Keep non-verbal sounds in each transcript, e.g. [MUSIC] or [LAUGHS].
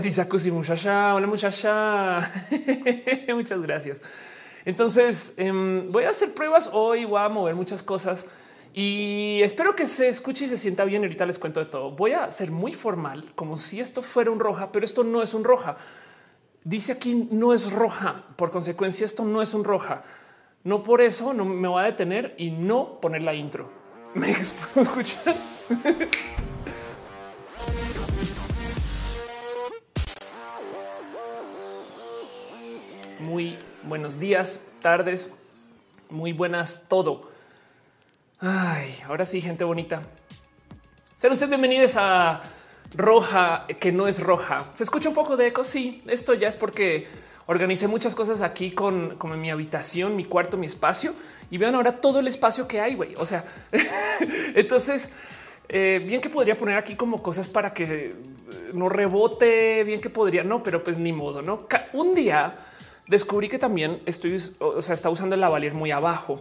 dice Acusi muchacha. Hola muchacha. [LAUGHS] Muchas gracias. Entonces em, voy a hacer pruebas hoy, voy a mover muchas cosas y espero que se escuche y se sienta bien. Ahorita les cuento de todo. Voy a ser muy formal, como si esto fuera un roja, pero esto no es un roja. Dice aquí no es roja. Por consecuencia, esto no es un roja. No por eso no me voy a detener y no poner la intro. [LAUGHS] Me escuchar. [LAUGHS] Muy buenos días, tardes, muy buenas todo. Ay, ahora sí, gente bonita. Sean ustedes bienvenidos a Roja, que no es roja. Se escucha un poco de eco. Sí, esto ya es porque organicé muchas cosas aquí con mi habitación, mi cuarto, mi espacio y vean ahora todo el espacio que hay. güey. O sea, [LAUGHS] entonces, eh, bien que podría poner aquí como cosas para que no rebote, bien que podría, no, pero pues ni modo, no. Un día descubrí que también estoy, o sea, está usando el lavalier muy abajo.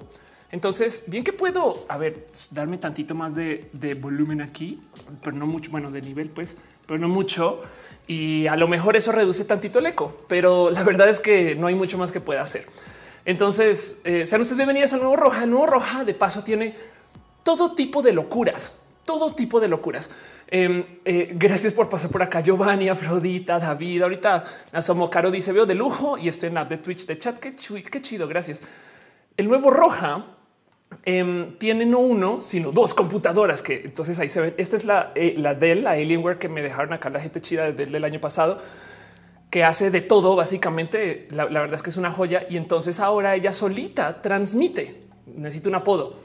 Entonces, bien que puedo, a ver, darme tantito más de, volumen aquí, pero no mucho, bueno, de nivel, pues, pero no mucho. Y a lo mejor eso reduce tantito el eco, pero la verdad es que no hay mucho más que pueda hacer. Entonces, eh, sean ustedes bienvenidos al nuevo Roja. El nuevo Roja, de paso, tiene todo tipo de locuras, todo tipo de locuras. Em, eh, gracias por pasar por acá, Giovanni, Afrodita, David. Ahorita Asomo Caro dice: Veo de lujo y estoy en la app de Twitch de chat. Qué, qué chido. Gracias. El nuevo Roja eh, tiene no uno, sino dos computadoras que entonces ahí se ve. Esta es la, eh, la Dell, la Alienware que me dejaron acá la gente chida desde el año pasado, que hace de todo. Básicamente, la verdad es que es una joya. Y entonces ahora ella solita transmite. Necesito un apodo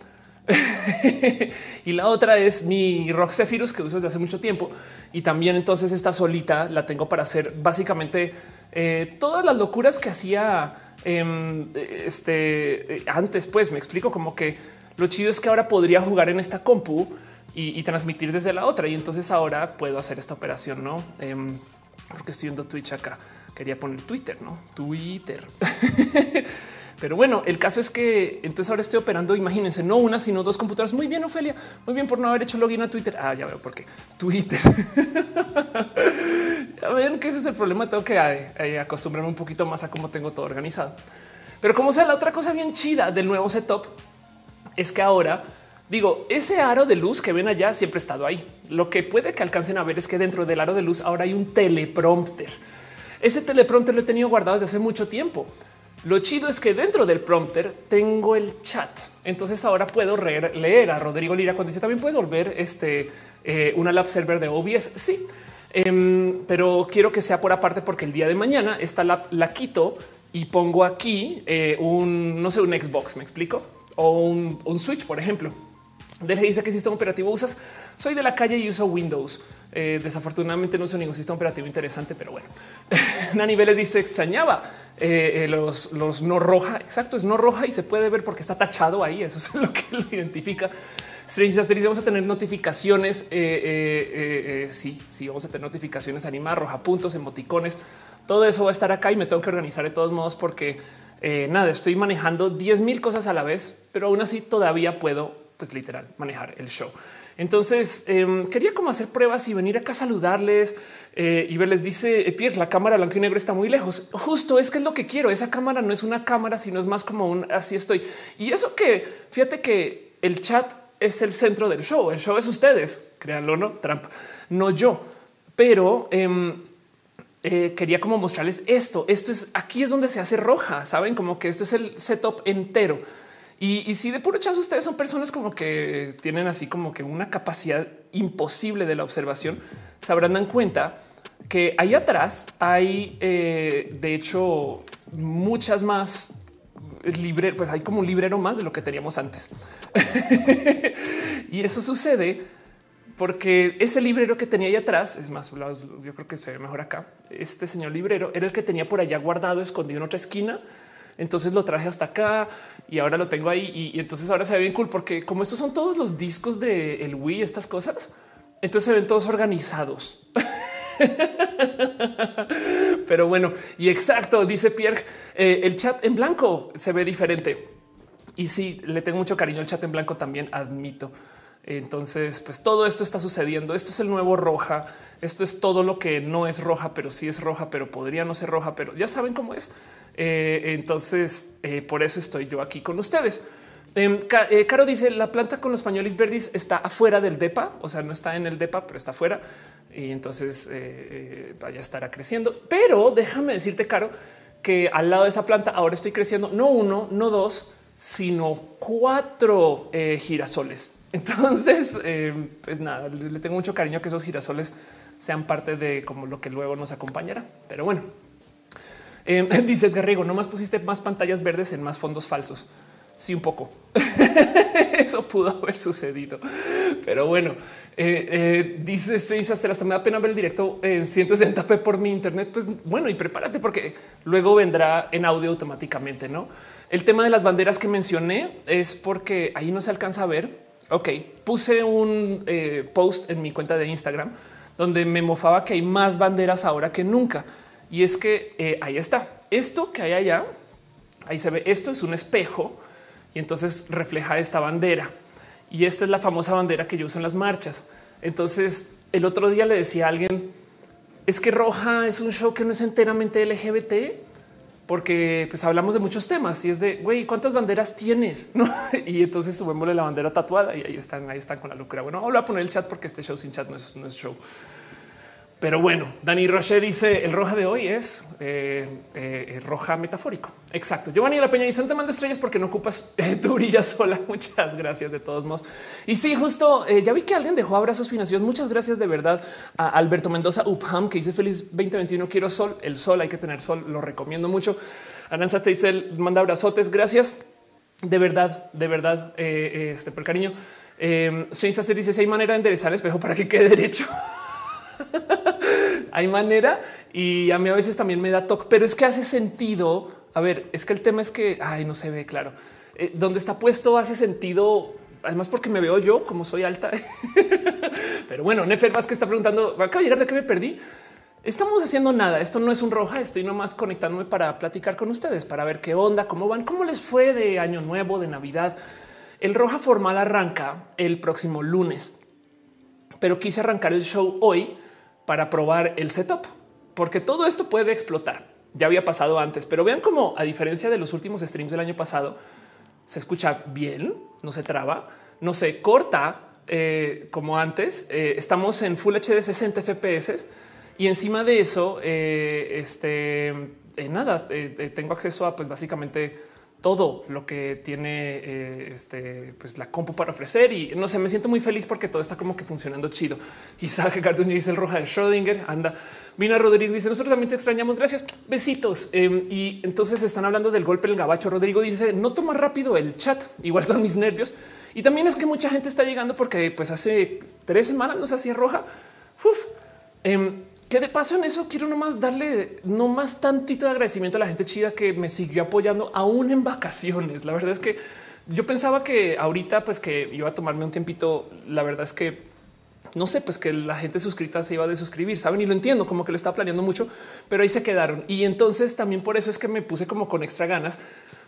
[LAUGHS] y la otra es mi Rock Zephyrus que uso desde hace mucho tiempo. Y también entonces esta solita la tengo para hacer básicamente eh, todas las locuras que hacía em, este, antes. Pues me explico como que lo chido es que ahora podría jugar en esta compu y, transmitir desde la otra. Y entonces ahora puedo hacer esta operación, no? Em, porque estoy viendo Twitch acá. Quería poner Twitter, no Twitter. [LAUGHS] Pero bueno, el caso es que entonces ahora estoy operando, imagínense, no una, sino dos computadoras. Muy bien, Ofelia. Muy bien por no haber hecho login a Twitter. Ah, ya veo por qué. Twitter. [LAUGHS] ya ven que ese es el problema. Tengo que eh, eh, acostumbrarme un poquito más a cómo tengo todo organizado. Pero como sea, la otra cosa bien chida del nuevo setup es que ahora digo, ese aro de luz que ven allá siempre ha estado ahí. Lo que puede que alcancen a ver es que dentro del aro de luz ahora hay un teleprompter. Ese teleprompter lo he tenido guardado desde hace mucho tiempo. Lo chido es que dentro del prompter tengo el chat. Entonces ahora puedo leer a Rodrigo Lira cuando dice también puedes volver este eh, una lab server de OBS. Sí, em, pero quiero que sea por aparte porque el día de mañana esta lab la quito y pongo aquí eh, un no sé, un Xbox. Me explico o un, Switch, por ejemplo. Deje dice que sistema operativo usas. Soy de la calle y uso Windows. Eh, desafortunadamente no uso ningún sistema operativo interesante, pero bueno. [LAUGHS] Nani Vélez dice extrañaba eh, eh, los, los, no roja. Exacto, es no roja y se puede ver porque está tachado ahí. Eso es [LAUGHS] lo que lo identifica. Strange vamos a tener notificaciones. sí, sí, vamos a tener notificaciones animadas, roja puntos, emoticones. Todo eso va a estar acá y me tengo que organizar de todos modos porque nada, estoy manejando 10 mil cosas a la vez, pero aún así todavía puedo pues literal manejar el show. Entonces em, quería como hacer pruebas y venir acá a saludarles eh, y verles dice eh, Pierre, la cámara blanco y negro está muy lejos. Justo es que es lo que quiero. Esa cámara no es una cámara, sino es más como un así estoy. Y eso que fíjate que el chat es el centro del show. El show es ustedes, créanlo, no Trump, no yo, pero em, eh, quería como mostrarles esto. Esto es aquí es donde se hace roja. Saben como que esto es el setup entero. Y, si de puro chazo ustedes son personas como que tienen así como que una capacidad imposible de la observación, se habrán dado cuenta que ahí atrás hay, eh, de hecho, muchas más libreros, pues hay como un librero más de lo que teníamos antes. [LAUGHS] y eso sucede porque ese librero que tenía ahí atrás, es más, yo creo que se ve mejor acá, este señor librero era el que tenía por allá guardado, escondido en otra esquina entonces lo traje hasta acá y ahora lo tengo ahí. Y, entonces ahora se ve bien cool porque como estos son todos los discos del el Wii, estas cosas, entonces se ven todos organizados. [LAUGHS] Pero bueno, y exacto, dice Pierre, eh, el chat en blanco se ve diferente. Y sí, le tengo mucho cariño al chat en blanco también, admito. Entonces, pues todo esto está sucediendo. Esto es el nuevo roja. Esto es todo lo que no es roja, pero sí es roja, pero podría no ser roja, pero ya saben cómo es. Eh, entonces, eh, por eso estoy yo aquí con ustedes. Em, eh, Caro dice la planta con los pañuelos verdes está afuera del DEPA, o sea, no está en el DEPA, pero está afuera y entonces vaya a estar creciendo. Pero déjame decirte, Caro, que al lado de esa planta ahora estoy creciendo no uno, no dos, sino cuatro girasoles. Entonces, [LAUGHS] pues nada, le tengo mucho cariño que esos girasoles sean parte de como lo que luego nos acompañará. Pero bueno, eh, [LAUGHS] dice Guerrero, no más pusiste más pantallas verdes en más fondos falsos. Sí, un poco. [LAUGHS] Eso pudo haber sucedido. Pero bueno, eh, eh, dice soy hasta me da pena ver el directo en 160p por mi internet. Pues bueno, y prepárate porque luego vendrá en audio automáticamente. No el tema de las banderas que mencioné es porque ahí no se alcanza a ver. Ok, puse un eh, post en mi cuenta de Instagram donde me mofaba que hay más banderas ahora que nunca. Y es que eh, ahí está. Esto que hay allá, ahí se ve, esto es un espejo y entonces refleja esta bandera. Y esta es la famosa bandera que yo uso en las marchas. Entonces, el otro día le decía a alguien, es que Roja es un show que no es enteramente LGBT, porque pues hablamos de muchos temas y es de, güey, ¿cuántas banderas tienes? [LAUGHS] Y entonces subémosle la bandera tatuada y ahí están, ahí están con la locura. Bueno, voy a poner el chat porque este show sin chat no es, no es show. Pero bueno, Dani Roche dice el roja de hoy es eh, eh, roja metafórico. Exacto. Giovanni La Peña dice no te mando estrellas porque no ocupas [LAUGHS] eh, tu brilla sola. [LAUGHS] Muchas gracias de todos modos. Y sí, justo ya vi que alguien dejó abrazos financieros. Muchas gracias de verdad a Alberto Mendoza Upham que dice feliz 2021. Quiero sol. El sol hay que tener sol. Lo recomiendo mucho. Aranza Teitzel manda abrazotes. Gracias de verdad, de verdad. este por cariño. Eh, se dice si hay manera de enderezar el espejo para que quede derecho. [LAUGHS] [LAUGHS] hay manera y a mí a veces también me da toque, pero es que hace sentido. A ver, es que el tema es que ay, no se ve claro eh, donde está puesto. Hace sentido, además, porque me veo yo como soy alta. [LAUGHS] pero bueno, Nefer que está preguntando, acabo de llegar de que me perdí. Estamos haciendo nada. Esto no es un roja. Estoy nomás conectándome para platicar con ustedes, para ver qué onda, cómo van, cómo les fue de año nuevo, de Navidad. El roja formal arranca el próximo lunes, pero quise arrancar el show hoy para probar el setup, porque todo esto puede explotar. Ya había pasado antes, pero vean cómo a diferencia de los últimos streams del año pasado, se escucha bien, no se traba, no se corta eh, como antes. Eh, estamos en Full HD 60 FPS y encima de eso, eh, este nada, tengo acceso a pues básicamente todo lo que tiene eh, este, pues la compu para ofrecer y no sé, me siento muy feliz porque todo está como que funcionando chido. Isaac Garduño dice el roja de Schrödinger, anda. Mina Rodríguez dice nosotros también te extrañamos. Gracias. Besitos. Em, y entonces están hablando del golpe el gabacho. Rodrigo dice no toma rápido el chat. Igual son mis nervios. Y también es que mucha gente está llegando porque pues hace tres semanas nos hacía roja. Em, que de paso en eso quiero nomás darle no más tantito de agradecimiento a la gente chida que me siguió apoyando aún en vacaciones. La verdad es que yo pensaba que ahorita pues que iba a tomarme un tiempito. La verdad es que no sé, pues que la gente suscrita se iba a suscribir, saben? Y lo entiendo, como que lo estaba planeando mucho, pero ahí se quedaron. Y entonces también por eso es que me puse como con extra ganas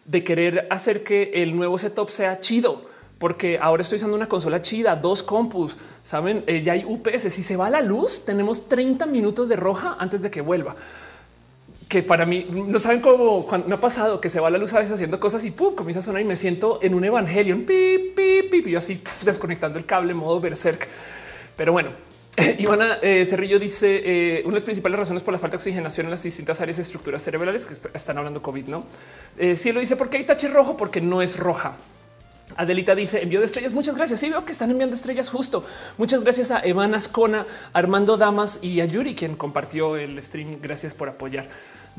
de querer hacer que el nuevo setup sea chido porque ahora estoy usando una consola chida, dos compus, saben, eh, ya hay UPS. Si se va la luz, tenemos 30 minutos de roja antes de que vuelva. Que para mí no saben cómo me ha pasado que se va la luz a veces haciendo cosas y pum, comienza a sonar y me siento en un evangelio, pip, pip, pip, y yo así [LAUGHS] desconectando el cable, modo berserk. Pero bueno, [LAUGHS] Ivana eh, Cerrillo dice eh, una de las principales razones por la falta de oxigenación en las distintas áreas de estructuras cerebrales que están hablando COVID. No, si lo dice porque hay tache rojo, porque no es roja. Adelita dice envío de estrellas. Muchas gracias. Sí, veo que están enviando estrellas justo. Muchas gracias a Evan Ascona, Armando Damas y a Yuri, quien compartió el stream. Gracias por apoyar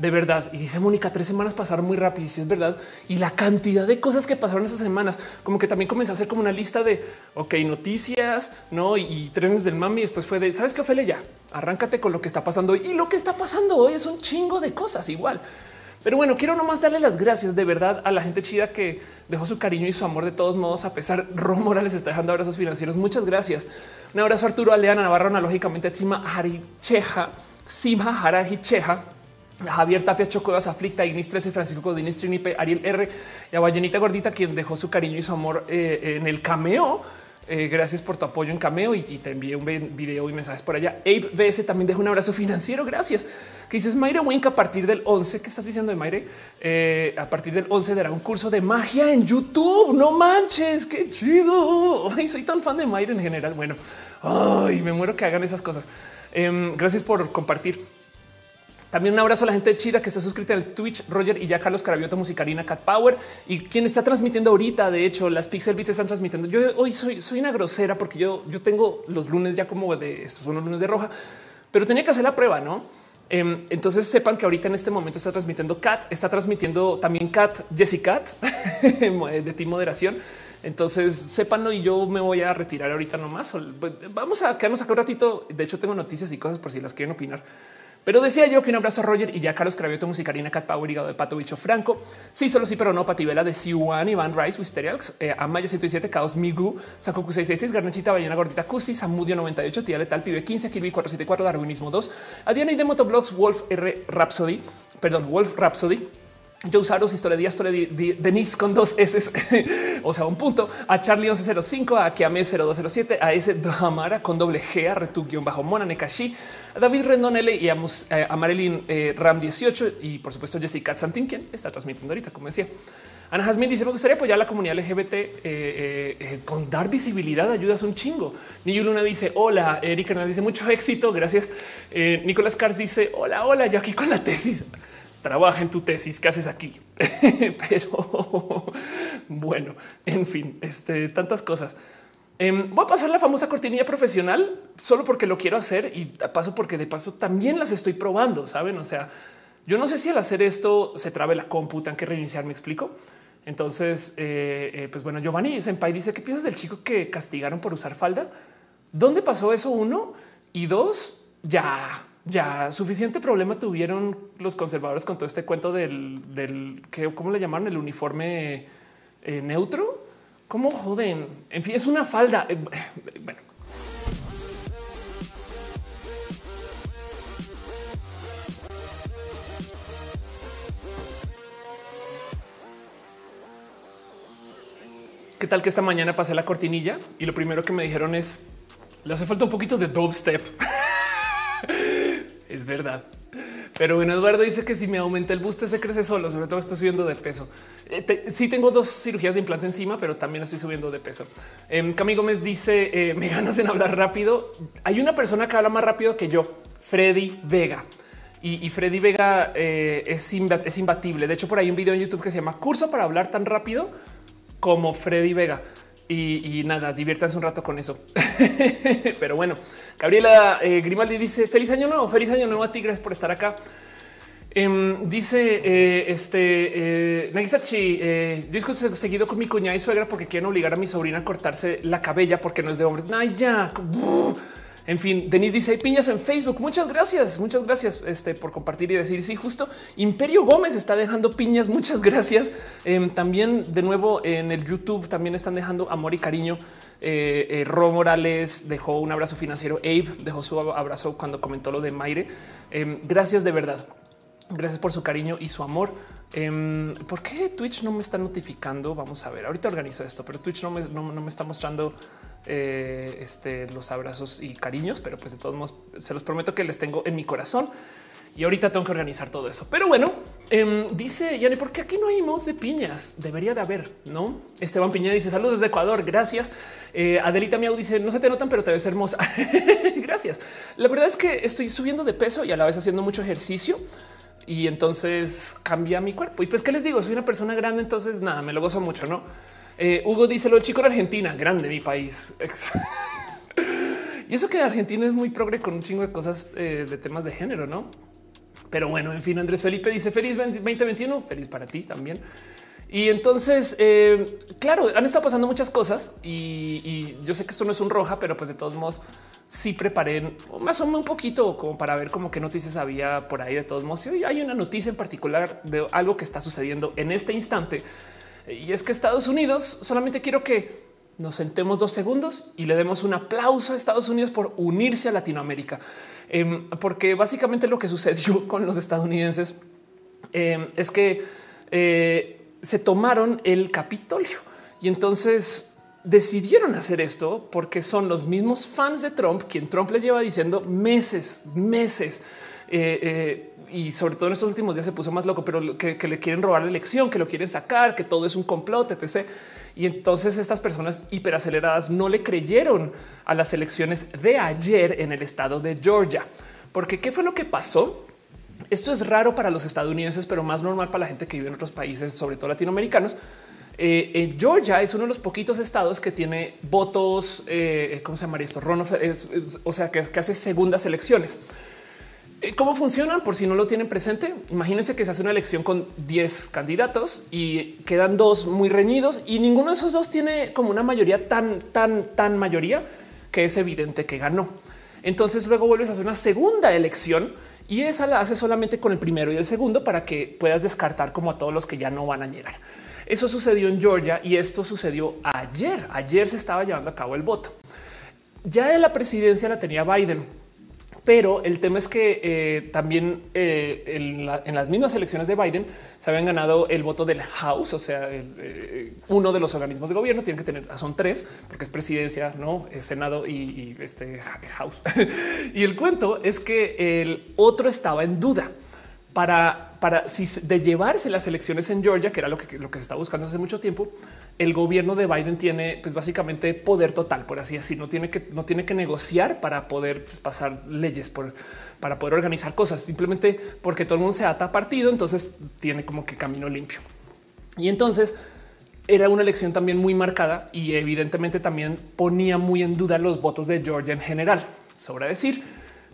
de verdad. Y dice Mónica, tres semanas pasaron muy rápido. Y si es verdad. Y la cantidad de cosas que pasaron esas semanas, como que también comencé a hacer como una lista de ok, noticias, no y, trenes del mami. Después fue de sabes qué, Ophelia, ya arráncate con lo que está pasando hoy. Y lo que está pasando hoy es un chingo de cosas igual. Pero bueno, quiero nomás darle las gracias de verdad a la gente chida que dejó su cariño y su amor de todos modos, a pesar Ro Morales está dejando abrazos financieros. Muchas gracias. Un abrazo a Arturo Aleana Navarro, analógicamente Tzima Haricheja, Sima Harajicheja, Javier Tapia Chocuevas Aflicta, Ignis 13, Francisco Codinis Trinipe, Ariel R y a Vallenita Gordita, quien dejó su cariño y su amor eh, en el cameo Eh, gracias por tu apoyo en Cameo y, te envié un video y mensajes por allá. Abe BS también deja un abrazo financiero. Gracias. Que dices Mayre Wink a partir del 11. ¿Qué estás diciendo de Mayre? Eh, a partir del 11 dará un curso de magia en YouTube. No manches, qué chido. Ay, soy tan fan de Mayre en general. Bueno, ay, me muero que hagan esas cosas. Em, gracias por compartir. También un abrazo a la gente Chida que está suscrita al Twitch, Roger y ya Carlos Carabioto, Musicarina, Cat Power y quien está transmitiendo ahorita. De hecho, las Pixel Beats están transmitiendo. Yo hoy soy, soy una grosera porque yo, yo tengo los lunes ya como de estos son los lunes de roja, pero tenía que hacer la prueba, no? Em, entonces sepan que ahorita en este momento está transmitiendo Cat, está transmitiendo también Cat, Jessica [LAUGHS] de Team Moderación. Entonces sépanlo y yo me voy a retirar ahorita nomás. Pues, vamos a quedarnos acá un ratito. De hecho, tengo noticias y cosas por si las quieren opinar. Pero decía yo que un abrazo a Roger y ya Carlos Cravioto, Musicarina, Cat Power, Hígado de Pato, Bicho Franco. Sí, solo sí, pero no. Pativela de Siwan, Iván Rice, Wisterials, eh, Amaya 107, Caos Migu, Sakoku 666, Garnachita, Ballena Gordita, Cusi, Samudio 98, Tía Letal, Pibe 15, Kirby 474, Darwinismo 2, Adiana y de Motoblogs, Wolf R Rhapsody, perdón, Wolf Rhapsody. Yo usaros historia de Denise con dos S, [LAUGHS] o sea, un punto a Charlie 1105, a Kiame 0207, a ese Damara con doble G, a Retu bajo Mona Nekashi, a David Rendon L y a, eh, Marilyn eh, Ram 18 y por supuesto Jessica Santin, quien está transmitiendo ahorita, como decía. Ana Jasmine dice: Me gustaría apoyar a la comunidad LGBT eh, con dar visibilidad, ayudas un chingo. Niyu Luna dice: Hola, Erika dice mucho éxito. Gracias. Nicolás Cars dice: Hola, hola, yo aquí con la tesis trabaja en tu tesis, ¿qué haces aquí? [LAUGHS] Pero [LAUGHS] bueno, en fin, este, tantas cosas. Em, voy a pasar la famosa cortinilla profesional solo porque lo quiero hacer y paso porque de paso también las estoy probando, saben? O sea, yo no sé si al hacer esto se trabe la compu, que reiniciar, me explico. Entonces, eh, eh, pues bueno, Giovanni Senpai dice ¿qué piensas del chico que castigaron por usar falda? ¿Dónde pasó eso? Uno y dos, ya ya suficiente problema tuvieron los conservadores con todo este cuento del, del que, ¿cómo le llamaron? El uniforme eh, neutro. ¿Cómo joden? En fin, es una falda. Eh, bueno. ¿Qué tal que esta mañana pasé la cortinilla y lo primero que me dijeron es le hace falta un poquito de dubstep? [LAUGHS] es verdad. Pero bueno, Eduardo dice que si me aumenta el busto, se crece solo. Sobre todo estoy subiendo de peso. Eh, sí tengo dos cirugías de implante encima, pero también estoy subiendo de peso. Eh, Cami Gómez dice eh, [LAUGHS] me ganas en hablar rápido. Hay una persona que habla más rápido que yo, Freddy Vega. Y, Freddy Vega eh, es, es imbatible. De hecho, por ahí un video en YouTube que se llama Curso para hablar tan rápido como Freddy Vega. Y, nada, diviértanse un rato con eso. [LAUGHS] Pero bueno, Gabriela eh, Grimaldi dice feliz año nuevo, feliz año nuevo a ti. Gracias por estar acá. Em, dice eh, este eh, Nagisachi, eh, yo discuto seguido con mi cuñada y suegra porque quieren obligar a mi sobrina a cortarse la cabella porque no es de hombres. Naya, en fin, Denise dice hay piñas en Facebook. Muchas gracias, muchas gracias este, por compartir y decir sí, justo Imperio Gómez está dejando piñas. Muchas gracias. Em, también de nuevo en el YouTube también están dejando amor y cariño. Eh, eh, Ro Morales dejó un abrazo financiero. Abe dejó su abrazo cuando comentó lo de Maire. Em, gracias de verdad. Gracias por su cariño y su amor. Em, ¿Por qué Twitch no me está notificando? Vamos a ver. Ahorita organizo esto, pero Twitch no me, no me está mostrando eh, este, los abrazos y cariños, pero pues de todos modos se los prometo que les tengo en mi corazón. Y ahorita tengo que organizar todo eso. Pero bueno, eh, dice Yanni, ¿por qué aquí no hay mouse de piñas? Debería de haber, ¿no? Esteban Piña dice saludos desde Ecuador, gracias. Eh, Adelita Miau dice no se te notan, pero te ves hermosa. [LAUGHS] gracias. La verdad es que estoy subiendo de peso y a la vez haciendo mucho ejercicio y entonces cambia mi cuerpo. Y pues, ¿qué les digo? Soy una persona grande, entonces nada, me lo gozo mucho, ¿no? Eh, Hugo dice lo chico en Argentina, grande mi país. [LAUGHS] [LAUGHS] y eso que Argentina es muy progre con un chingo de cosas eh, de temas de género, no? Pero bueno, en fin, Andrés Felipe dice feliz 2021, feliz para ti también. Y entonces, eh, claro, han estado pasando muchas cosas y, yo sé que esto no es un roja, pero pues de todos modos sí preparé más o menos un poquito como para ver cómo qué noticias había por ahí de todos modos. Y hay una noticia en particular de algo que está sucediendo en este instante y es que Estados Unidos solamente quiero que nos sentemos dos segundos y le demos un aplauso a Estados Unidos por unirse a Latinoamérica, em, porque básicamente lo que sucedió [LAUGHS] con los estadounidenses em, es que eh, se tomaron el Capitolio y entonces decidieron hacer esto porque son los mismos fans de Trump, quien Trump les lleva diciendo meses, meses. Eh, eh, y sobre todo en estos últimos días se puso más loco, pero que, le quieren robar la elección, que lo quieren sacar, que todo es un complot, etc. Y entonces estas personas hiperaceleradas no le creyeron a las elecciones de ayer en el estado de Georgia. Porque ¿qué fue lo que pasó? Esto es raro para los estadounidenses, pero más normal para la gente que vive en otros países, sobre todo latinoamericanos. Eh, en Georgia es uno de los poquitos estados que tiene votos, eh, ¿cómo se llama esto? o sea, que hace segundas elecciones. Eh, ¿Cómo funcionan? Por si no lo tienen presente, imagínense que se hace una elección con 10 candidatos y quedan dos muy reñidos y ninguno de esos dos tiene como una mayoría tan, tan, tan mayoría que es evidente que ganó. Entonces luego vuelves a hacer una segunda elección y esa la hace solamente con el primero y el segundo para que puedas descartar como a todos los que ya no van a llegar. Eso sucedió en Georgia y esto sucedió ayer. Ayer se estaba llevando a cabo el voto. Ya la presidencia la tenía Biden, pero el tema es que eh, también eh, en, las mismas elecciones de Biden se habían ganado el voto del House, o sea, eh, uno de los organismos de gobierno tiene que tener, son tres, porque es presidencia, no Senado y, y este House. [LAUGHS] y el cuento es que el otro estaba en duda para, si de llevarse las elecciones en Georgia, que era lo que, se está buscando hace mucho tiempo, el gobierno de Biden tiene pues básicamente poder total, por así decir, no tiene que, no tiene que negociar para poder pues, pasar leyes, para poder organizar cosas, simplemente porque todo el mundo se ata a partido, entonces tiene como que camino limpio. Y entonces era una elección también muy marcada y evidentemente también ponía muy en duda los votos de Georgia en general. Sobra decir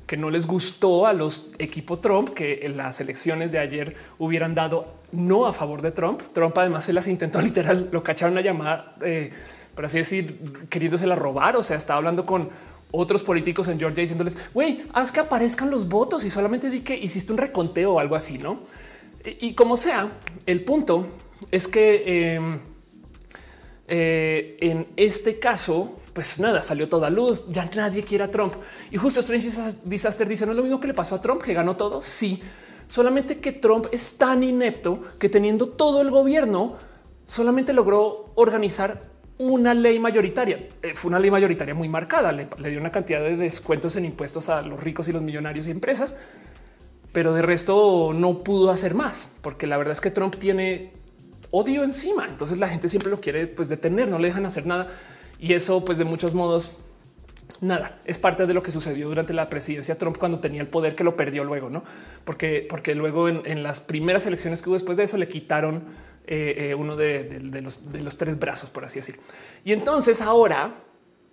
que no les gustó a los equipos Trump que en las elecciones de ayer hubieran dado no a favor de Trump. Trump además se las intentó [LAUGHS] literal, lo cacharon la llamada, eh, por así decir, queriéndosela robar. O sea, estaba hablando con otros políticos en Georgia diciéndoles, güey, haz que aparezcan los votos y solamente di que hiciste un reconteo o algo así, ¿no? Y, como sea, el punto es que em, eh, en este caso pues nada, salió toda luz, ya nadie quiere a Trump. Y justo Strange Disaster dice, no es lo mismo que le pasó a Trump, que ganó todo. Sí, solamente que Trump es tan inepto que teniendo todo el gobierno, solamente logró organizar una ley mayoritaria. Eh, fue una ley mayoritaria muy marcada, le, dio una cantidad de descuentos en impuestos a los ricos y los millonarios y empresas, pero de resto no pudo hacer más, porque la verdad es que Trump tiene odio encima. Entonces la gente siempre lo quiere pues, detener, no le dejan hacer nada. Y eso, pues de muchos modos, nada, es parte de lo que sucedió durante la presidencia Trump cuando tenía el poder que lo perdió luego, no? Porque, porque luego en, las primeras elecciones que hubo después de eso le quitaron eh, eh, uno de, los, de los tres brazos, por así decir. Y entonces ahora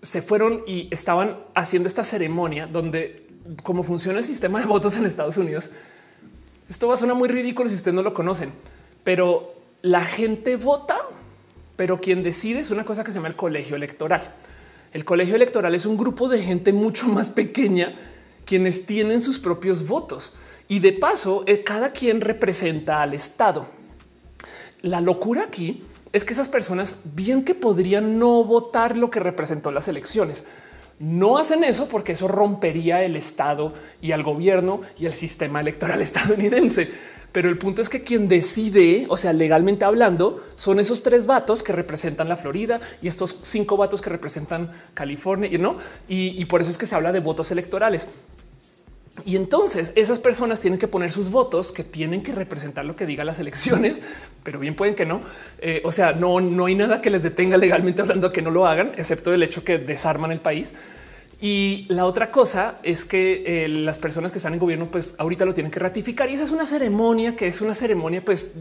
se fueron y estaban haciendo esta ceremonia donde, como funciona el sistema de votos en Estados Unidos, esto va a sonar muy ridículo si ustedes no lo conocen, pero la gente vota pero quien decide es una cosa que se llama el colegio electoral. El colegio electoral es un grupo de gente mucho más pequeña quienes tienen sus propios votos y de paso eh, cada quien representa al Estado. La locura aquí es que esas personas bien que podrían no votar lo que representó las elecciones. No hacen eso porque eso rompería el Estado y al gobierno y el sistema electoral [LAUGHS] estadounidense. Pero el punto es que quien decide, o sea, legalmente hablando, son esos tres vatos que representan la Florida y estos cinco vatos que representan California, ¿no? Y, y por eso es que se habla de votos electorales. Y entonces esas personas tienen que poner sus votos que tienen que representar lo que diga las elecciones, pero bien pueden que no. Eh, o sea, no, no hay nada que les detenga legalmente hablando que no lo hagan, excepto el hecho que desarman el país. Y la otra cosa es que eh, las personas que están en gobierno, pues ahorita lo tienen que ratificar y esa es una ceremonia que es una ceremonia, pues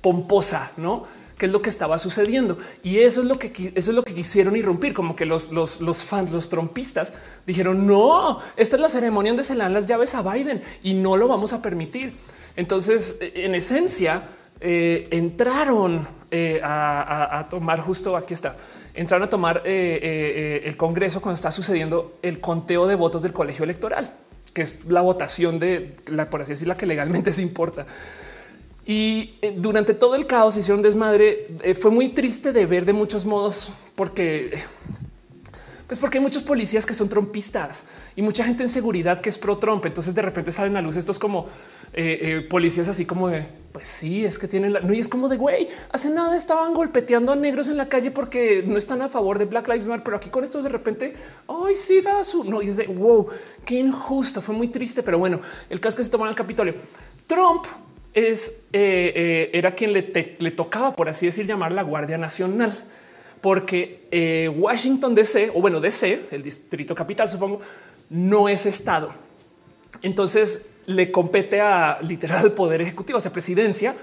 pomposa, no? Que es lo que estaba sucediendo y eso es lo que eso es lo que quisieron irrumpir, como que los, los, los fans, los trompistas dijeron no, esta es la ceremonia donde se le dan las llaves a Biden y no lo vamos a permitir. Entonces, en esencia, eh, entraron eh, a, tomar justo aquí está entraron a tomar eh, el Congreso cuando está sucediendo el conteo de votos del colegio electoral, que es la votación de la, por así decir, la que legalmente se importa. Y durante todo el caos hicieron desmadre. fue muy triste de ver de muchos modos, porque pues porque hay muchos policías que son trompistas y mucha gente en seguridad que es pro Trump. Entonces de repente salen a luz estos como eh, eh, policías así como de pues sí, es que tienen la no y es como de güey. Hace nada estaban golpeteando a negros en la calle porque no están a favor de Black Lives Matter, pero aquí con esto de repente ay, sí, da su no y es de wow, qué injusto. Fue muy triste, pero bueno, el caso que se toman el Capitolio. Trump es era quien le, le tocaba, por así decir, llamar la Guardia Nacional porque Washington DC o bueno, DC, el distrito capital, supongo, no es estado. Entonces le compete a literal poder ejecutivo, o sea, presidencia,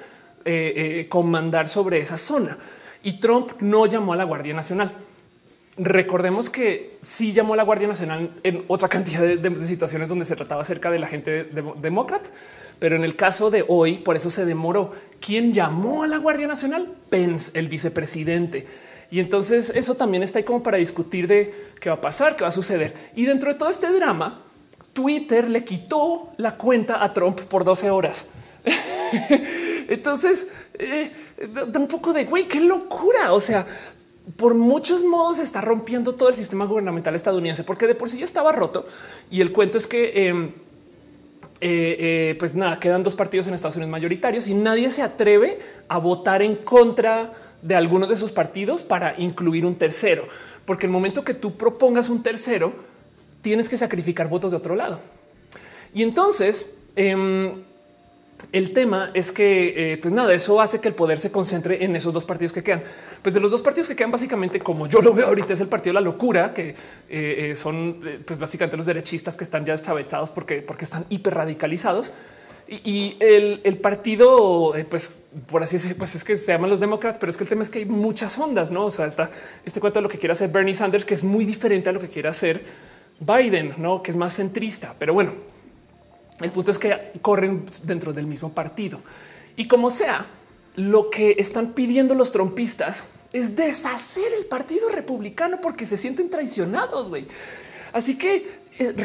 eh, eh, comandar sobre esa zona. Y Trump no llamó a la Guardia Nacional. Recordemos que sí llamó a la Guardia Nacional en otra [LAUGHS] cantidad de, situaciones donde se trataba acerca de la gente demócrata, pero en el caso de hoy, por eso se demoró. ¿Quién llamó a la Guardia Nacional? Pence, el vicepresidente. Y entonces eso también está ahí como para discutir de qué va a pasar, qué va a suceder. Y dentro de todo este drama, Twitter le quitó la cuenta a Trump por 12 horas. [LAUGHS] entonces, eh, da un poco de güey, qué locura. O sea, por muchos modos está rompiendo todo el sistema gubernamental estadounidense, porque de por sí ya estaba roto. Y el cuento es que, em, eh, eh, pues nada, quedan dos partidos en Estados Unidos mayoritarios y nadie se atreve a votar en contra de algunos de sus partidos para incluir un tercero, porque el momento que tú propongas un tercero, tienes que sacrificar votos de otro lado. Y entonces em, el tema es que, eh, pues nada, eso hace que el poder se concentre en esos dos partidos que quedan. Pues de los dos partidos que quedan, básicamente, como yo lo veo ahorita, es el partido de la locura, que eh, eh, son pues básicamente los derechistas que están ya deschavechados porque, porque están hiper radicalizados y, el, partido, pues por así decirlo, pues es que se llaman los demócratas, pero es que el tema es que hay muchas ondas, no? O sea, está este cuento de lo que quiere hacer Bernie Sanders, que es muy diferente a lo que quiere hacer Biden, no? Que es más centrista. Pero bueno, el punto es que corren dentro del mismo partido y como sea, lo que están pidiendo los trompistas es deshacer el partido republicano porque se sienten traicionados. güey. Así que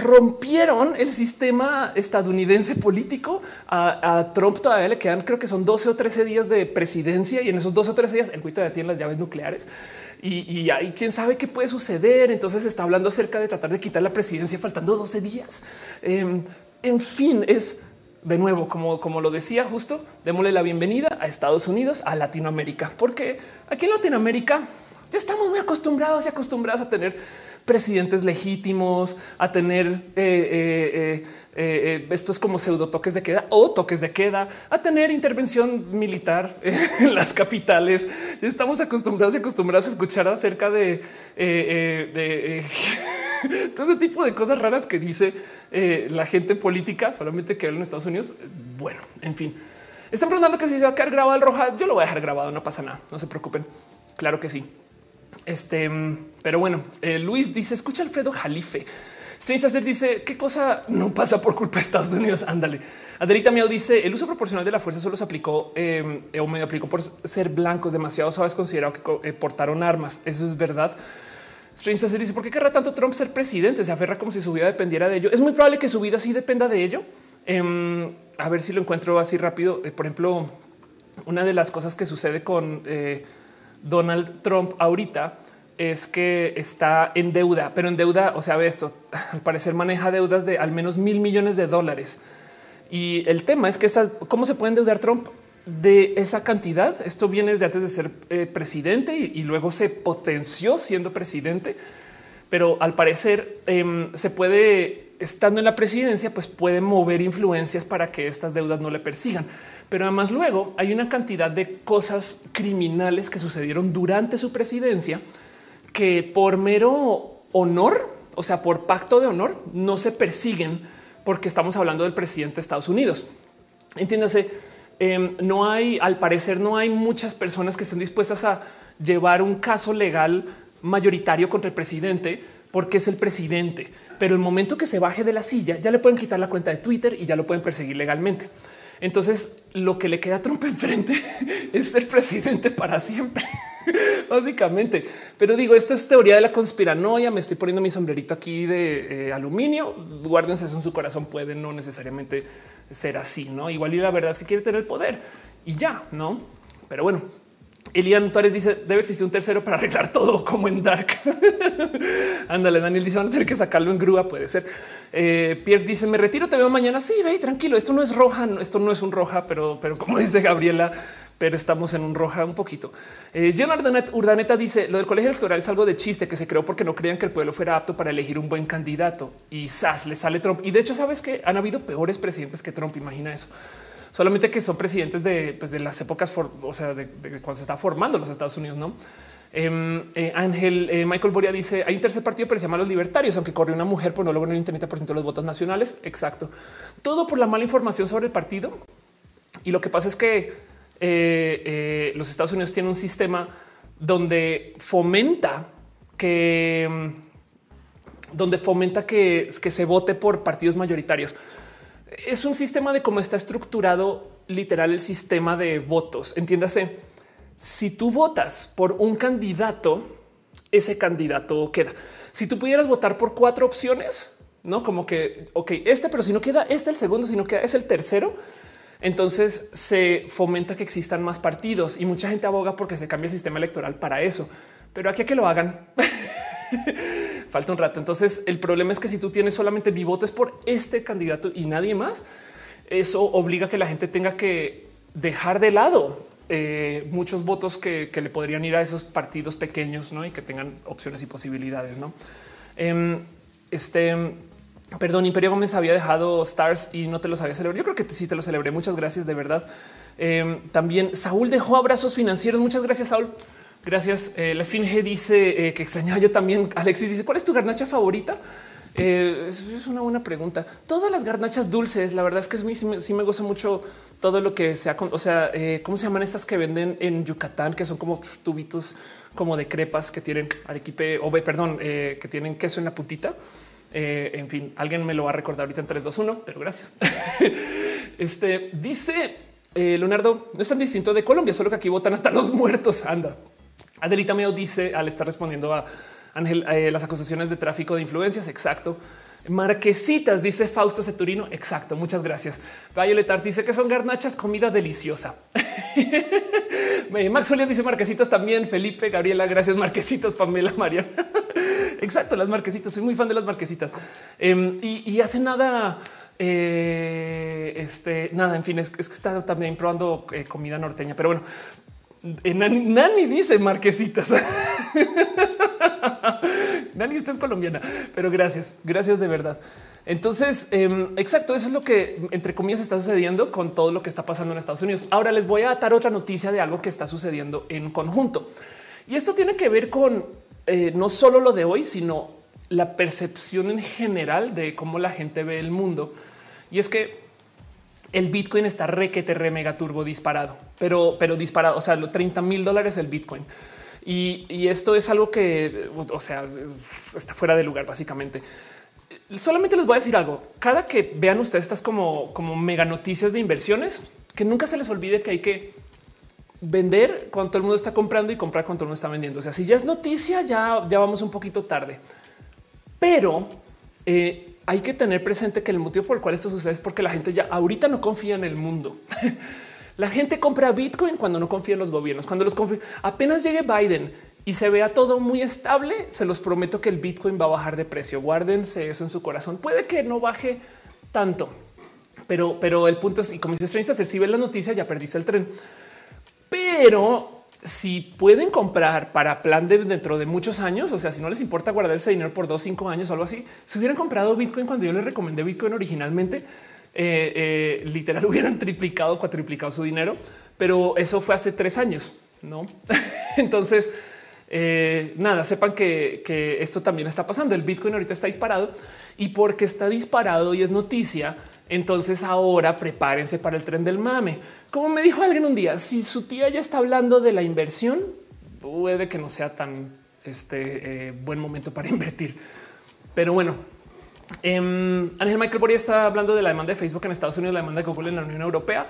rompieron el sistema estadounidense político. A, Trump todavía le quedan, creo que son 12 o 13 días de presidencia y en esos 12 o 13 días el cuito ya tiene las llaves nucleares y, y quién sabe qué puede suceder. Entonces está hablando acerca de tratar de quitar la presidencia faltando 12 días. Em, en fin, es de nuevo, como, como lo decía justo, démosle la bienvenida a Estados Unidos, a Latinoamérica, porque aquí en Latinoamérica ya estamos muy acostumbrados y acostumbrados a tener presidentes legítimos, a tener eh, eh, eh, estos como pseudo toques de queda o toques de queda, a tener intervención militar [LAUGHS] en las capitales. Estamos acostumbrados y acostumbrados a escuchar acerca de, [LAUGHS] todo ese tipo de cosas raras que dice la gente política, solamente que en Estados Unidos. Bueno, en fin. Están preguntando que si se va a quedar grabado el roja. Yo lo voy a dejar grabado, no pasa nada, no se preocupen. Claro que sí. Este, pero bueno, eh, Luis dice: Escucha Alfredo Jalife. Seis hacer dice qué cosa no pasa por culpa de Estados Unidos. Ándale. Adelita Miau dice el uso proporcional de la fuerza solo se aplicó em, o medio aplicó por ser blancos demasiado suaves considerado que eh, portaron armas. Eso es verdad. Strange dice por qué querrá tanto Trump ser presidente? Se aferra como si su vida dependiera de ello. Es muy probable que su vida sí dependa de ello. Em, a ver si lo encuentro así rápido. Eh, por ejemplo, una de las cosas que sucede con Donald Trump ahorita es que está en deuda, pero en deuda, o sea, ve esto, [LAUGHS] al parecer maneja deudas de al menos mil millones de dólares. Y el tema es que estas, ¿cómo se puede endeudar Trump de esa cantidad? Esto viene desde antes de ser eh, presidente y, luego se potenció siendo presidente, pero al parecer em, se puede, estando en la presidencia, pues puede mover influencias para que estas deudas no le persigan. Pero además luego hay una cantidad de cosas criminales que sucedieron durante su presidencia que por mero honor, o sea, por pacto de honor, no se persiguen porque estamos hablando del presidente de Estados Unidos. Entiéndase, em, no hay, al parecer, no hay muchas personas que estén dispuestas a llevar un caso legal mayoritario contra el presidente porque es el presidente. Pero el momento que se baje de la silla, ya le pueden quitar la cuenta de Twitter y ya lo pueden perseguir legalmente. Entonces, lo que le queda a Trump [LAUGHS] enfrente es ser presidente para siempre, [LAUGHS] básicamente. Pero digo, esto es teoría de la conspiranoia. Me estoy poniendo mi sombrerito aquí de eh, aluminio. Guárdense eso en su corazón. Puede no necesariamente ser así, no? Igual y la verdad es que quiere tener el poder y ya, no? Pero bueno, Elian Tuárez dice debe existir un tercero para arreglar todo como en Dark. [LAUGHS] Ándale, Daniel dice van a tener que sacarlo en grúa. Puede ser. Eh, Pierre dice me retiro, te veo mañana. Sí, ve tranquilo. Esto no es roja, esto no es un roja, pero, pero como dice Gabriela, pero estamos en un roja un poquito. Eh, Urdaneta dice lo del colegio electoral es algo de chiste que se creó porque no creían que el pueblo fuera apto para elegir un buen candidato y sas le sale Trump. Y de hecho, sabes que han habido peores presidentes que Trump. Imagina eso solamente que son presidentes de, pues, de las épocas, o sea, de, cuando se está formando los Estados Unidos, no? Em, eh, Ángel eh, Michael Boria dice hay un tercer partido, pero se llama los libertarios, aunque corrió una mujer, pues no logró un 30% de los votos nacionales. Exacto. Todo por la mala información sobre el partido. Y lo que pasa es que eh, los Estados Unidos tienen un sistema donde fomenta que donde fomenta que, que se vote por partidos mayoritarios es un sistema de cómo está estructurado literal el sistema de votos. Entiéndase, si tú votas por un candidato, ese candidato queda. Si tú pudieras votar por cuatro opciones, no como que, ok, este, pero si no queda este, el segundo, si no queda es el tercero. Entonces se fomenta que existan más partidos y mucha gente aboga porque se cambia el sistema electoral para eso. Pero aquí a que lo hagan. [LAUGHS] [LAUGHS] falta un rato. Entonces el problema es que si tú tienes solamente mi voto es por este candidato y nadie más, eso obliga a que la gente tenga que dejar de lado eh, muchos votos que, le podrían ir a esos partidos pequeños ¿no? y que tengan opciones y posibilidades. ¿no? Em, este, perdón, Imperio Gómez había dejado stars y no te los había celebrado. Yo creo que sí te lo celebré. Muchas gracias de verdad. Em, también Saúl dejó abrazos financieros. Muchas gracias, Saúl. Gracias. Eh, la Esfinge dice eh, que extrañaba yo también. Alexis dice cuál es tu garnacha favorita? Eh, es una buena pregunta. Todas las garnachas dulces, la verdad es que es muy, sí, me, gozo mucho todo lo que sea. o sea, ¿cómo se llaman estas que venden en Yucatán? Que son como tubitos como de crepas que tienen arequipe o perdón, que tienen queso en la puntita. en fin, alguien me lo va a recordar ahorita en 3, 2, 1, pero gracias. [LAUGHS] este dice Leonardo, no es tan distinto de Colombia, solo que aquí votan hasta los muertos. Anda. Adelita Meo dice al estar respondiendo a Ángel eh, las acusaciones de tráfico de influencias. Exacto. Marquesitas, dice Fausto Ceturino. Exacto. Muchas gracias. Violetar dice que son garnachas, comida deliciosa. [LAUGHS] Max Julián dice marquesitas también. Felipe, Gabriela, gracias. Marquesitas, Pamela, María. [LAUGHS] Exacto, las marquesitas. Soy muy fan de las marquesitas. Em, y, hace nada, eh, este, nada, en fin, es, que está también probando eh, comida norteña, pero bueno, Nani, dice marquesitas. [LAUGHS] Nani, usted es colombiana, pero gracias, gracias de verdad. Entonces, em, exacto, eso es lo que entre comillas está sucediendo con todo lo que está pasando en Estados Unidos. Ahora les voy a atar otra noticia de algo que está sucediendo en conjunto. Y esto tiene que ver con eh, no solo lo de hoy, sino la percepción en general de cómo la gente ve el mundo. Y es que el Bitcoin está requete re mega turbo disparado, pero, pero disparado. O sea, los 30 mil dólares el Bitcoin. Y, esto es algo que, o sea, está fuera de lugar básicamente. Solamente les voy a decir algo. Cada que vean ustedes estas como, como mega noticias de inversiones, que nunca se les olvide que hay que vender cuando todo el mundo está comprando y comprar cuando todo el mundo está vendiendo. O sea, si ya es noticia, ya, ya vamos un poquito tarde. Pero eh, hay que tener presente que el motivo por el cual esto sucede es porque la gente ya ahorita no confía en el mundo. [LAUGHS] la gente compra Bitcoin cuando no confía en los gobiernos, cuando los confía. Apenas llegue Biden y se vea todo muy estable, se los prometo que el Bitcoin va a bajar de precio. Guárdense eso en su corazón. Puede que no baje tanto, pero, pero el punto es, y como dices, si ves la noticia, ya perdiste el tren. Pero si pueden comprar para plan de dentro de muchos años, o sea, si no les importa guardar ese dinero por dos, cinco años o algo así, si hubieran comprado Bitcoin cuando yo les recomendé Bitcoin originalmente, eh, eh, literal [LAUGHS] hubieran triplicado, cuatriplicado su dinero, pero eso fue hace tres años, no? [LAUGHS] Entonces, eh, nada, sepan que, que esto también está pasando. El Bitcoin ahorita está disparado y porque está disparado y es noticia, entonces ahora prepárense para el tren del mame. Como me dijo alguien un día, si su tía ya está hablando de la inversión, puede que no sea tan este eh, buen momento para [LAUGHS] invertir. Pero bueno, eh, Ángel Michael Boria está hablando de la demanda de Facebook en Estados Unidos, la demanda de Google en la Unión Europea.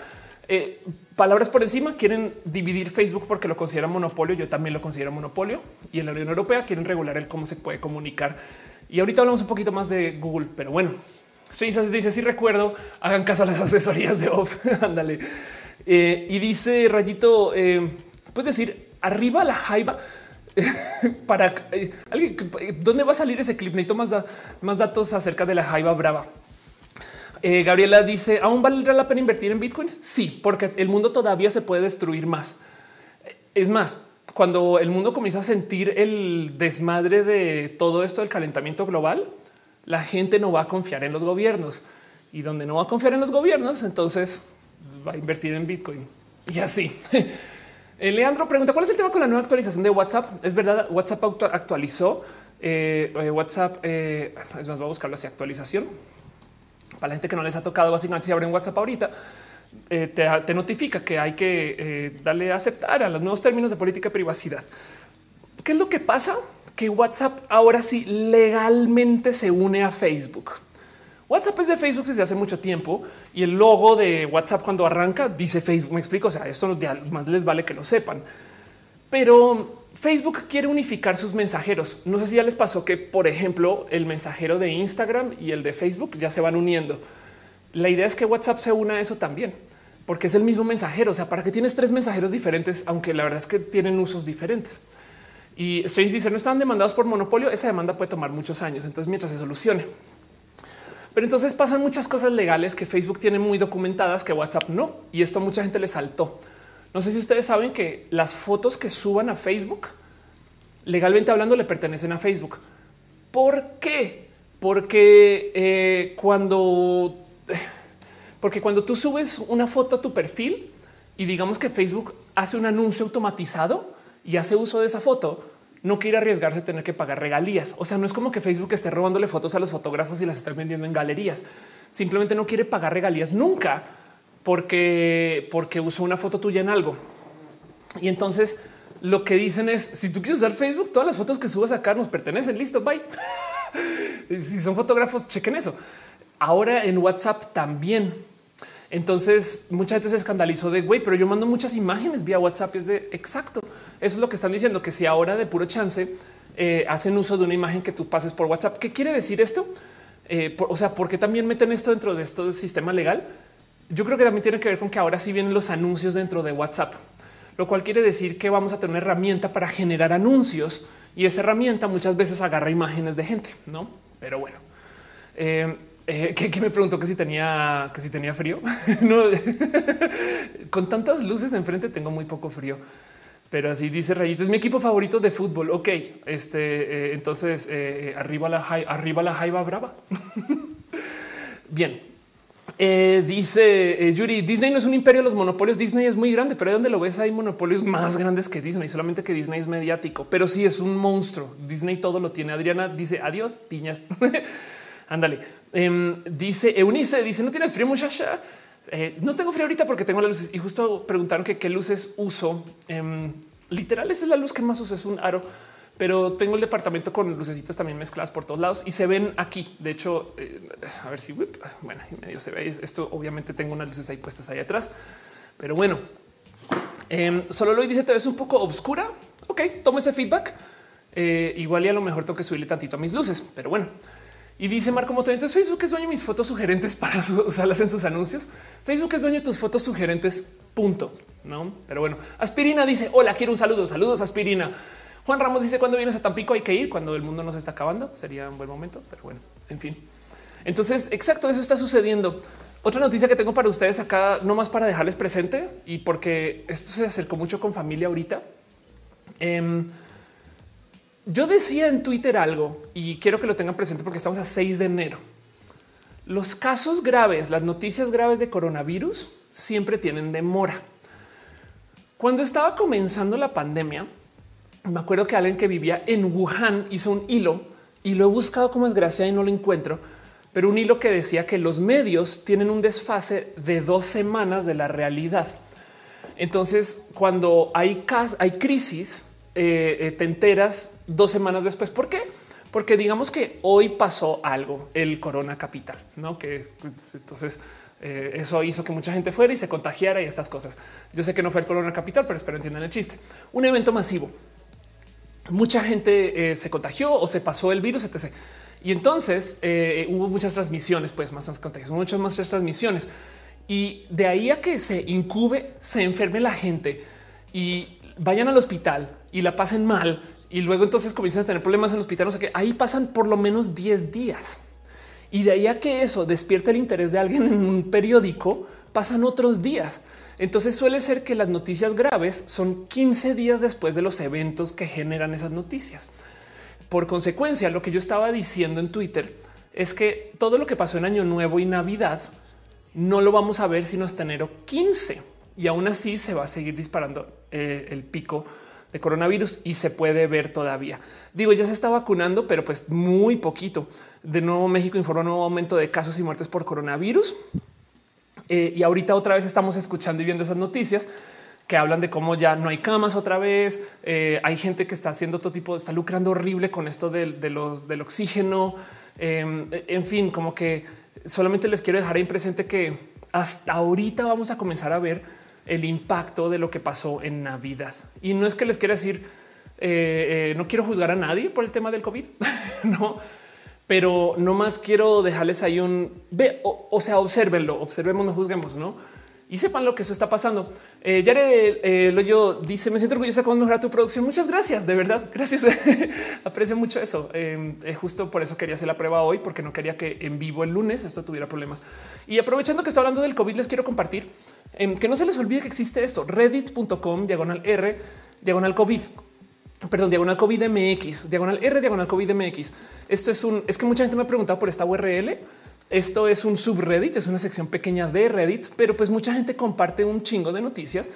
Eh, palabras por encima quieren dividir Facebook porque lo consideran monopolio. Yo también lo considero monopolio y en la Unión Europea quieren regular el cómo se puede comunicar. Y ahorita hablamos un poquito más de Google, pero bueno, Suiza dice si recuerdo, hagan caso a las [LAUGHS] asesorías de off. [LAUGHS] Ándale. Eh, y dice Rayito, eh, puedes decir arriba la jaiba [LAUGHS] para eh, alguien. ¿Dónde va a salir ese clip? Necesito más, más datos acerca de la jaiba brava. Eh, Gabriela dice, ¿aún valdrá la pena invertir en Bitcoin? Sí, porque el mundo todavía se puede destruir más. Es más, cuando el mundo comienza a sentir el desmadre de todo esto del calentamiento global, la gente no va a confiar en los gobiernos y donde no va a confiar en los gobiernos, entonces va a invertir en Bitcoin y así. [LAUGHS] Eh, Leandro pregunta cuál es el tema con la nueva actualización de WhatsApp. Es verdad, WhatsApp actualizó. Eh, eh, WhatsApp es más, voy a buscarlo así actualización para la gente que no les ha tocado. Básicamente, si abren WhatsApp ahorita, te, te, notifica que hay que darle a aceptar a los nuevos términos de política de privacidad. ¿Qué es lo que pasa? Que WhatsApp ahora sí legalmente se une a Facebook. WhatsApp es de Facebook desde hace mucho tiempo y el logo de WhatsApp cuando arranca dice Facebook. Me explico. O sea, esto más les vale que lo sepan, pero Facebook quiere unificar sus mensajeros. No sé si ya les pasó que, por ejemplo, el mensajero de Instagram y el de Facebook ya se van uniendo. La idea es que WhatsApp se una a eso también, porque es el mismo mensajero. O sea, para que tienes tres mensajeros diferentes, aunque la verdad es que tienen usos diferentes. Y Strange dice no están demandados por monopolio. Esa demanda puede tomar muchos años. Entonces, mientras se solucione, pero entonces pasan muchas cosas legales que Facebook tiene muy documentadas que WhatsApp no. Y esto mucha gente le saltó. No sé si ustedes saben que las fotos que suban a Facebook, legalmente hablando, le pertenecen a Facebook. ¿Por qué? Porque eh, cuando, porque cuando tú subes una foto a tu perfil y digamos que Facebook hace un anuncio automatizado y hace uso de esa foto, no quiere arriesgarse a tener que pagar regalías. O sea, no es como que Facebook esté robándole fotos a los fotógrafos y las están vendiendo en galerías. Simplemente no quiere pagar regalías nunca porque, porque usó una foto tuya en algo. Y entonces lo que dicen es si tú quieres usar Facebook, todas las fotos que subas acá nos pertenecen. Listo, bye. [LAUGHS] si son fotógrafos, chequen eso. Ahora en WhatsApp también entonces mucha gente se escandalizó de güey, pero yo mando muchas imágenes vía WhatsApp. Es de exacto. Eso es lo que están diciendo, que si ahora de puro chance eh, hacen uso de una imagen que tú pases por WhatsApp, ¿qué quiere decir esto? Eh, o sea, ¿por qué también meten esto dentro de esto del sistema legal? Yo creo que también tiene que ver con que ahora sí vienen los anuncios dentro de WhatsApp, lo cual quiere decir que vamos a tener una herramienta para generar anuncios y esa herramienta muchas veces agarra imágenes de gente, no? Pero bueno, eh, eh, que, me preguntó que si tenía que si tenía frío. [LAUGHS] no, [LAUGHS] con tantas luces enfrente tengo muy poco frío. Pero así dice Rayito, es mi equipo favorito de fútbol. Ok, este eh, entonces eh, arriba la arriba la jaiba brava. [LAUGHS] Bien. dice Yuri, Disney no es un imperio de los monopolios. Disney es muy grande, pero donde lo ves hay monopolios más grandes que Disney, solamente que Disney es mediático, pero sí es un monstruo. Disney todo lo tiene. Adriana dice adiós, piñas. [LAUGHS] Ándale. Em, dice Eunice, dice, ¿no tienes frío muchacha? Eh, no tengo frío ahorita porque tengo las luces y justo preguntaron que qué luces uso. Em, literal, esa es la luz que más uso, es un aro, pero tengo el departamento con lucecitas también mezcladas por todos lados y se ven aquí. De hecho, eh, a ver si bueno, medio se ve esto. Obviamente tengo unas luces ahí puestas ahí atrás, pero bueno, em, solo lo dice te ves un poco oscura. Ok, tomo ese feedback. Eh, igual y a lo mejor tengo que subirle tantito a mis luces, pero bueno. Y dice Marco Moto, entonces Facebook es dueño de mis fotos sugerentes para usarlas en sus anuncios. Facebook es dueño de tus fotos sugerentes, punto. No, pero bueno, Aspirina dice, hola, quiero un saludo, saludos Aspirina. Juan Ramos dice, cuando vienes a Tampico hay que ir, cuando el mundo nos está acabando, sería un buen momento, pero bueno, en fin. Entonces, exacto, eso está sucediendo. Otra noticia que tengo para ustedes acá, no más para dejarles presente y porque esto se acercó mucho con familia ahorita. Eh, yo decía en Twitter algo y quiero que lo tengan presente porque estamos a 6 de enero. Los casos graves, las noticias graves de coronavirus siempre tienen demora. Cuando estaba comenzando la pandemia, me acuerdo que alguien que vivía en Wuhan hizo un hilo y lo he buscado como desgracia y no lo encuentro, pero un hilo que decía que los medios tienen un desfase de dos semanas de la realidad. Entonces, cuando hay, hay crisis, eh, eh, te enteras dos semanas después. ¿Por qué? Porque digamos que hoy pasó algo, el Corona Capital, no que entonces eh, eso hizo que mucha gente fuera y se contagiara y estas cosas. Yo sé que no fue el Corona Capital, pero espero entiendan el chiste. Un evento masivo. Mucha gente se contagió o se pasó el virus, etc. Y entonces hubo muchas transmisiones, pues más, más contagios, muchas más transmisiones. Y de ahí a que se incube, se enferme la gente y vayan al hospital y la pasen mal y luego entonces comienzan a tener problemas en el hospital, no sé qué, ahí pasan por lo menos 10 días. Y de ahí a que eso despierte el interés de alguien en un periódico, pasan otros días. Entonces suele ser que las noticias graves son 15 días después de los eventos que generan esas noticias. Por consecuencia, lo que yo estaba diciendo en Twitter es que todo lo que pasó en Año Nuevo y Navidad no lo vamos a ver sino hasta enero 15 y aún así se va a seguir disparando eh, el pico de coronavirus y se puede ver todavía. Digo, ya se está vacunando, pero pues muy poquito. De nuevo, México informó un nuevo aumento de casos y muertes por coronavirus. Eh, y ahorita otra vez estamos escuchando y viendo esas noticias que hablan de cómo ya no hay camas otra vez. Eh, hay gente que está haciendo todo tipo, está lucrando horrible con esto del, oxígeno. Em, en fin, como que solamente les quiero dejar ahí presente que hasta ahorita vamos a comenzar a ver el impacto de lo que pasó en Navidad. Y no es que les quiera decir, eh, no quiero juzgar a nadie por el tema del COVID, [LAUGHS] no, pero no más quiero dejarles ahí un ve, o, sea, observenlo, observemos, no juzguemos, no? Y sepan lo que eso está pasando. Eh, Yare eh, Loyo dice: Me siento orgullosa con mejorar tu producción. Muchas gracias, de verdad. Gracias. [LAUGHS] Aprecio mucho eso. Eh, eh, justo por eso quería hacer la prueba hoy, porque no quería que en vivo el lunes esto tuviera problemas. Y aprovechando que estoy hablando del COVID, les quiero compartir em, que no se les olvide que existe esto: reddit.com diagonal R diagonal COVID perdón, diagonal COVID MX, diagonal R, diagonal COVID MX. Esto es un, es que mucha gente me ha preguntado por esta URL. Esto es un subreddit, es una sección pequeña de Reddit, pero pues mucha gente comparte un chingo de noticias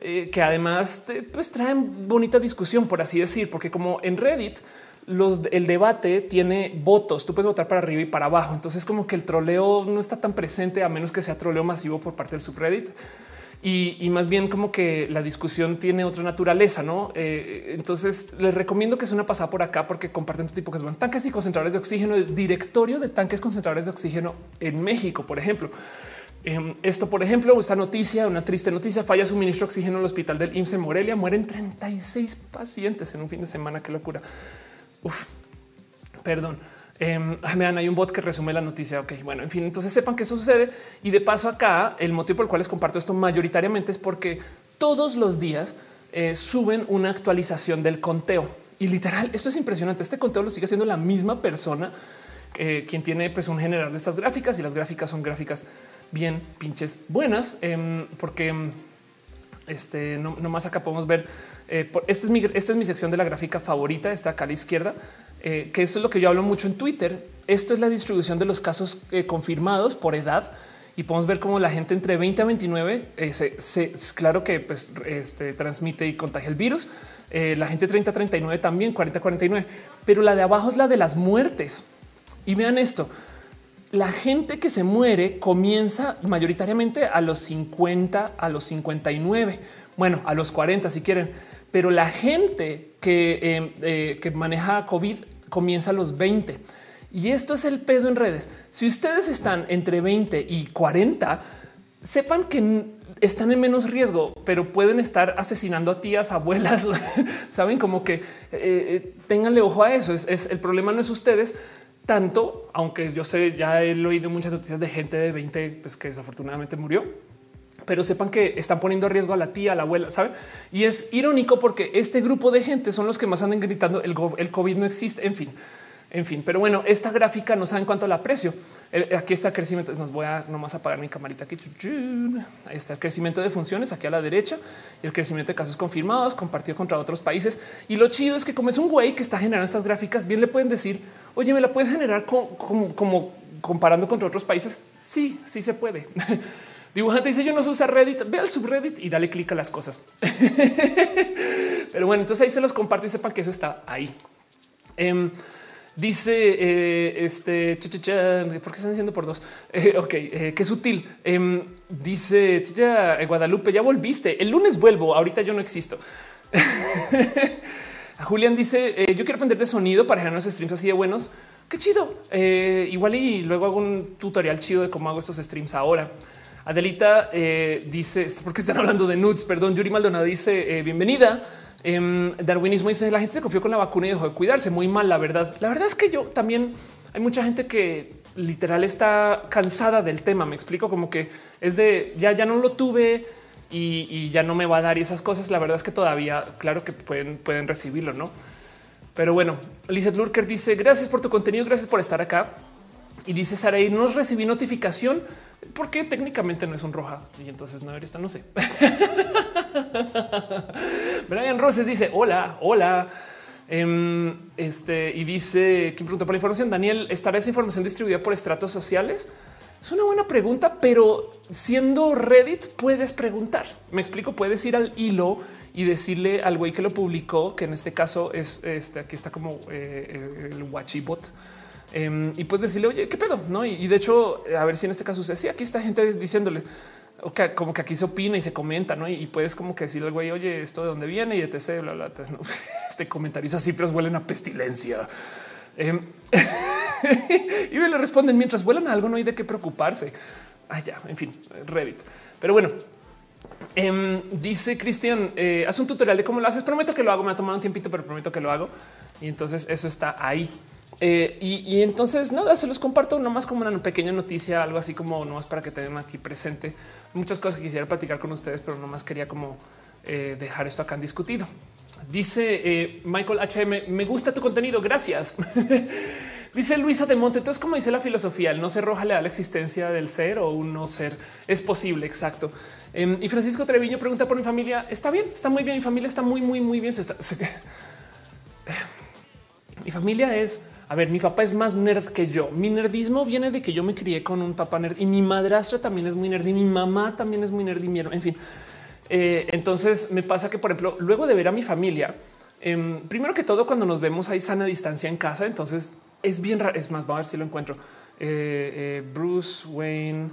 eh, que además pues traen bonita discusión, por así decir, porque como en Reddit los, el debate tiene votos, tú puedes votar para arriba y para abajo. Entonces como que el troleo no está tan presente a menos que sea troleo masivo por parte del subreddit y, más bien como que la discusión tiene otra naturaleza, ¿no? Eh, entonces les recomiendo que sea una pasada por acá porque comparten todo tipo que son tanques y concentradores de oxígeno, el directorio de tanques concentradores de oxígeno en México, por ejemplo. Em, esto, por ejemplo, esta noticia, una triste noticia, falla suministro de oxígeno en el hospital del IMSS en Morelia, mueren 36 pacientes en un fin de semana, qué locura. Perdón. Eh, me dan hay un bot que resume la noticia. Ok, bueno, en fin, entonces sepan que eso sucede. Y de paso acá, el motivo por el cual les comparto esto mayoritariamente es porque todos los días eh, suben una actualización del conteo. Y literal, esto es impresionante. Este conteo lo sigue haciendo la misma persona eh, quien tiene pues un general de estas gráficas y las gráficas son gráficas bien pinches buenas em, porque em, este no, más acá podemos ver. Eh, esta, es mi, esta es mi sección de la gráfica favorita. Está acá a la izquierda eh, que esto es lo que yo hablo mucho en Twitter. Esto es la distribución de los casos eh, confirmados por edad y podemos ver cómo la gente entre 20 a 29 eh, se, claro que pues, este, transmite y contagia el virus. la gente 30 a 39 también 40 a 49, pero la de abajo es la de las muertes. Y vean esto. La gente que se muere comienza mayoritariamente a los 50, a los 59, bueno, a los 40 si quieren, pero la gente que, em, eh, que maneja COVID comienza a los 20. Y esto es el pedo en redes. Si ustedes están entre 20 y 40, sepan que están en menos riesgo, pero pueden estar asesinando a tías, [LAUGHS] abuelas. Saben como que eh, eh, ténganle ojo a eso. Es, el problema no es ustedes tanto, aunque yo sé, ya he oído muchas noticias de gente de 20 pues, que desafortunadamente murió pero sepan que están poniendo a riesgo a la tía, a la abuela, ¿saben? Y es irónico porque este grupo de gente son los que más andan gritando el, el COVID no existe, en fin. En fin, pero bueno, esta gráfica no saben cuánto la aprecio. Aquí está el crecimiento. Es más, voy a nomás apagar mi camarita aquí. Ahí está el crecimiento de funciones aquí a la derecha y el crecimiento de casos confirmados compartido contra otros países. Y lo chido es que como es un güey que está generando estas gráficas, bien le pueden decir, oye, me la puedes generar como, comparando contra otros países. Sí, sí se puede. [LAUGHS] Dibujante dice yo no usa Reddit, ve al subreddit y dale clic a las cosas. [LAUGHS] Pero bueno, entonces ahí se los comparto y sepan que eso está ahí. Em, dice eh, este ¿por qué están diciendo por dos? Eh, ok, eh, qué sutil. Em, dice Guadalupe, ya volviste. El lunes vuelvo. Ahorita yo no existo. [LAUGHS] Julián dice: Yo quiero aprender de sonido para generar unos streams así de buenos. Qué chido. igual y luego hago un tutorial chido de cómo hago estos streams ahora. Adelita eh, dice, porque están hablando de nudes? Perdón, Yuri Maldonado dice, eh, bienvenida. Em, darwinismo dice, la gente se confió con la vacuna y dejó de cuidarse. Muy mal, la verdad. La verdad es que yo también, hay mucha gente que literal está cansada del tema. Me explico como que es de, ya, ya no lo tuve, y, ya no me va a dar y esas cosas. La verdad es que todavía, claro que pueden, pueden recibirlo, no? Pero bueno, Lizeth Lurker dice gracias por tu contenido, gracias por estar acá. Y dice Saray, no recibí notificación porque técnicamente no es un roja y entonces no esta, no sé. [LAUGHS] Brian Roses dice hola, hola. Em, este y dice ¿quién pregunta por la información. Daniel, ¿estará esa información distribuida por estratos sociales? Es una buena pregunta, pero siendo Reddit puedes preguntar. Me explico, puedes ir al hilo y decirle al güey que lo publicó, que en este caso es este, aquí está como eh, el Watchibot. Em, y puedes decirle, oye, qué pedo, no? Y, de hecho, a ver si en este caso sucede. Sí, aquí está gente diciéndole okay, como que aquí se opina y se comenta, no? Y, puedes como que decirle al güey, oye, esto de dónde viene y etc. Bla, bla, bla. [LAUGHS] Este comentario es así, pero huelen a pestilencia. Em, [LAUGHS] y me le responden mientras vuelan a algo, no hay de qué preocuparse. Ah, ya, en fin, Reddit. Pero bueno, em, dice Cristian, eh, haz un tutorial de cómo lo haces. Prometo que lo hago. Me ha tomado un tiempito, pero prometo que lo hago. Y entonces eso está ahí. Eh, y, entonces nada, se los comparto nomás como una pequeña noticia, algo así como nomás para que tengan aquí presente muchas cosas que quisiera platicar con ustedes, pero nomás quería como eh, dejar esto acá en discutido. Dice Michael HM, me gusta tu contenido, gracias. [LAUGHS] Dice Luisa de Monte. Entonces, como dice la filosofía, el no ser roja le da la existencia del ser o un no ser. Es posible. Exacto. Em, y Francisco Treviño pregunta por mi familia. Está bien, está muy bien. Mi familia está muy, muy, muy bien. Se está, [LAUGHS] Mi familia es, a ver, mi papá es más nerd que yo. Mi nerdismo viene de que yo me crié con un papá nerd y mi madrastra también es muy nerd y mi mamá también es muy nerd y mi en fin. Eh, entonces me pasa que, por ejemplo, luego de ver a mi familia, em, primero que todo, cuando nos vemos hay sana distancia en casa, entonces es bien raro. Es más, vamos a ver si lo encuentro. Eh, eh, Bruce Wayne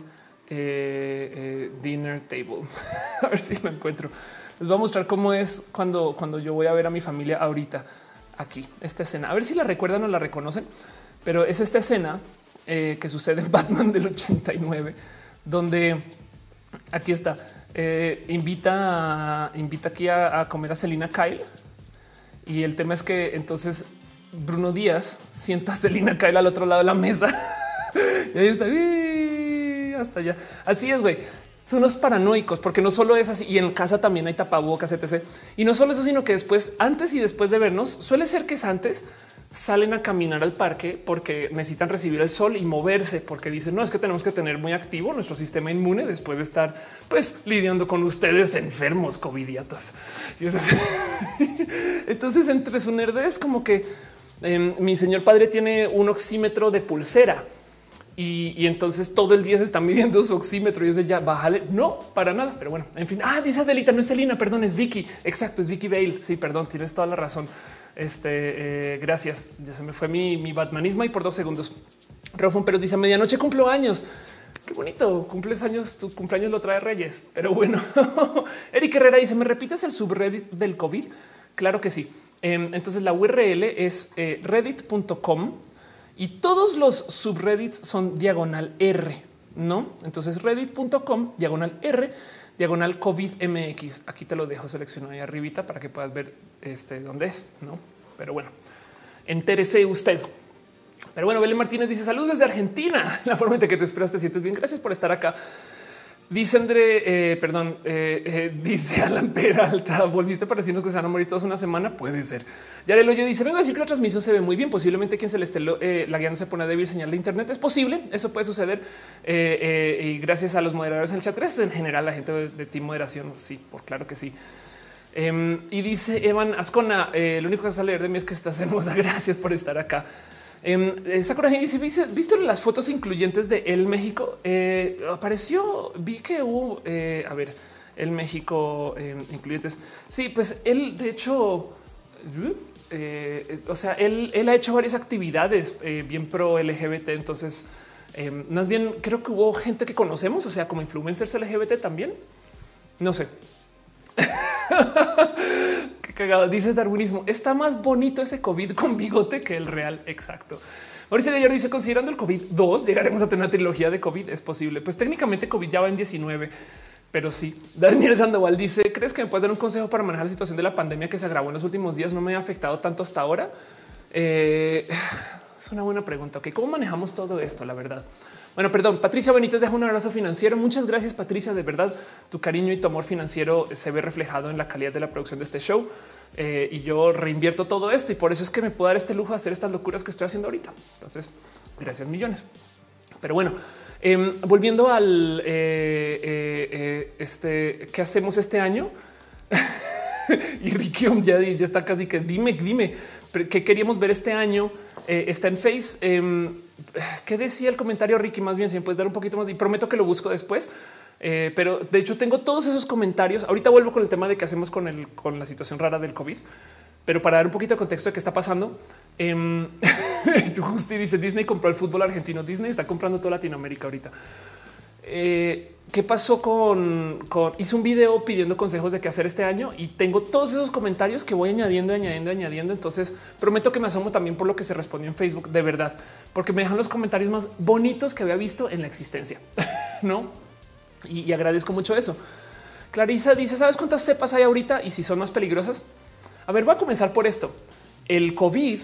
Dinner Table. [LAUGHS] a ver si lo encuentro. Les voy a mostrar cómo es cuando, cuando yo voy a ver a mi familia ahorita aquí, esta escena. A ver si la recuerdan o la reconocen, pero es esta escena que sucede en [LAUGHS] Batman del 89, donde aquí está. invita, invita aquí a, comer a Selina Kyle. Y el tema es que entonces Bruno Díaz sienta a Celina Kyle al otro lado de la mesa. [LAUGHS] y ahí está. hasta allá. Así es, güey. Son unos paranoicos, porque no solo es así, y en casa también hay tapabocas, etc. Y no solo eso, sino que después, antes y después de vernos, suele ser que es antes, salen a caminar al parque porque necesitan recibir el sol y moverse, porque dicen, no, es que tenemos que tener muy activo nuestro sistema inmune después de estar pues lidiando con ustedes enfermos, covidiatas. [LAUGHS] Entonces, entre su nerdez, como que Em, mi señor padre tiene un oxímetro de pulsera y, entonces todo el día se está midiendo su oxímetro y es de ya bájale. No, para nada. Pero bueno, en fin. Ah, dice Adelita, no es Selina, perdón, es Vicky. Exacto, es Vicky Bale. Sí, perdón, tienes toda la razón. Este, eh, gracias. Ya se me fue mi, mi batmanismo y por dos segundos. Rofón, pero dice medianoche cumplo años. Qué bonito. Cumples años, tu cumpleaños lo trae Reyes. Pero bueno, [LAUGHS] Eric Herrera dice: ¿Me repites el subreddit del COVID? Claro que sí. Em, entonces la URL es eh, reddit.com y todos los subreddits son diagonal R, no? Entonces reddit.com diagonal R diagonal COVID MX. Aquí te lo dejo seleccionado ahí arribita para que puedas ver este dónde es, no? Pero bueno, entérese usted. Pero bueno, Belén Martínez dice saludos desde Argentina. [LAUGHS] La forma en que te esperas te sientes bien. Gracias por estar acá. Dice André, eh, perdón, eh, eh, dice [LAUGHS] Alan Peralta, volviste para decirnos que se van a morir todos una semana. Puede ser. Ya el hoyo dice: Vengo a decir que la transmisión se ve muy bien. Posiblemente quien se le esté la guía no se pone débil señal de Internet. Es posible, eso puede suceder. y gracias a los moderadores en el chat, es en general la gente de, Team Moderación. Sí, por claro que sí. Em, y dice Evan Ascona: Lo único que vas a leer de mí es que estás hermosa. [LAUGHS] Gracias por estar acá. Eh, Sakura dice: ¿Viste las fotos incluyentes de El México? Eh, apareció, vi que hubo, eh, a ver, El México em, incluyentes. Sí, pues él, de hecho, eh, o sea, él, él, ha hecho varias actividades bien pro LGBT. Entonces, em, más bien creo que hubo gente que conocemos, o sea, como influencers LGBT también. No sé. [LAUGHS] cagado. Dice darwinismo. Está más bonito ese COVID con bigote que el real. Exacto. Mauricio Gallardo dice considerando el COVID 2 llegaremos a tener una trilogía de COVID. Es posible. Pues técnicamente COVID ya va en 19, pero sí. Daniel Sandoval dice crees que me puedes dar un consejo para manejar la situación de la pandemia que se agravó en los últimos días? No me ha afectado tanto hasta ahora. Eh, Es una buena pregunta. Ok, ¿cómo manejamos todo esto? La verdad. Bueno, perdón, Patricia Benítez deja un abrazo financiero. Muchas gracias, Patricia. De verdad, tu cariño y tu amor financiero se ve reflejado en la calidad de la producción de este show. Eh, y yo reinvierto todo esto y por eso es que me puedo dar este lujo de hacer estas locuras que estoy haciendo ahorita. Entonces, gracias millones. Pero bueno, em, volviendo al eh, eh, este que hacemos este año. [LAUGHS] y Ricky ya, ya está casi que dime, dime qué queríamos ver este año. está en Face. ¿Qué decía el comentario, Ricky? Más bien, si puedes dar un poquito más y prometo que lo busco después. Eh, pero de hecho tengo todos esos comentarios. Ahorita vuelvo con el tema de qué hacemos con, el, con la situación rara del COVID. Pero para dar un poquito de contexto de qué está pasando, [LAUGHS] eh, dice Disney compró el fútbol argentino. Disney está comprando toda Latinoamérica ahorita. Eh, ¿Qué pasó con, Hice un video pidiendo consejos de qué hacer este año y tengo todos esos comentarios que voy añadiendo, añadiendo, añadiendo. Entonces prometo que me asomo también por lo que se respondió en Facebook de verdad, porque me dejan los comentarios más bonitos que había visto en la existencia. [LAUGHS] no? Y, agradezco mucho eso. Clarisa dice: ¿Sabes cuántas cepas hay ahorita y si son más peligrosas? A ver, voy a comenzar por esto. El COVID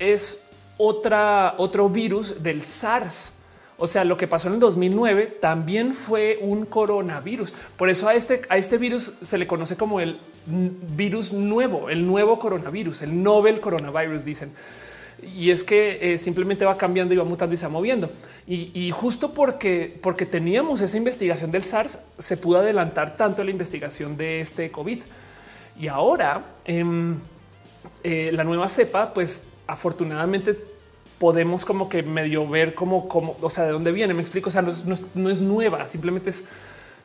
es otra, otro virus del SARS. O sea, lo que pasó en el 2009 también fue un coronavirus. Por eso a este, a este virus se le conoce como el virus nuevo, el nuevo coronavirus, el novel coronavirus, dicen. Y es que eh, simplemente va cambiando y va mutando y se va moviendo. Y, justo porque, porque teníamos esa investigación del SARS, se pudo adelantar tanto la investigación de este COVID. Y ahora em, eh, la nueva cepa, pues afortunadamente podemos como que medio ver cómo, cómo, o sea, de dónde viene. Me explico. O sea, no es, nueva, simplemente es,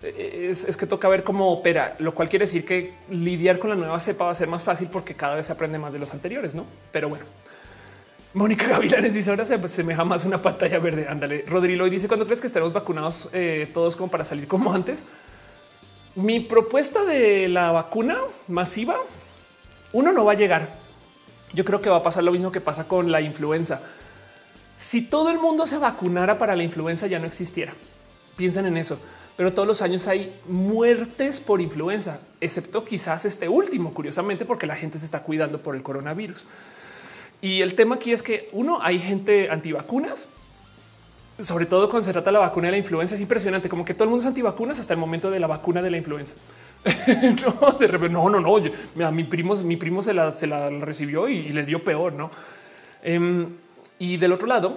es, que toca ver cómo opera, lo cual quiere decir que lidiar con la nueva cepa va a ser más fácil porque cada vez se aprende más de los anteriores, no? Pero bueno, Mónica Gavilanes dice ahora se asemeja más una pantalla verde. Ándale. Rodrigo dice cuando crees que estaremos vacunados eh, todos como para salir como antes. Mi propuesta de la vacuna masiva, uno no va a llegar. Yo creo que va a pasar lo mismo que pasa con la influenza si todo el mundo se vacunara para la influenza ya no existiera. Piensen en eso. Pero todos los años hay muertes por influenza, excepto quizás este último, curiosamente, porque la gente se está cuidando por el coronavirus. Y el tema aquí es que uno, hay gente antivacunas, sobre todo cuando se trata de la vacuna de la influenza. Es impresionante, como que todo el mundo es antivacunas hasta el momento de la vacuna de la influenza. [LAUGHS] no, de repente, no, no, no. a mi primo, mi primo se la, se la recibió y, le dio peor, no? Em, y del otro lado,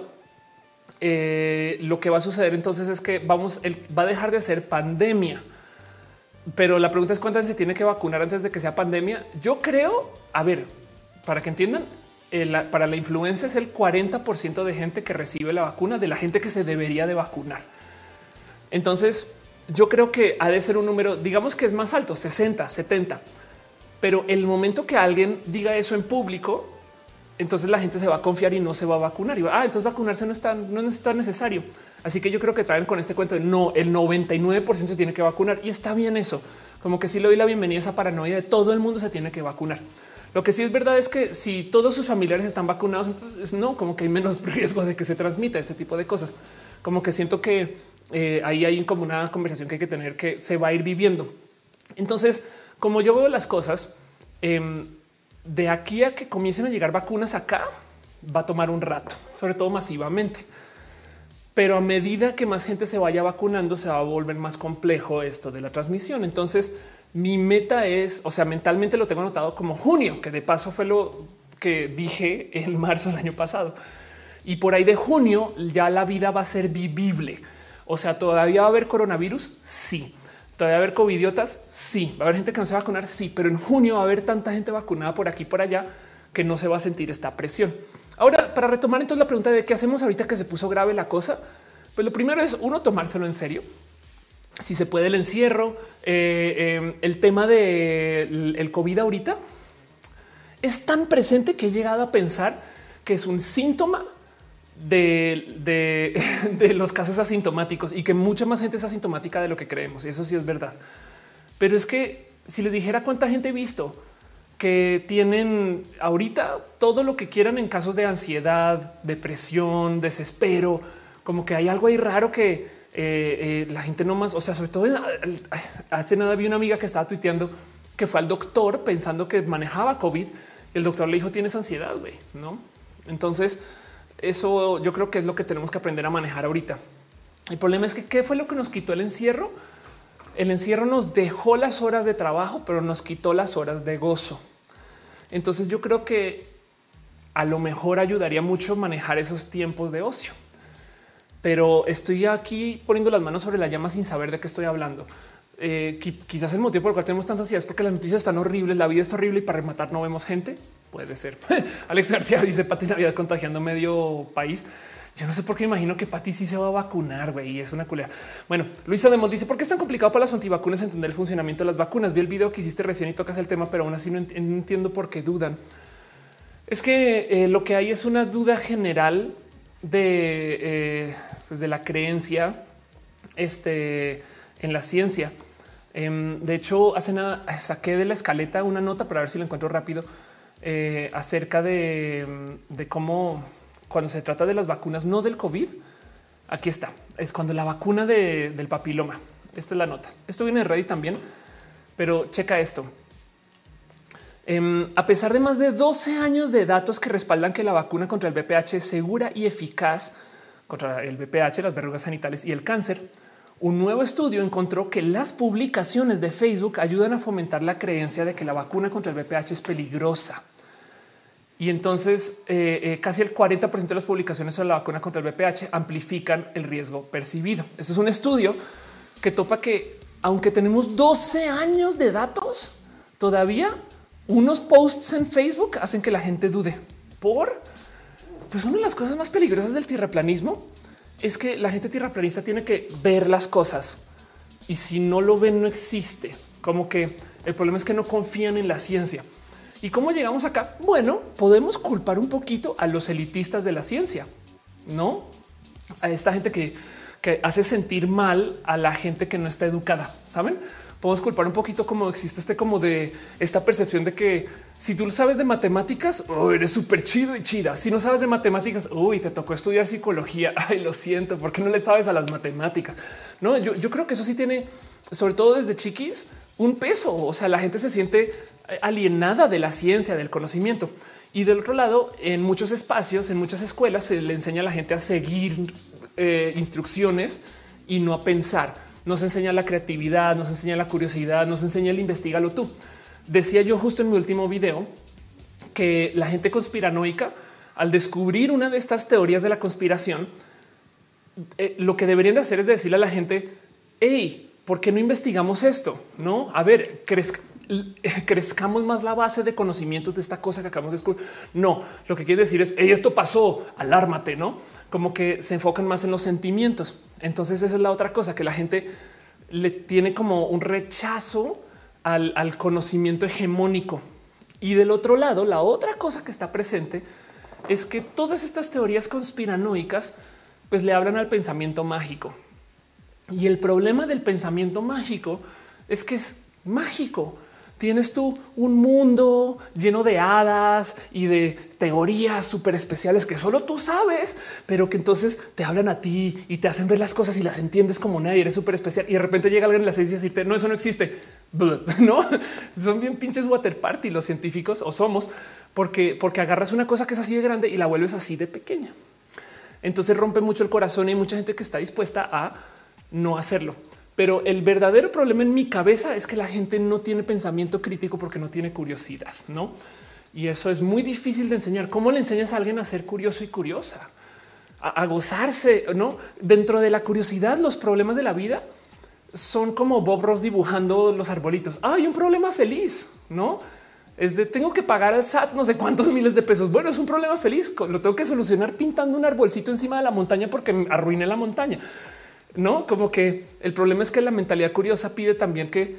eh, lo que va a suceder entonces es que vamos, va a dejar de ser pandemia. Pero la pregunta es cuántas se tiene que vacunar antes de que sea pandemia. Yo creo, a ver, para que entiendan, para la influenza es el 40% de gente que recibe la vacuna de la gente que se debería de vacunar. Entonces, yo creo que ha de ser un número, digamos que es más alto, 60, 70. Pero el momento que alguien diga eso en público, entonces la gente se va a confiar y no se va a vacunar. Y va, ah, entonces vacunarse no es tan, no es tan necesario. Así que yo creo que traen con este cuento de no, el 99% se tiene que vacunar y está bien eso. Como que sí le doy la bienvenida a esa paranoia de todo el mundo se tiene que vacunar. Lo que sí es verdad es que si todos sus familiares están vacunados, entonces no, como que hay menos [LAUGHS] riesgo de que se transmita ese tipo de cosas. Como que siento que eh, ahí hay como una conversación que hay que tener que se va a ir viviendo. Entonces, como yo veo las cosas, eh, de aquí a que comiencen a llegar vacunas acá, va a tomar un rato, sobre todo masivamente. Pero a medida que más gente se vaya vacunando, se va a volver más complejo esto de la transmisión. Entonces, mi meta es, o sea, mentalmente lo tengo anotado como junio, que de paso fue lo que dije en [LAUGHS] marzo del año pasado. Y por ahí de junio ya la vida va a ser vivible. O sea, todavía va a haber coronavirus. Sí, ¿Todavía va a haber covidiotas? Sí. ¿Va a haber gente que no se va a vacunar? Sí. Pero en junio va a haber tanta gente vacunada por aquí y por allá que no se va a sentir esta presión. Ahora, para retomar entonces la pregunta de qué hacemos ahorita que se puso grave la cosa, pues lo primero es uno tomárselo en serio. Si se puede el encierro, eh, eh, el tema del el COVID ahorita es tan presente que he llegado a pensar que es un síntoma [LAUGHS] de, los casos asintomáticos y que mucha más gente es asintomática de lo que creemos. Eso sí es verdad. Pero es que si les dijera cuánta gente he visto que tienen ahorita todo lo que quieran en casos de ansiedad, depresión, desespero, como que hay algo ahí raro que eh, eh, la gente no más, o sea, sobre todo hace nada vi una amiga que estaba tuiteando que fue al doctor pensando que manejaba COVID y el doctor le dijo tienes ansiedad, güey, no? Entonces, Eso yo creo que es lo que tenemos que aprender a manejar ahorita. El problema es que qué fue lo que nos quitó el encierro. El encierro nos dejó las horas de trabajo, pero nos quitó las horas de gozo. Entonces yo creo que a lo mejor ayudaría mucho manejar esos tiempos de ocio. Pero estoy aquí poniendo las manos sobre la llama sin saber de qué estoy hablando. Eh, quizás el motivo por el cual tenemos tantas ideas es porque las noticias están horribles, la vida está horrible y para rematar no vemos gente. Puede ser. [LAUGHS] Alex García dice Pati Navidad contagiando medio país. Yo no sé por qué imagino que Pati sí se va a vacunar, güey, y es una culera. Bueno, Luisa Demos dice, ¿por qué es tan complicado para las antivacunas entender el funcionamiento de las vacunas? Vi el video que hiciste recién y tocas el tema, pero aún así no, entiendo por qué dudan. Es que eh, lo que hay es una duda general de, eh, pues de la creencia este, en la ciencia. Em, de hecho, hace nada saqué de la escaleta una nota para ver si lo encuentro rápido eh, acerca de, de cómo cuando se trata de las vacunas, no del COVID, aquí está, es cuando la vacuna del papiloma. Esta es la nota. Esto viene de Reddit también, pero checa esto. Em, a pesar de más de 12 años de datos que respaldan que la vacuna contra el VPH es segura y eficaz contra el VPH, las verrugas sanitales y el cáncer, un nuevo estudio encontró que las publicaciones de Facebook ayudan a fomentar la creencia de que la vacuna contra el VPH es peligrosa. Y entonces eh, eh, casi el 40% de las publicaciones sobre la vacuna contra el VPH amplifican el riesgo percibido. Esto es un estudio que topa que aunque tenemos 12 años de datos, todavía unos posts en Facebook hacen que la gente dude por pues una de las cosas más peligrosas del tierraplanismo es que la gente tierraplanista tiene que ver las cosas y si no lo ven no existe. Como que el problema es que no confían en la ciencia. ¿Y cómo llegamos acá? Bueno, podemos culpar un poquito a los elitistas de la ciencia, no a esta gente que, que hace sentir mal a la gente que no está educada. Saben? Podemos culpar un poquito como existe este como de esta percepción de que si tú sabes de matemáticas, eres súper chido y chida. Si no sabes de matemáticas, uy, te tocó estudiar psicología. [LAUGHS] Ay, lo siento, porque no le sabes a las matemáticas. No, yo, creo que eso sí tiene, sobre todo desde chiquis, un peso. O sea, la gente se siente alienada de la ciencia, del conocimiento. Y del otro lado, en muchos espacios, en muchas escuelas, se le enseña a la gente a seguir eh, instrucciones y no a pensar. Nos enseña la creatividad, nos enseña la curiosidad, nos enseña el investigalo tú. Decía yo justo en mi último video que la gente conspiranoica, al descubrir una de estas teorías de la conspiración, eh, lo que deberían de hacer es decirle a la gente, hey, ¿por qué no investigamos esto? No, a ver, [LAUGHS] crezcamos más la base de conocimientos de esta cosa que acabamos de descubrir. No, lo que quiere decir es esto pasó, alármate, no como que se enfocan más en los sentimientos. Entonces, esa es la otra cosa que la gente le tiene como un rechazo al, al conocimiento hegemónico. Y del otro lado, la otra cosa que está presente es que todas estas teorías conspiranoicas pues le hablan al pensamiento mágico. Y el problema del pensamiento mágico es que es mágico tienes tú un mundo lleno de hadas y de teorías súper especiales que solo tú sabes, pero que entonces te hablan a ti y te hacen ver las cosas y las entiendes como nadie, eres súper especial y de repente llega alguien en la ciencia y decirte no, eso no existe. [LAUGHS] No son bien pinches water party los científicos o somos porque, porque agarras una cosa que es así de grande y la vuelves así de pequeña. Entonces rompe mucho el corazón y hay mucha gente que está dispuesta a no hacerlo. Pero el verdadero problema en mi cabeza es que la gente no tiene pensamiento crítico porque no tiene curiosidad, no? Y eso es muy difícil de enseñar. ¿Cómo le enseñas a alguien a ser curioso y curiosa? A, gozarse, no? Dentro de la curiosidad, los problemas de la vida son como Bob Ross dibujando los arbolitos. hay un problema feliz, no? Es de tengo que pagar al SAT no sé cuántos miles de pesos. Bueno, es un problema feliz. Lo tengo que solucionar pintando un arbolcito encima de la montaña porque arruiné la montaña no como que el problema es que la mentalidad curiosa pide también que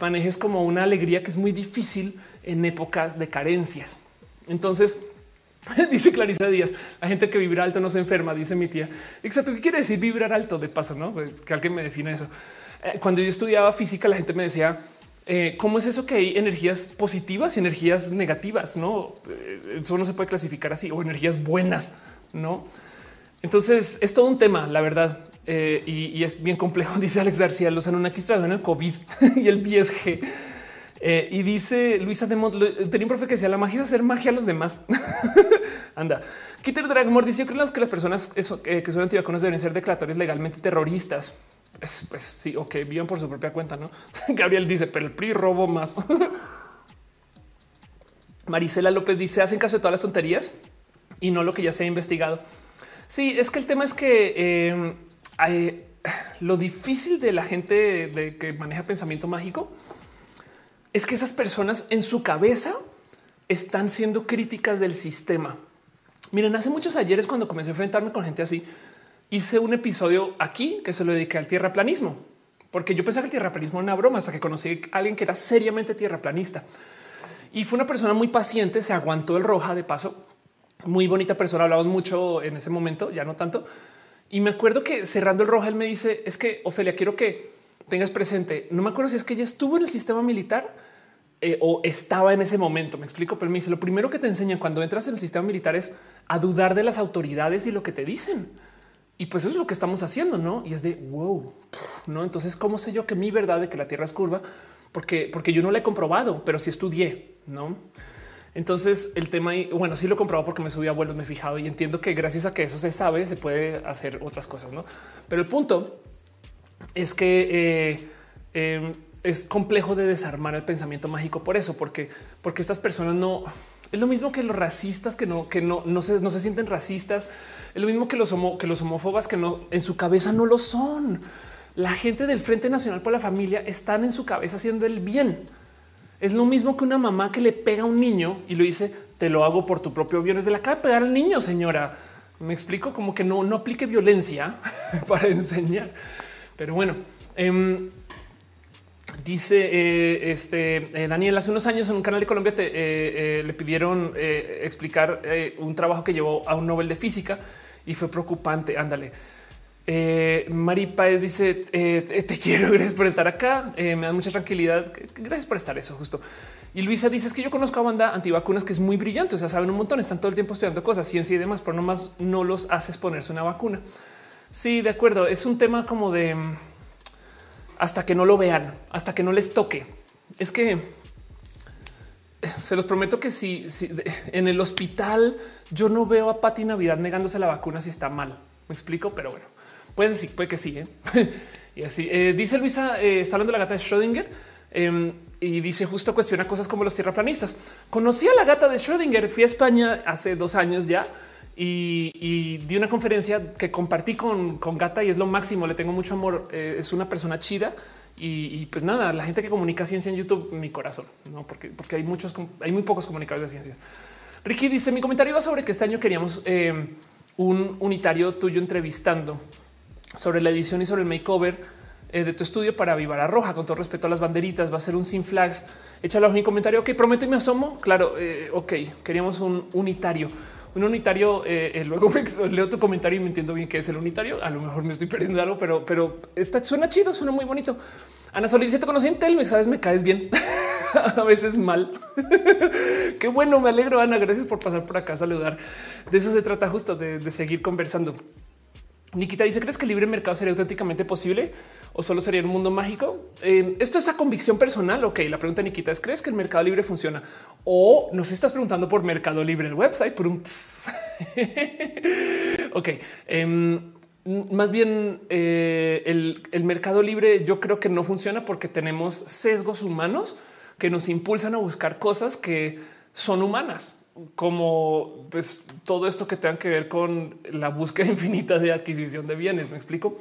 manejes como una alegría que es muy difícil en épocas de carencias. Entonces, [LAUGHS] dice Clarisa Díaz, la gente que vibra alto no se enferma, dice mi tía. Exacto, ¿qué quiere decir vibrar alto? De paso, no? Pues que alguien me define eso. Eh, cuando yo estudiaba física, la gente me decía, eh, ¿cómo es eso que hay energías positivas y energías negativas? No, eh, eso no se puede clasificar así o energías buenas, no? Entonces es todo un tema, la verdad. Eh, y, es bien complejo, [LAUGHS] dice Alex García, los Anunnakis en el COVID [LAUGHS] y el 10G. Eh, y dice Luisa de Mont, tenía un profe que decía la magia es hacer magia a los demás. [LAUGHS] Anda. Kitter Dragmore dice que las personas eso, eh, que son antivacunas deben ser declaratorios legalmente terroristas. Pues, pues sí, o que vivan por su propia cuenta, ¿no? Gabriel dice, pero el PRI robo más. Marisela López dice, hacen caso de todas las tonterías y no lo que ya se ha investigado. Sí, es que el tema es que em, [SIGHS] lo difícil de la gente que maneja pensamiento mágico es que esas personas en su cabeza están siendo críticas del sistema. Miren, hace muchos ayeres cuando comencé a enfrentarme con gente así, hice un episodio aquí que se lo dediqué al tierraplanismo, porque yo pensaba que el tierraplanismo era una broma hasta que conocí a alguien que era seriamente tierraplanista. Y fue una persona muy paciente, se aguantó el roja de paso, muy bonita persona, hablamos mucho en ese momento, ya no tanto. Y me acuerdo que cerrando el roja, él me dice, es que, Ofelia, quiero que tengas presente, no me acuerdo si es que ella estuvo en el sistema militar eh, o estaba en ese momento. Me explico, pero me dice lo primero que te enseñan cuando entras en el sistema militar es a dudar de las autoridades y lo que te dicen. Y pues eso es lo que estamos haciendo, no? Y es de wow, no? Entonces, ¿cómo sé yo que mi verdad de que la tierra es curva? Porque, porque yo no la he comprobado, pero sí estudié, no? Entonces el tema, bueno, sí lo he porque me subí a vuelos, me he fijado y entiendo que gracias a que eso se sabe, se puede hacer otras cosas, no? Pero el punto es que eh, em, es complejo de desarmar el pensamiento mágico por eso, porque, porque estas personas no es lo mismo que los racistas que no, que no, no se, no se sienten racistas. Es lo mismo que los, homo, que los homófobas que no en su cabeza no lo son. La gente del Frente Nacional por la Familia están en su cabeza haciendo el bien. Es lo mismo que una mamá que le pega a un niño y lo dice, te lo hago por tu propio bien. Es de la cara de pegar al niño, señora. Me explico como que no, no aplique violencia [LAUGHS] para enseñar. Pero bueno, em, dice eh, este eh, Daniel, hace unos años en un canal de Colombia eh, le pidieron explicar un trabajo que llevó a un Nobel de física y fue preocupante. Ándale. Mari Páez dice te quiero, [LAUGHS] gracias por estar acá. me da mucha tranquilidad. Gracias por estar eso justo. Y Luisa dice es que yo conozco a banda antivacunas que es muy brillante. O sea, saben un montón, están todo el tiempo estudiando cosas, ciencia y demás, pero nomás no los haces ponerse una vacuna. Sí, de acuerdo. Es un tema como de mm, hasta que no lo vean, hasta que no les toque. Es que se los prometo que si, en el hospital yo no veo a Pati Navidad negándose la vacuna si está mal. Me explico, pero bueno, puede decir, puede que sí. ¿eh? [LAUGHS] y así eh, dice Luisa, eh, está hablando de la gata de Schrödinger em, y dice justo cuestiona cosas como los tierraplanistas. Conocí a la gata de Schrödinger, fui a España hace dos años ya y, di una conferencia que compartí con, Gata y es lo máximo. Le tengo mucho amor. Eh, es una persona chida y, pues nada, la gente que comunica ciencia en YouTube, mi corazón, no porque, porque hay muchos, hay muy pocos comunicadores de ciencias. Ricky dice: Mi comentario va sobre que este año queríamos eh, un unitario tuyo entrevistando sobre la edición y sobre el makeover eh, de tu estudio para Vivar a Roja. Con todo respeto a las banderitas, va a ser un sin flags. Échalo mi comentario. Ok, prometo y me asomo. Claro, ok, queríamos un unitario un unitario. Eh, eh, luego [LAUGHS] leo tu comentario y me entiendo bien que es el unitario. A lo mejor me estoy perdiendo algo, pero, pero está, suena chido, suena muy bonito. Ana Solís, te conocí en Telmex, sabes, me caes bien. [LAUGHS] a veces mal. [LAUGHS] Qué bueno, me alegro, Ana. Gracias por pasar por acá a saludar. De eso se trata justo de seguir conversando. Nikita dice: ¿Crees que el libre mercado sería auténticamente posible o solo sería un mundo mágico? Eh, esto es a convicción personal. Ok, la pregunta Nikita es: ¿crees que el mercado libre funciona? O nos estás preguntando por Mercado Libre, el website. Por un [LAUGHS] ok, em, más bien eh, el, el mercado libre, yo creo que no funciona porque tenemos sesgos humanos que nos impulsan a buscar cosas que son humanas como pues, todo esto que tenga que ver con la búsqueda [LAUGHS] infinita de adquisición de bienes. Me explico.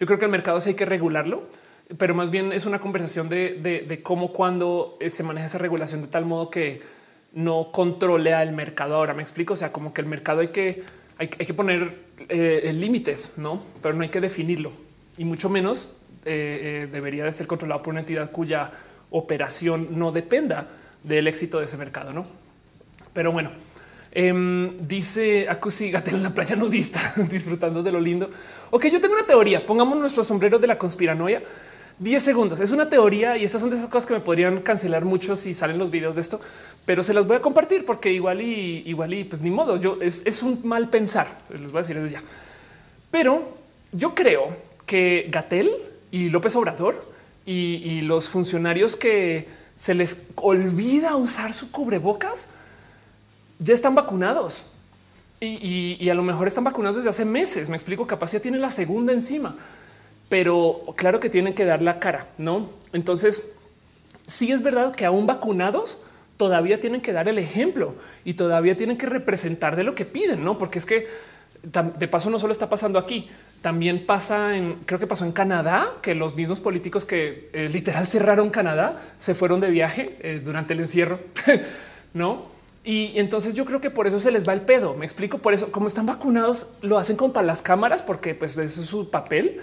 Yo creo que el mercado sí hay que regularlo, pero más bien es una conversación de, cómo cuando eh, se maneja esa regulación de tal modo que no controle al mercado. Ahora me explico. O sea, como que el mercado hay que, hay, que poner eh, límites, no, pero no hay que definirlo y mucho menos eh, debería de ser controlado por una entidad cuya operación no dependa del éxito de ese mercado. No, pero bueno, em, dice Acusi Gatel en la playa nudista, [LAUGHS] disfrutando de lo lindo. Ok, yo tengo una teoría. Pongamos nuestro sombrero de la conspiranoia. 10 segundos. Es una teoría y estas son de esas cosas que me podrían cancelar mucho si salen los videos de esto, pero se las voy a compartir porque igual y igual y pues ni modo. Yo es, un mal pensar. Les voy a decir eso ya. Pero yo creo que Gatel y López Obrador y los funcionarios que se les olvida usar su cubrebocas, ya están vacunados. Y, a lo mejor están vacunados desde hace meses. Me explico, capaz ya tienen la segunda encima, pero claro que tienen que dar la cara, no? Entonces, sí es verdad que aún vacunados todavía tienen que dar el ejemplo y todavía tienen que representar de lo que piden, no? Porque es que de paso no solo está pasando aquí, también pasa en, creo que pasó en Canadá, que los mismos políticos que eh, literal cerraron Canadá se fueron de viaje eh, durante el encierro, [LAUGHS] no? Y entonces yo creo que por eso se les va el pedo. Me explico por eso, como están vacunados, lo hacen con para las cámaras, porque pues eso es su papel.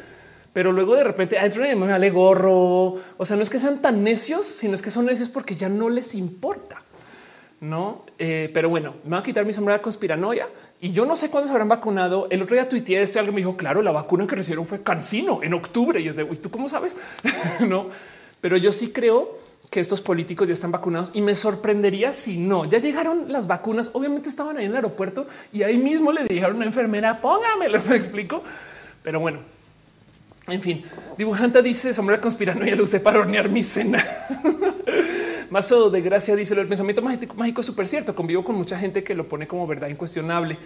Pero luego de repente adentro me vale gorro. O sea, no es que sean tan necios, sino es que son necios porque ya no les importa. No, eh, pero bueno, me va a quitar mi sombra de conspiranoia y yo no sé cuándo se habrán vacunado. El otro día tuiteé esto. Alguien me dijo, claro, la vacuna que recibieron fue cancino en octubre y es de ¿y tú cómo sabes? [LAUGHS] no, pero yo sí creo que estos políticos ya están vacunados y me sorprendería si no. Ya llegaron las vacunas. Obviamente estaban ahí en el aeropuerto y ahí mismo le dijeron a una enfermera, póngamelo. [LAUGHS] Me explico. Pero bueno, en fin, dibujante dice sombra conspiranoia lo usé para hornear mi cena. [LAUGHS] Mazo de gracia dice el pensamiento mágico, es súper cierto. Convivo con mucha gente que lo pone como verdad incuestionable